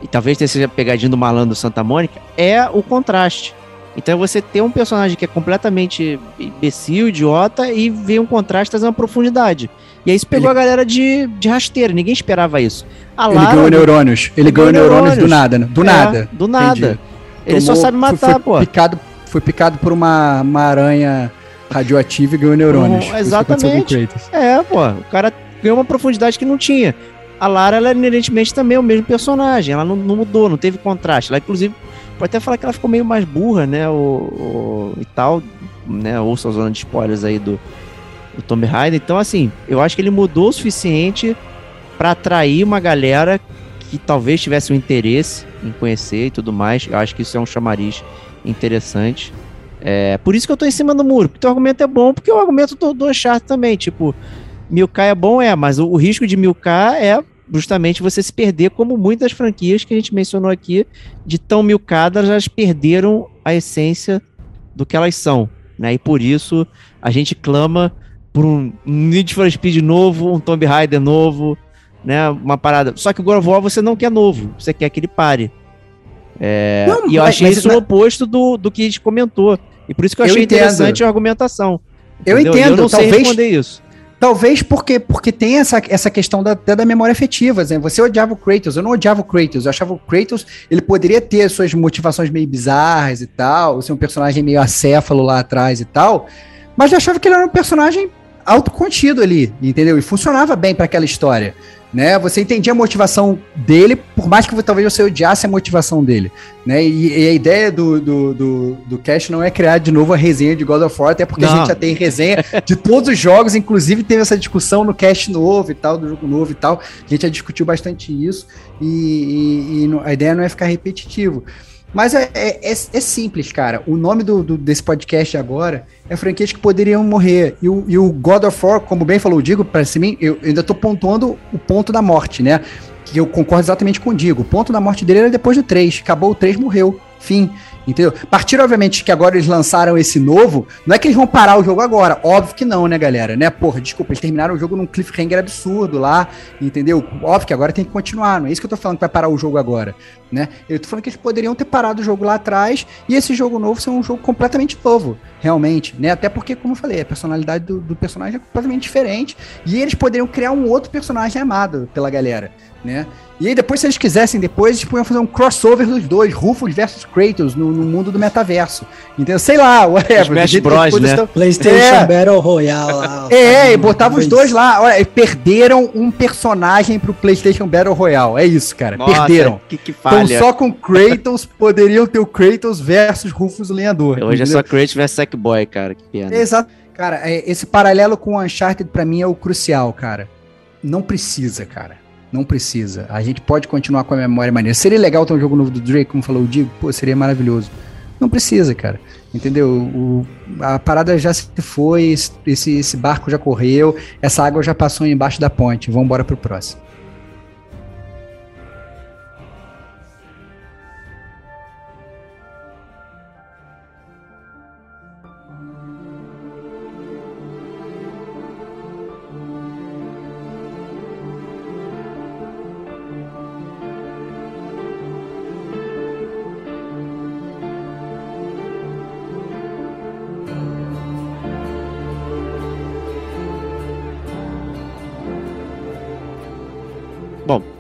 e talvez tenha seja a pegadinha do malandro Santa Mônica, é o contraste. Então você tem um personagem que é completamente imbecil, idiota, e vê um contraste trazer uma profundidade. E aí isso pegou Ele- a galera de, de rasteira, ninguém esperava isso. A Ele Lara- ganhou neurônios. Ele ganhou ganhou neurônios do neurônios. nada, né? Do É, nada. Do nada. Entendi. Ele só sabe foi- matar, foi pô. Picado, foi picado por uma, uma aranha radioativa e ganhou neurônios. Uhum, Foi exatamente. É, pô, o cara ganhou uma profundidade que não tinha. A Lara, ela é inerentemente também o mesmo personagem, ela não, não mudou, não teve contraste. Ela, inclusive, pode até falar que ela ficou meio mais burra, né, o, o- e tal, né, ouça a zona de spoilers aí do, do Tomb Raider. Então, assim, eu acho que ele mudou o suficiente pra atrair uma galera que talvez tivesse um interesse em conhecer e tudo mais. Eu acho que isso é um chamariz interessante. É, por isso que eu tô em cima do muro, porque teu argumento é bom, porque o argumento do, do Uncharted também, tipo, Milk é bom, é, mas o, o risco de Milk é justamente você se perder, como muitas franquias que a gente mencionou aqui, de tão milcadas, elas perderam a essência do que elas são, né? E por isso a gente clama por um Need for Speed novo, um Tomb Raider novo, né? Uma parada. Só que o God of War você não quer novo, você quer que ele pare. É, Não, e eu mas- achei mas isso na- o oposto do, do que a gente comentou. E por isso que eu Eu achei entendo. interessante a argumentação. Eu entendeu? E entendo, eu não sei talvez- responder isso. Talvez porque, porque tem essa, essa questão da, até da memória afetiva. Né? Você odiava o Kratos, eu não odiava o Kratos. Eu achava o Kratos, ele poderia ter suas motivações meio bizarras e tal, ser um personagem meio acéfalo lá atrás e tal, mas eu achava que ele era um personagem autocontido ali, entendeu? E funcionava bem para aquela história. Né? Você entendia a motivação dele, por mais que talvez você odiasse a motivação dele. Né? E, e a ideia do, do, do, do Cash não é criar de novo a resenha de God of War, até porque a Não. gente já tem resenha de todos os jogos, inclusive teve essa discussão no cast novo e tal, do jogo novo e tal. A gente já discutiu bastante isso e, e- e a ideia não é ficar repetitivo. Mas é, é- é- é simples, cara. O nome do, do- desse podcast agora é franquias que poderiam morrer. E o, e o God of War, como bem falou o Digo, para mim, eu ainda tô pontuando o ponto da morte, né? Que eu concordo exatamente com o Digo. O ponto da morte dele era depois do 3. Acabou o 3, morreu. Fim. Entendeu? A partir, obviamente, que agora eles lançaram esse novo, não é que eles vão parar o jogo agora. Óbvio que não, né, galera? Né? Porra, desculpa, eles terminaram o jogo num cliffhanger absurdo lá, entendeu? Óbvio que agora tem que continuar, não é isso que eu tô falando que vai parar o jogo agora, né? Eu tô falando que eles poderiam ter parado o jogo lá atrás e esse jogo novo ser um jogo completamente novo, realmente, né? Até porque, como eu falei, a personalidade do, do personagem é completamente diferente e eles poderiam criar um outro personagem amado pela galera, né? E aí depois, se eles quisessem, depois eles podiam fazer um crossover dos dois, Rufus versus Kratos, no, no mundo do metaverso. Entendeu? Sei lá, whatever. Smash Bros, né? tão- PlayStation É. Battle Royale lá. [laughs] É, e botava os dois lá. Olha, e perderam um personagem pro PlayStation Battle Royale. É isso, cara. perderam. Que, que Então falha. só com Kratos [laughs] poderiam ter o Kratos versus Rufus o Lenhador. Hoje é entendeu? só Kratos vs Sackboy, cara. Que pena. Exato. Cara, é, esse paralelo com o Uncharted pra mim é o crucial, cara. Não precisa, cara. Não precisa. A gente pode continuar com a memória maneira. Seria legal ter um jogo novo do Drake, como falou o Digo. Pô, seria maravilhoso. Não precisa, cara. Entendeu? O- a parada já se foi, esse, esse barco já correu, essa água já passou embaixo da ponte. Vamos embora pro próximo.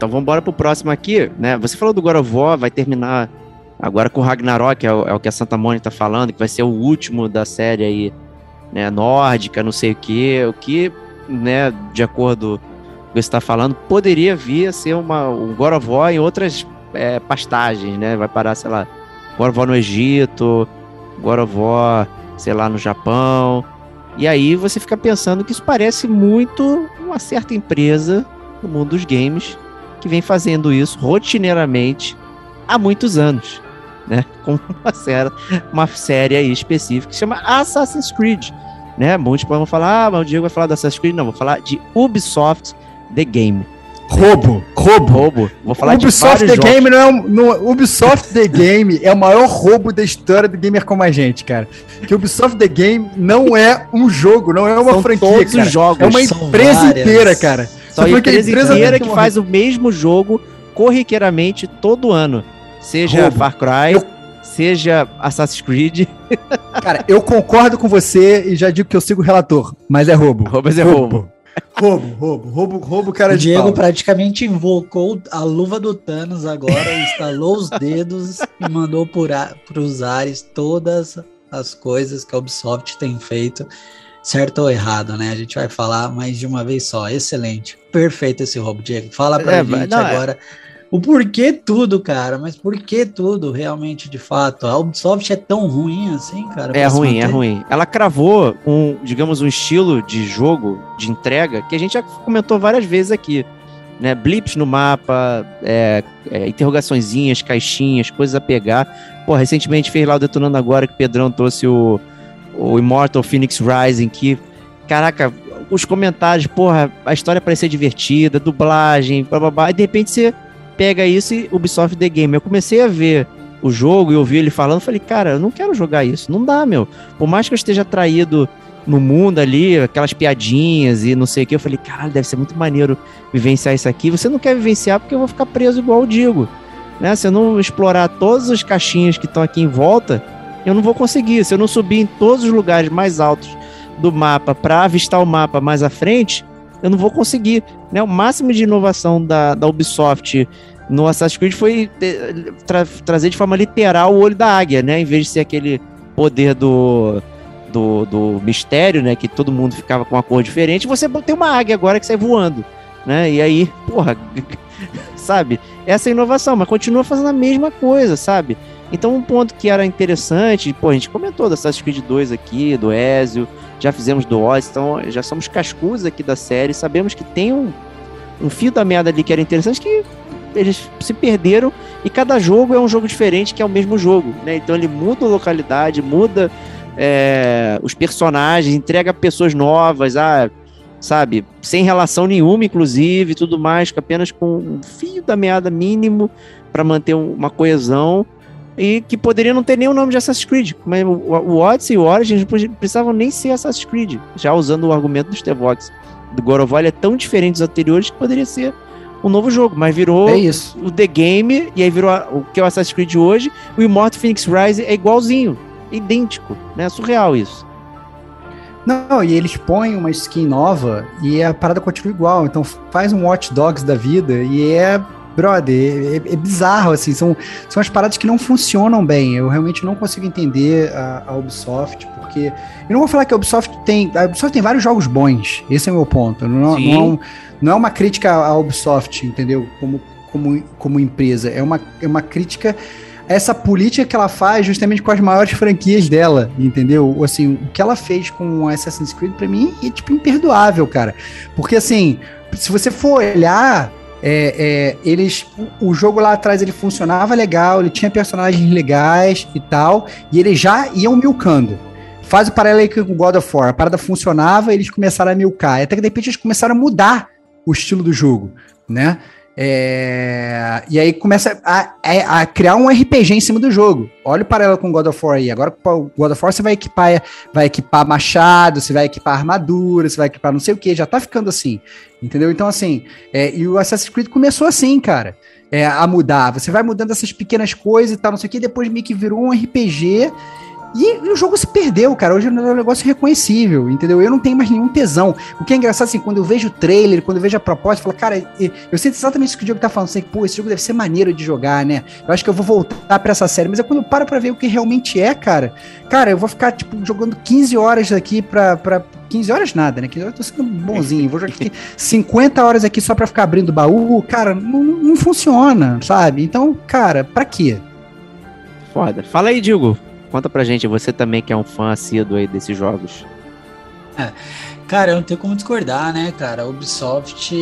Vamos embora pro próximo aqui, né? Você falou do God of War, vai terminar agora com Ragnarok, é o, é o que a Santa Mônica tá falando, que vai ser o último da série aí, né, nórdica, não sei o que, o que, né, de acordo com o que você tá falando, poderia vir a ser uma, um God of War em outras é, pastagens, né? Vai parar, sei lá, God of War no Egito, God of War, sei lá, no Japão, E aí você fica pensando que isso parece muito uma certa empresa no mundo dos games que vem fazendo isso rotineiramente há muitos anos, né? [laughs] Com uma série, uma série aí específica que se chama Assassin's Creed, né? Muitos podem falar, ah, mas o Diego vai falar do Assassin's Creed, não, vou falar de Ubisoft The Game. Roubo, roubo. Roubo. Vou falar Ubisoft de The Game não é um, no, Ubisoft The Game é o maior roubo da história do gamer como a gente, cara. Que Ubisoft The Game não é um jogo, não é uma São franquia, todos cara. os jogos. É uma empresa várias. inteira, cara. Só a empresa empresa inteira tem que que faz o mesmo jogo corriqueiramente todo ano. Seja Roubo. Far Cry, Eu- seja Assassin's Creed, [laughs] Cara, eu concordo com você e já digo que eu sigo o relator, mas é roubo. Roubos é roubo. Roubo, roubo, roubo, roubo, cara o de Diego pau. praticamente invocou a luva do Thanos agora, [laughs] estalou os dedos e mandou para os ares todas as coisas que a Ubisoft tem feito, certo ou errado, né? A gente vai falar mais de uma vez só. Excelente. Perfeito esse roubo, Diego. Fala pra É, gente não, é- agora o porquê tudo, cara. Mas por que tudo, realmente, de fato? A Ubisoft é tão ruim assim, cara? É ruim, é ruim. Ela cravou um, digamos, um estilo de jogo, de entrega, que a gente já comentou várias vezes aqui. Né? Blips no mapa, é, é, interrogaçõezinhas, caixinhas, coisas a pegar. Pô, recentemente fez lá o Detonando Agora, que o Pedrão trouxe o, o Immortal Phoenix Rising, que, caraca, os comentários, porra, a história parecia divertida, dublagem, blá blá blá, e de repente você pega isso e Ubisoft The Game. Eu comecei a ver o jogo e ouvir ele falando, falei, cara, eu não quero jogar isso, não dá, meu. Por mais que eu esteja atraído no mundo ali, aquelas piadinhas e não sei o que, eu falei, caralho, deve ser muito maneiro vivenciar isso aqui. Você não quer vivenciar porque eu vou ficar preso igual eu digo. Né? Se eu não explorar todas as caixinhas que estão aqui em volta, eu não vou conseguir. Se eu não subir em todos os lugares mais altos do mapa para avistar o mapa mais à frente, eu não vou conseguir. Né? O máximo de inovação da, da Ubisoft no Assassin's Creed foi eh, tra- trazer de forma literal o olho da águia, né? Em vez de ser aquele poder do, do, do mistério, né? Que todo mundo ficava com uma cor diferente, você tem uma águia agora que sai voando, né? E aí, porra, [laughs] sabe? Essa é a inovação, mas continua fazendo a mesma coisa, sabe? Então, um ponto que era interessante, pô, a gente comentou do Assassin's Creed 2 aqui, do Ezio, já fizemos do Oz, então já somos cascus aqui da série, sabemos que tem um, um fio da meada ali que era interessante que eles se perderam e cada jogo é um jogo diferente que é o mesmo jogo, né? Então ele muda a localidade, muda é, os personagens, entrega pessoas novas, ah, sabe, sem relação nenhuma, inclusive, tudo mais, apenas com um fio da meada mínimo para manter um- uma coesão e que poderia não ter nem o nome de Assassin's Creed, mas o, o Odyssey e o Origins não precisavam nem ser Assassin's Creed, já usando o argumento do Stevox do God of War, é tão diferente dos anteriores que poderia ser um novo jogo, mas virou É o The Game, e aí virou a- o que é o Assassin's Creed hoje, o Immortal Phoenix Rise é igualzinho, idêntico, né? Surreal isso. Não, e eles põem uma skin nova e a parada continua igual. Então faz um Watch Dogs da vida e é, brother, é, é bizarro, assim. São, são as paradas que não funcionam bem. Eu realmente não consigo entender a, a Ubisoft, porque. Eu não vou falar que a Ubisoft tem. A Ubisoft tem vários jogos bons. Esse é o meu ponto. Não, Sim. não, é, um- não é uma crítica à Ubisoft, entendeu? Como, como, como empresa. É uma, é uma crítica a essa política que ela faz justamente com as maiores franquias dela, entendeu? Assim, o que ela fez com Assassin's Creed, pra mim, é tipo imperdoável, cara. Porque assim, se você for olhar. É, é, eles o, jogo lá atrás ele funcionava legal, ele tinha personagens legais e tal, e eles já iam milcando. Faz o paralelo aí com o God of War. A parada funcionava, eles começaram a milcar. Até que de repente eles começaram a mudar o estilo do jogo, né? É, E aí começa a, a- a criar um RPG em cima do jogo. Olha o paralelo com God of War aí. Agora o God of War você vai equipar, vai equipar machado, você vai equipar armadura, você vai equipar não sei o que, já tá ficando assim. Entendeu? Então, assim, é, e o Assassin's Creed começou assim, cara. é, a mudar. Você vai mudando essas pequenas coisas e tal, não sei o que, depois meio que virou um RPG. E, e o jogo se perdeu, cara. Hoje é um negócio reconhecível, entendeu? Eu não tenho mais nenhum tesão. O que é engraçado, assim, quando eu vejo o trailer, quando eu vejo a proposta, eu falo, cara, eu sinto exatamente isso que o Diogo tá falando. Assim, Pô, esse jogo deve ser maneiro de jogar, né? Eu acho que eu vou voltar pra essa série. Mas é quando eu paro pra ver o que realmente é, cara. Cara, eu vou ficar, tipo, jogando 15 horas aqui pra. pra 15 horas nada, né? 15 horas eu tô sendo bonzinho. Vou jogar aqui [laughs] 50 horas aqui só pra ficar abrindo baú. Cara, não, não funciona, sabe? Então, cara, pra quê? Foda. Fala aí, Digo. Conta pra gente, você também que é um fã assíduo aí desses jogos. Cara, eu não tenho como discordar, né, cara? Ubisoft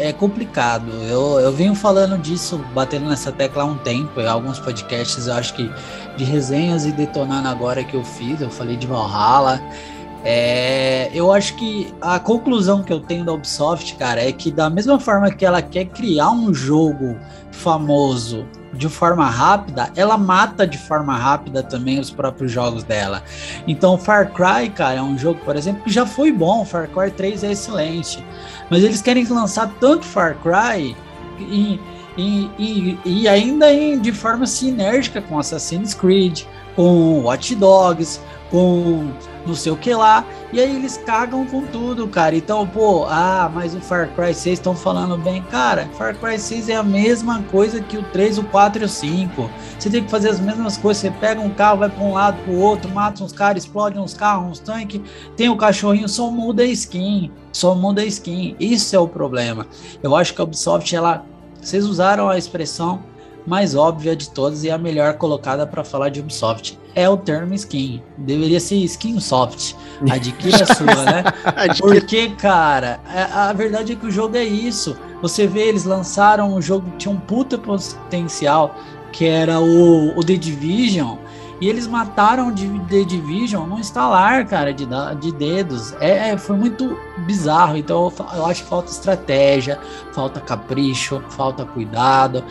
é complicado. Eu, eu venho falando disso, batendo nessa tecla há um tempo. Em alguns podcasts, eu acho que de resenhas e detonando agora que eu fiz, eu falei de Valhalla. É, eu acho que a conclusão que eu tenho da Ubisoft, cara, é que da mesma forma que ela quer criar um jogo famoso de forma rápida, ela mata de forma rápida também os próprios jogos dela. Então, Far Cry, cara, é um jogo, por exemplo, que já foi bom, Far Cry 3 é excelente, mas eles querem lançar tanto Far Cry e, e, e, e ainda em, de forma sinérgica com Assassin's Creed, com Watch Dogs, com não sei o que lá. E aí eles cagam com tudo, cara. Então, pô, ah, mas o Far Cry 6 estão falando bem. Cara, Far Cry 6 é a mesma coisa que o 3, o 4 e o 5. Você tem que fazer as mesmas coisas. Você pega um carro, vai para um lado, pro outro, mata uns caras, explode uns carros, uns tanques. Tem o cachorrinho, só muda a skin. Só muda a skin. Isso é o problema. Eu acho que a Ubisoft, ela. Vocês usaram a expressão mais óbvia de todas e a melhor colocada para falar de Ubisoft é o termo skin. Deveria ser skin soft. Adquira a sua, né? [laughs] Porque, cara, a, a, verdade é que o jogo é isso. Você vê, eles lançaram um jogo que tinha um puta potencial, que era o, o The Division. E eles mataram de The Division no instalar, cara, de, de dedos. É, é, foi muito bizarro. Então eu acho que falta estratégia, falta capricho, falta cuidado.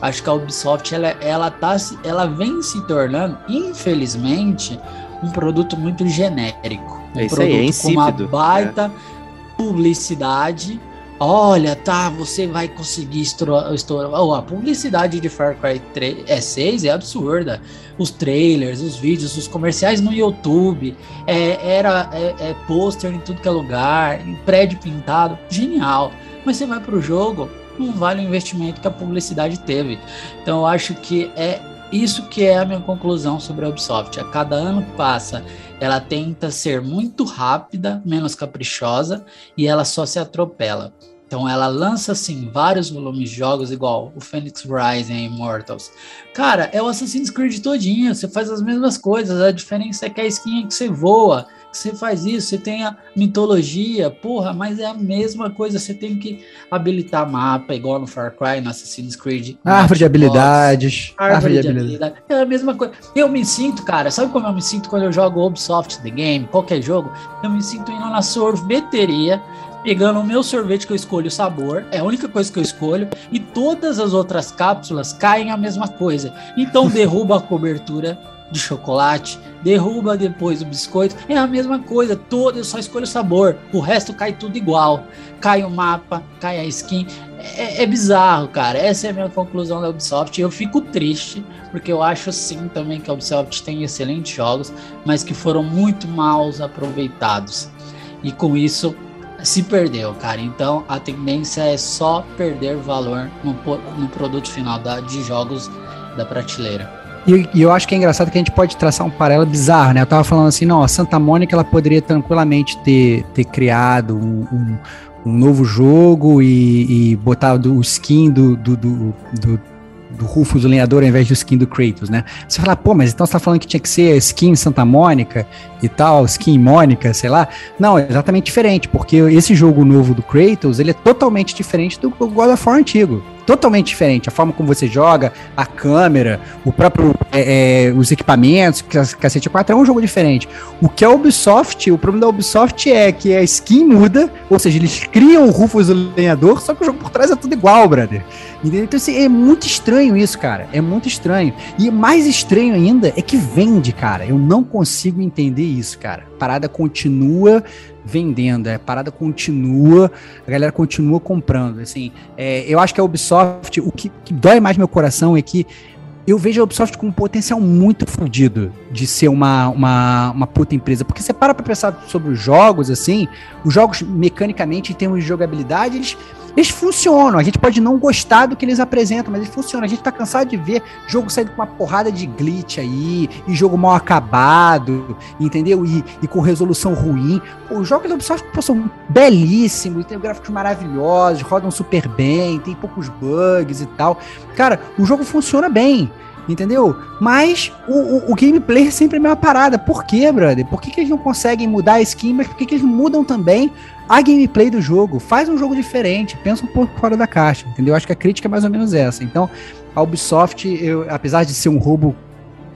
Acho que a Ubisoft ela, ela, tá, ela vem se tornando, infelizmente, um produto muito genérico. Um é produto aí, é com uma baita é. publicidade. Olha, tá, você vai conseguir estourar. Oh, a publicidade de Far Cry 3, é, 6 é absurda. Os trailers, os vídeos, os comerciais no YouTube, é, era é, é pôster em tudo que é lugar, prédio pintado, genial. Mas você vai pro jogo, não vale o investimento que a publicidade teve. Então eu acho que é isso que é a minha conclusão sobre a Ubisoft. A cada ano que passa, ela tenta ser muito rápida, menos caprichosa e ela só se atropela. Então ela lança assim vários volumes de jogos igual o Phoenix Rising e Immortals. Cara, é o Assassin's Creed todinho, você faz as mesmas coisas, a diferença é que a skin é que você voa, você faz isso, você tem a mitologia, porra, mas é a mesma coisa, você tem que habilitar mapa, igual no Far Cry, no Assassin's Creed. Árvore de habilidades. Árvore, de, habilidade. É a mesma coisa. Eu me sinto, cara, sabe como eu me sinto quando eu jogo Ubisoft The Game, qualquer jogo? Eu me sinto indo na sorveteria, pegando o meu sorvete que eu escolho o sabor, é a única coisa que eu escolho, e todas as outras cápsulas caem a mesma coisa. Então [laughs] derruba a cobertura de chocolate, derruba depois o biscoito, é a mesma coisa, todo eu só escolho o sabor, o resto cai tudo igual, cai o mapa, cai a skin, é, é bizarro, cara, essa é a minha conclusão da Ubisoft, eu fico triste, porque eu acho sim também que a Ubisoft tem excelentes jogos, mas que foram muito mal aproveitados, e com isso se perdeu, cara. Então a tendência é só perder valor no, no produto final da, de jogos da prateleira. E, e, eu acho que é engraçado que a gente pode traçar um paralelo bizarro, né? Eu tava falando assim, não, a Santa Mônica ela poderia tranquilamente ter, ter criado um, um, um novo jogo e, e botar o skin do, do, do, do do Rufus, o lenhador, ao invés do skin do Kratos, né? Você fala, pô, mas então você tá falando que tinha que ser skin Santa Mônica e tal, skin Mônica, sei lá. Não, é exatamente diferente, porque esse jogo novo do Kratos, ele é totalmente diferente do God of War antigo totalmente diferente. A forma como você joga, a câmera, o próprio é, é, os equipamentos, cacete 4 é um jogo diferente. O que a Ubisoft, o problema da Ubisoft é que a skin muda, ou seja, eles criam o Rufus o lenhador, só que o jogo por trás é tudo igual, brother. Entendeu? Então assim, é muito estranho isso, cara. É muito estranho. E mais estranho ainda é que vende, cara. Eu não consigo entender isso, cara. A parada continua vendendo, a parada continua, a galera continua comprando. Assim, é, eu acho que a Ubisoft, o que, que dói mais meu coração é que eu vejo a Ubisoft com um potencial muito fodido de ser uma, uma, uma puta empresa. Porque você para pra pensar sobre os jogos, assim, os jogos mecanicamente, em termos de jogabilidade, eles eles funcionam. A gente pode não gostar do que eles apresentam, mas eles funcionam. A gente tá cansado de ver jogo saindo com uma porrada de glitch aí, e jogo mal acabado, entendeu? E, e com resolução ruim. Pô, os jogos da Ubisoft pô, são belíssimos, tem gráficos maravilhosos, rodam super bem, tem poucos bugs e tal. Cara, o jogo funciona bem. Entendeu? Mas o, o, o gameplay é sempre a mesma parada. Por quê, brother? Por que, que eles não conseguem mudar a skin, mas por que, que eles mudam também a gameplay do jogo? Faz um jogo diferente, pensa um pouco fora da caixa, entendeu? Acho que a crítica é mais ou menos essa. Então, a Ubisoft, eu, apesar de ser um roubo,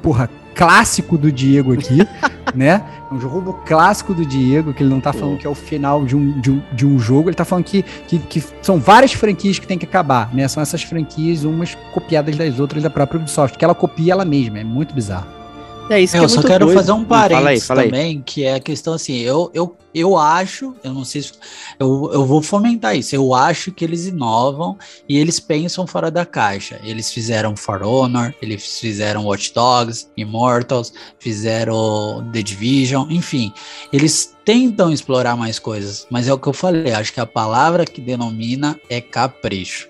porra, clássico do Diego aqui, [laughs] né? É um roubo clássico do Diego, que ele não tá falando que é o final de um, de um, de um jogo, ele tá falando que, que, que são várias franquias que tem que acabar, né? São essas franquias, umas copiadas das outras da própria Ubisoft, que ela copia ela mesma, é muito bizarro. É isso que eu é só quero doido. fazer um parênteses fala aí, fala também, aí. que é a questão assim, eu, eu, eu acho, eu não sei se eu, eu vou fomentar isso, eu acho que eles inovam e eles pensam fora da caixa. Eles fizeram For Honor, eles fizeram Watch Dogs, Immortals, fizeram The Division, enfim, eles tentam explorar mais coisas, mas é o que eu falei, acho que a palavra que denomina é capricho.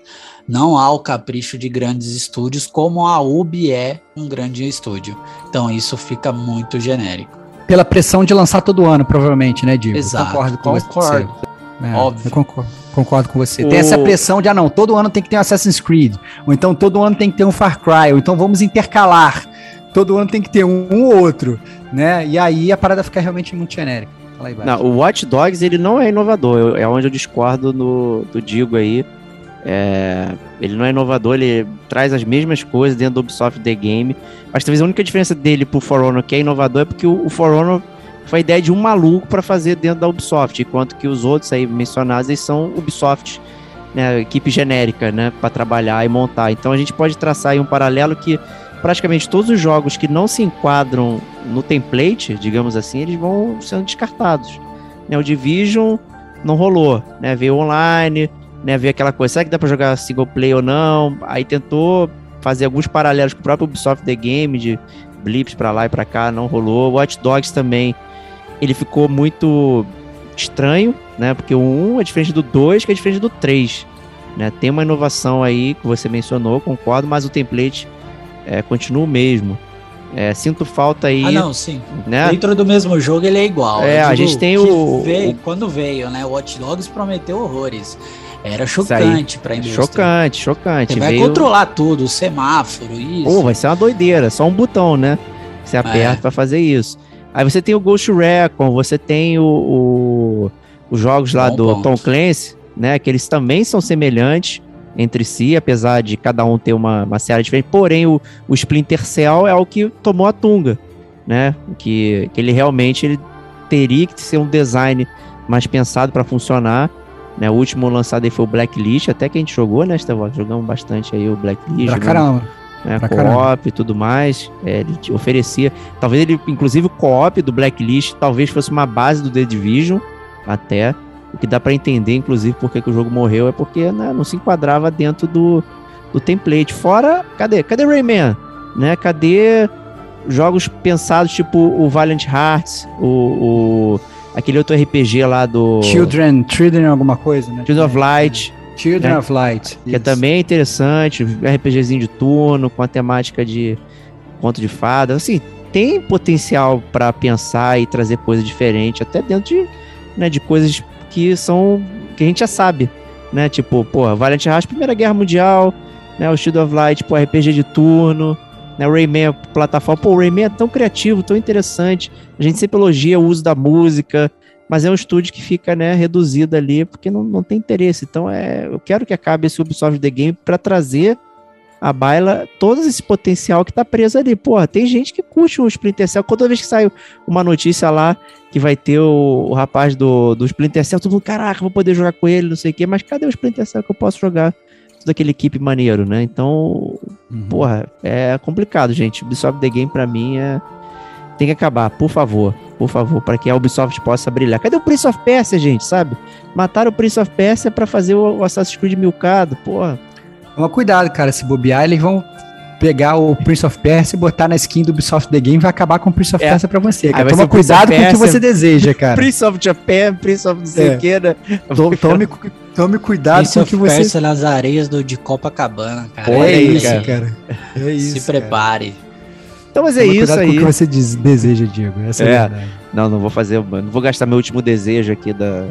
Não há o capricho de grandes estúdios, como a UB é um grande estúdio. Então isso fica muito genérico. Pela pressão de lançar todo ano, provavelmente, né, Diego? Exato. concordo com concordo. você. É, Óbvio. Eu concordo, concordo com você. O... Tem essa pressão de, ah, não, todo ano tem que ter um Assassin's Creed. Ou então todo ano tem que ter um Far Cry. Ou então vamos intercalar. Todo ano tem que ter um ou outro, né? E aí a parada fica realmente muito genérica. Não, o Watch Dogs ele não é inovador, é onde eu discordo no, do Digo aí. É, ele não é inovador, ele traz as mesmas coisas dentro do Ubisoft The Game. Mas talvez a única diferença dele pro For Honor que é inovador é porque o, o For Honor foi a ideia de um maluco para fazer dentro da Ubisoft, enquanto que os outros aí mencionados eles são Ubisoft, né, equipe genérica, né, para trabalhar e montar. Então a gente pode traçar aí um paralelo que praticamente todos os jogos que não se enquadram no template, digamos assim, eles vão sendo descartados. Né, o Division não rolou, né, veio online, né, ver aquela coisa, será que dá para jogar single player ou não? Aí tentou fazer alguns paralelos com o próprio Ubisoft The Game, de blips para lá e para cá, não rolou. Watch Dogs também, ele ficou muito estranho, né? Porque o 1 é diferente do 2, que é diferente do 3. Né? Tem uma inovação aí que você mencionou, concordo, mas o template é, continua o mesmo. É, sinto falta aí. Ah, não, sim. Né? Dentro do mesmo jogo ele é igual. É, a gente tem o, veio, o, Quando veio, né? O Watch Dogs prometeu horrores. Era chocante para indústria. Chocante, chocante. Você vai Veio... controlar tudo, o semáforo, isso. Pô, vai ser uma doideira, só um botão, né? Você aperta é. para fazer isso. Aí você tem o Ghost Recon, você tem o, o os jogos lá Bom do ponto. Tom Clancy, né? Que eles também são semelhantes entre si, apesar de cada um ter uma, uma série diferente. Porém, o, o Splinter Cell é o que tomou a tunga, né? Que, que ele realmente ele teria que ser um design mais pensado para funcionar. Né, o último lançado aí foi o Blacklist, até que a gente jogou, né, Estevão? Jogamos bastante aí o Blacklist. Pra caramba. Né, co-op e tudo mais. É, ele te oferecia. Talvez ele, inclusive, o co-op do Blacklist talvez fosse uma base do The Division, até. O que dá para entender, inclusive, porque que o jogo morreu é porque né, não se enquadrava dentro do, do template. Fora, cadê? Cadê Rayman? Né? Cadê jogos pensados tipo o Valiant Hearts, o aquele outro RPG lá do. Children, Children alguma coisa, né? Children of Light. Children né? of Light. Que é também interessante, RPGzinho de turno, com a temática de conto de fadas. Assim, tem potencial para pensar e trazer coisa diferente, até dentro de, né, de coisas que são. que a gente já sabe. Né? Tipo, pô, Valiant Hearts, Primeira Guerra Mundial, né? O Shield of Light, pô, RPG de turno né? O Rayman, plataforma. Pô, o Rayman é tão criativo, tão interessante. A gente sempre elogia o uso da música, mas é um estúdio que fica, né, reduzido ali porque não, não tem interesse. Então, é, eu quero que acabe esse Ubisoft The Game para trazer a baila todo esse potencial que tá preso ali. Porra, tem gente que curte o Splinter Cell. Toda vez que sai uma notícia lá que vai ter o, o rapaz do, do Splinter Cell, todo mundo, caraca, vou poder jogar com ele, não sei o quê. Mas cadê o Splinter Cell que eu posso jogar? Toda aquela equipe maneiro, né? Então, uhum. porra, é complicado, gente. Ubisoft The Game pra mim é tem que acabar, por favor, por favor, para que a Ubisoft possa brilhar. Cadê o Prince of Persia, gente, sabe? Mataram o Prince of Persia para fazer o Assassin's Creed milcado, porra. Toma cuidado, cara, se bobear, eles vão pegar o Prince of Persia e botar na skin do Ubisoft The Game vai acabar com o Prince of é. Persia pra você, cara. Toma cuidado com o que você deseja, [laughs] cara. Prince of Japan, Prince of não sei o é. que, né? Tome, [laughs] tome cuidado Prince com o que você... Persia nas areias do, de Copacabana, cara. é, é isso, cara. cara. É isso, Se prepare. Então, mas é Toma isso aí. com o que você diz, deseja, Diego. Essa é, é a verdade. Não, não vou fazer, não vou gastar meu último desejo aqui da,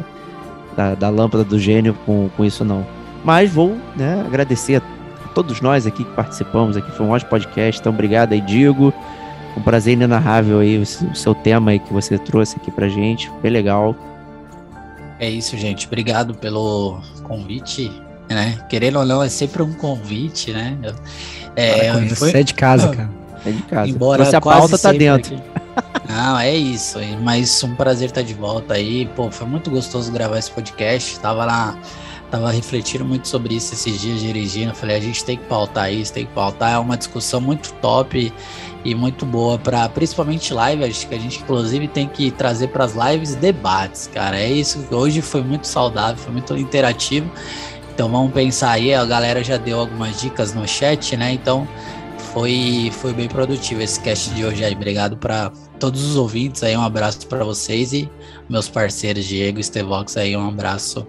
da, da lâmpada do gênio com, com isso, não. Mas vou né, agradecer a todos nós aqui que participamos aqui. Foi um ótimo podcast. Então, obrigado aí, Digo. Um prazer inenarrável aí, o seu tema aí que você trouxe aqui pra gente. Bem legal. É isso, gente. Obrigado pelo convite. Né? Querendo ou não, é sempre um convite, né? É, foi... Você é de casa, [laughs] cara. É de casa. Embora Você a pauta tá dentro. Aqui. Não, é isso. Mas um prazer estar de volta aí. Pô, foi muito gostoso gravar esse podcast. Tava lá Tava refletindo muito sobre isso esses dias dirigindo. Falei, a gente tem que pautar isso, tem que pautar. É uma discussão muito top e muito boa para principalmente live. Acho que a gente inclusive tem que trazer para as lives debates, cara. É isso. Hoje foi muito saudável, foi muito interativo. Então vamos pensar aí. A galera já deu algumas dicas no chat, né? Então foi foi bem produtivo esse cast de hoje aí. Obrigado para todos os ouvintes aí. Um abraço para vocês e meus parceiros Diego e Stevox aí. Um abraço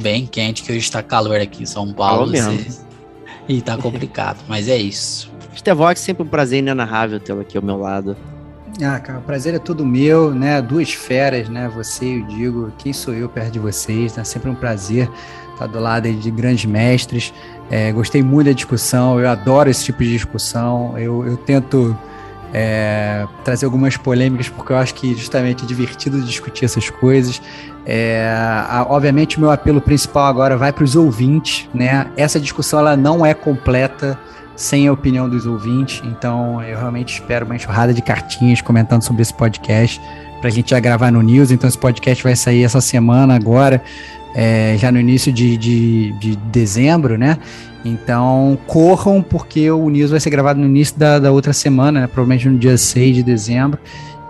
bem quente, que hoje está calor aqui em São Paulo. E, [laughs] e tá complicado, mas é isso. Stevox, sempre um prazer inenarrável tê-lo aqui ao meu lado. Ah, cara, o prazer é todo meu, né? Duas feras, né? Você e o Digo, quem sou eu perto de vocês, né? Sempre um prazer estar do lado de grandes mestres. É, gostei muito da discussão, eu adoro esse tipo de discussão. Eu, eu tento é, trazer algumas polêmicas, porque eu acho que justamente é divertido discutir essas coisas. É, a, obviamente, o meu apelo principal agora vai para os ouvintes, né? Essa discussão ela não é completa sem a opinião dos ouvintes, então eu realmente espero uma enxurrada de cartinhas comentando sobre esse podcast para a gente já gravar no News. Então, esse podcast vai sair essa semana agora, é, já no início de, de, de dezembro, né? Então, corram, porque o news vai ser gravado no início da, da outra semana, né? provavelmente no dia 6 de dezembro.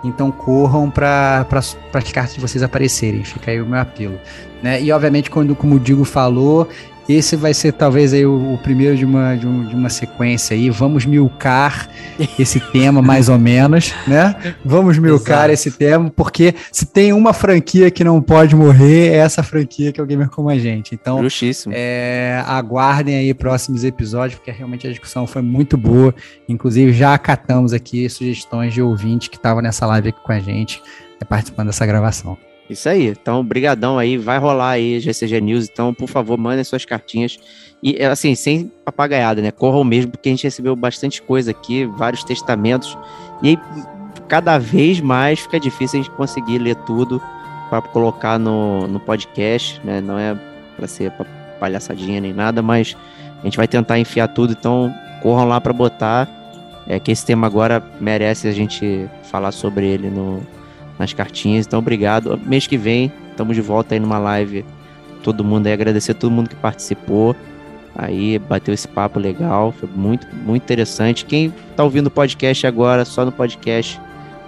Então, corram para as cartas de vocês aparecerem. Fica aí o meu apelo. Né? E, obviamente, quando, como o Digo falou, esse vai ser talvez aí o, o primeiro de uma, de, um, de, uma sequência aí. Vamos milcar esse tema mais ou menos, né? Vamos milcar Exato. esse tema, porque se tem uma franquia que não pode morrer, é essa franquia que é o Gamer Como a Gente. Então, é, aguardem aí próximos episódios, porque realmente a discussão foi muito boa. Inclusive, já acatamos aqui sugestões de ouvintes que estavam nessa live aqui com a gente, é, participando dessa gravação. Isso aí. Então, brigadão aí. Vai rolar aí GCG News. Então, por favor, mandem suas cartinhas. E, assim, sem papagaiada, né? Corram mesmo, porque a gente recebeu bastante coisa aqui, vários testamentos. E aí, cada vez mais fica difícil a gente conseguir ler tudo para colocar no, no podcast, né? Não é para ser palhaçadinha nem nada, mas a gente vai tentar enfiar tudo. Então, corram lá para botar. É que esse tema agora merece a gente falar sobre ele no, nas cartinhas. Então, obrigado. Mês que vem, estamos de volta aí numa live. Todo mundo aí, agradecer a todo mundo que participou. Aí, bateu esse papo legal. Foi muito, muito interessante. Quem tá ouvindo o podcast agora, só no podcast,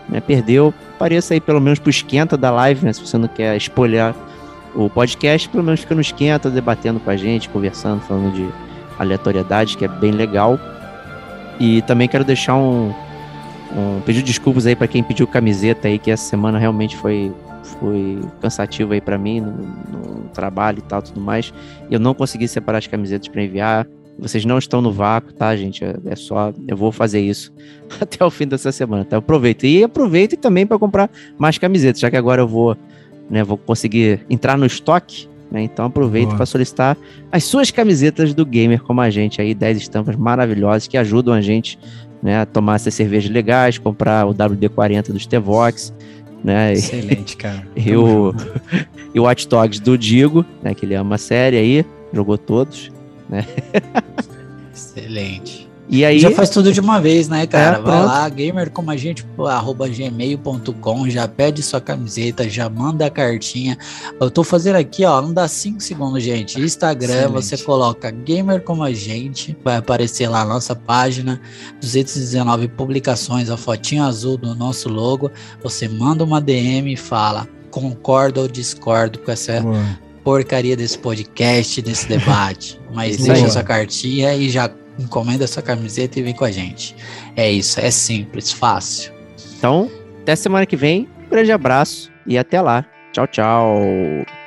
né, perdeu, apareça aí pelo menos pro esquenta da live, né? Se você não quer espolhar o podcast, pelo menos fica no esquenta, debatendo com a gente, conversando, falando de aleatoriedade, que é bem legal. E também quero deixar um, um, pedir desculpas aí para quem pediu camiseta aí, que essa semana realmente foi, foi cansativo aí para mim no, no, trabalho e tal, tudo mais. Eu não consegui separar as camisetas para enviar. Vocês não estão no vácuo, tá, gente? É, é, só. Eu vou fazer isso [laughs] até o fim dessa semana, tá? Aproveita. E aproveite também para comprar mais camisetas, já que agora eu vou, né, vou conseguir entrar no estoque. Né? Então aproveite para solicitar as suas camisetas do gamer como a gente aí, 10 estampas maravilhosas que ajudam a gente né? Tomar essas cervejas legais, comprar o WD-40 do Stevox, né? Excelente, cara. [laughs] e, o, e o Watch Dogs do Digo, né? Que ele ama a série aí, jogou todos, né? [laughs] Excelente. E aí. Já faz tudo de uma vez, né, cara? É, Vai lá, gamer como a gente, arroba gmail.com, já pede sua camiseta, já manda a cartinha. Eu tô fazendo aqui, ó, não dá 5 segundos, gente. Instagram, Excelente. você coloca gamer como a gente, vai aparecer lá a nossa página, 219 publicações, a fotinho azul do nosso logo. Você manda uma DM e fala, concordo ou discordo com essa. Boa porcaria desse podcast, desse debate. Mas deixa sua cartinha e já encomenda sua camiseta e vem com a gente. É isso, é simples, fácil. Então, até semana que vem. Um grande abraço e até lá. Tchau, tchau.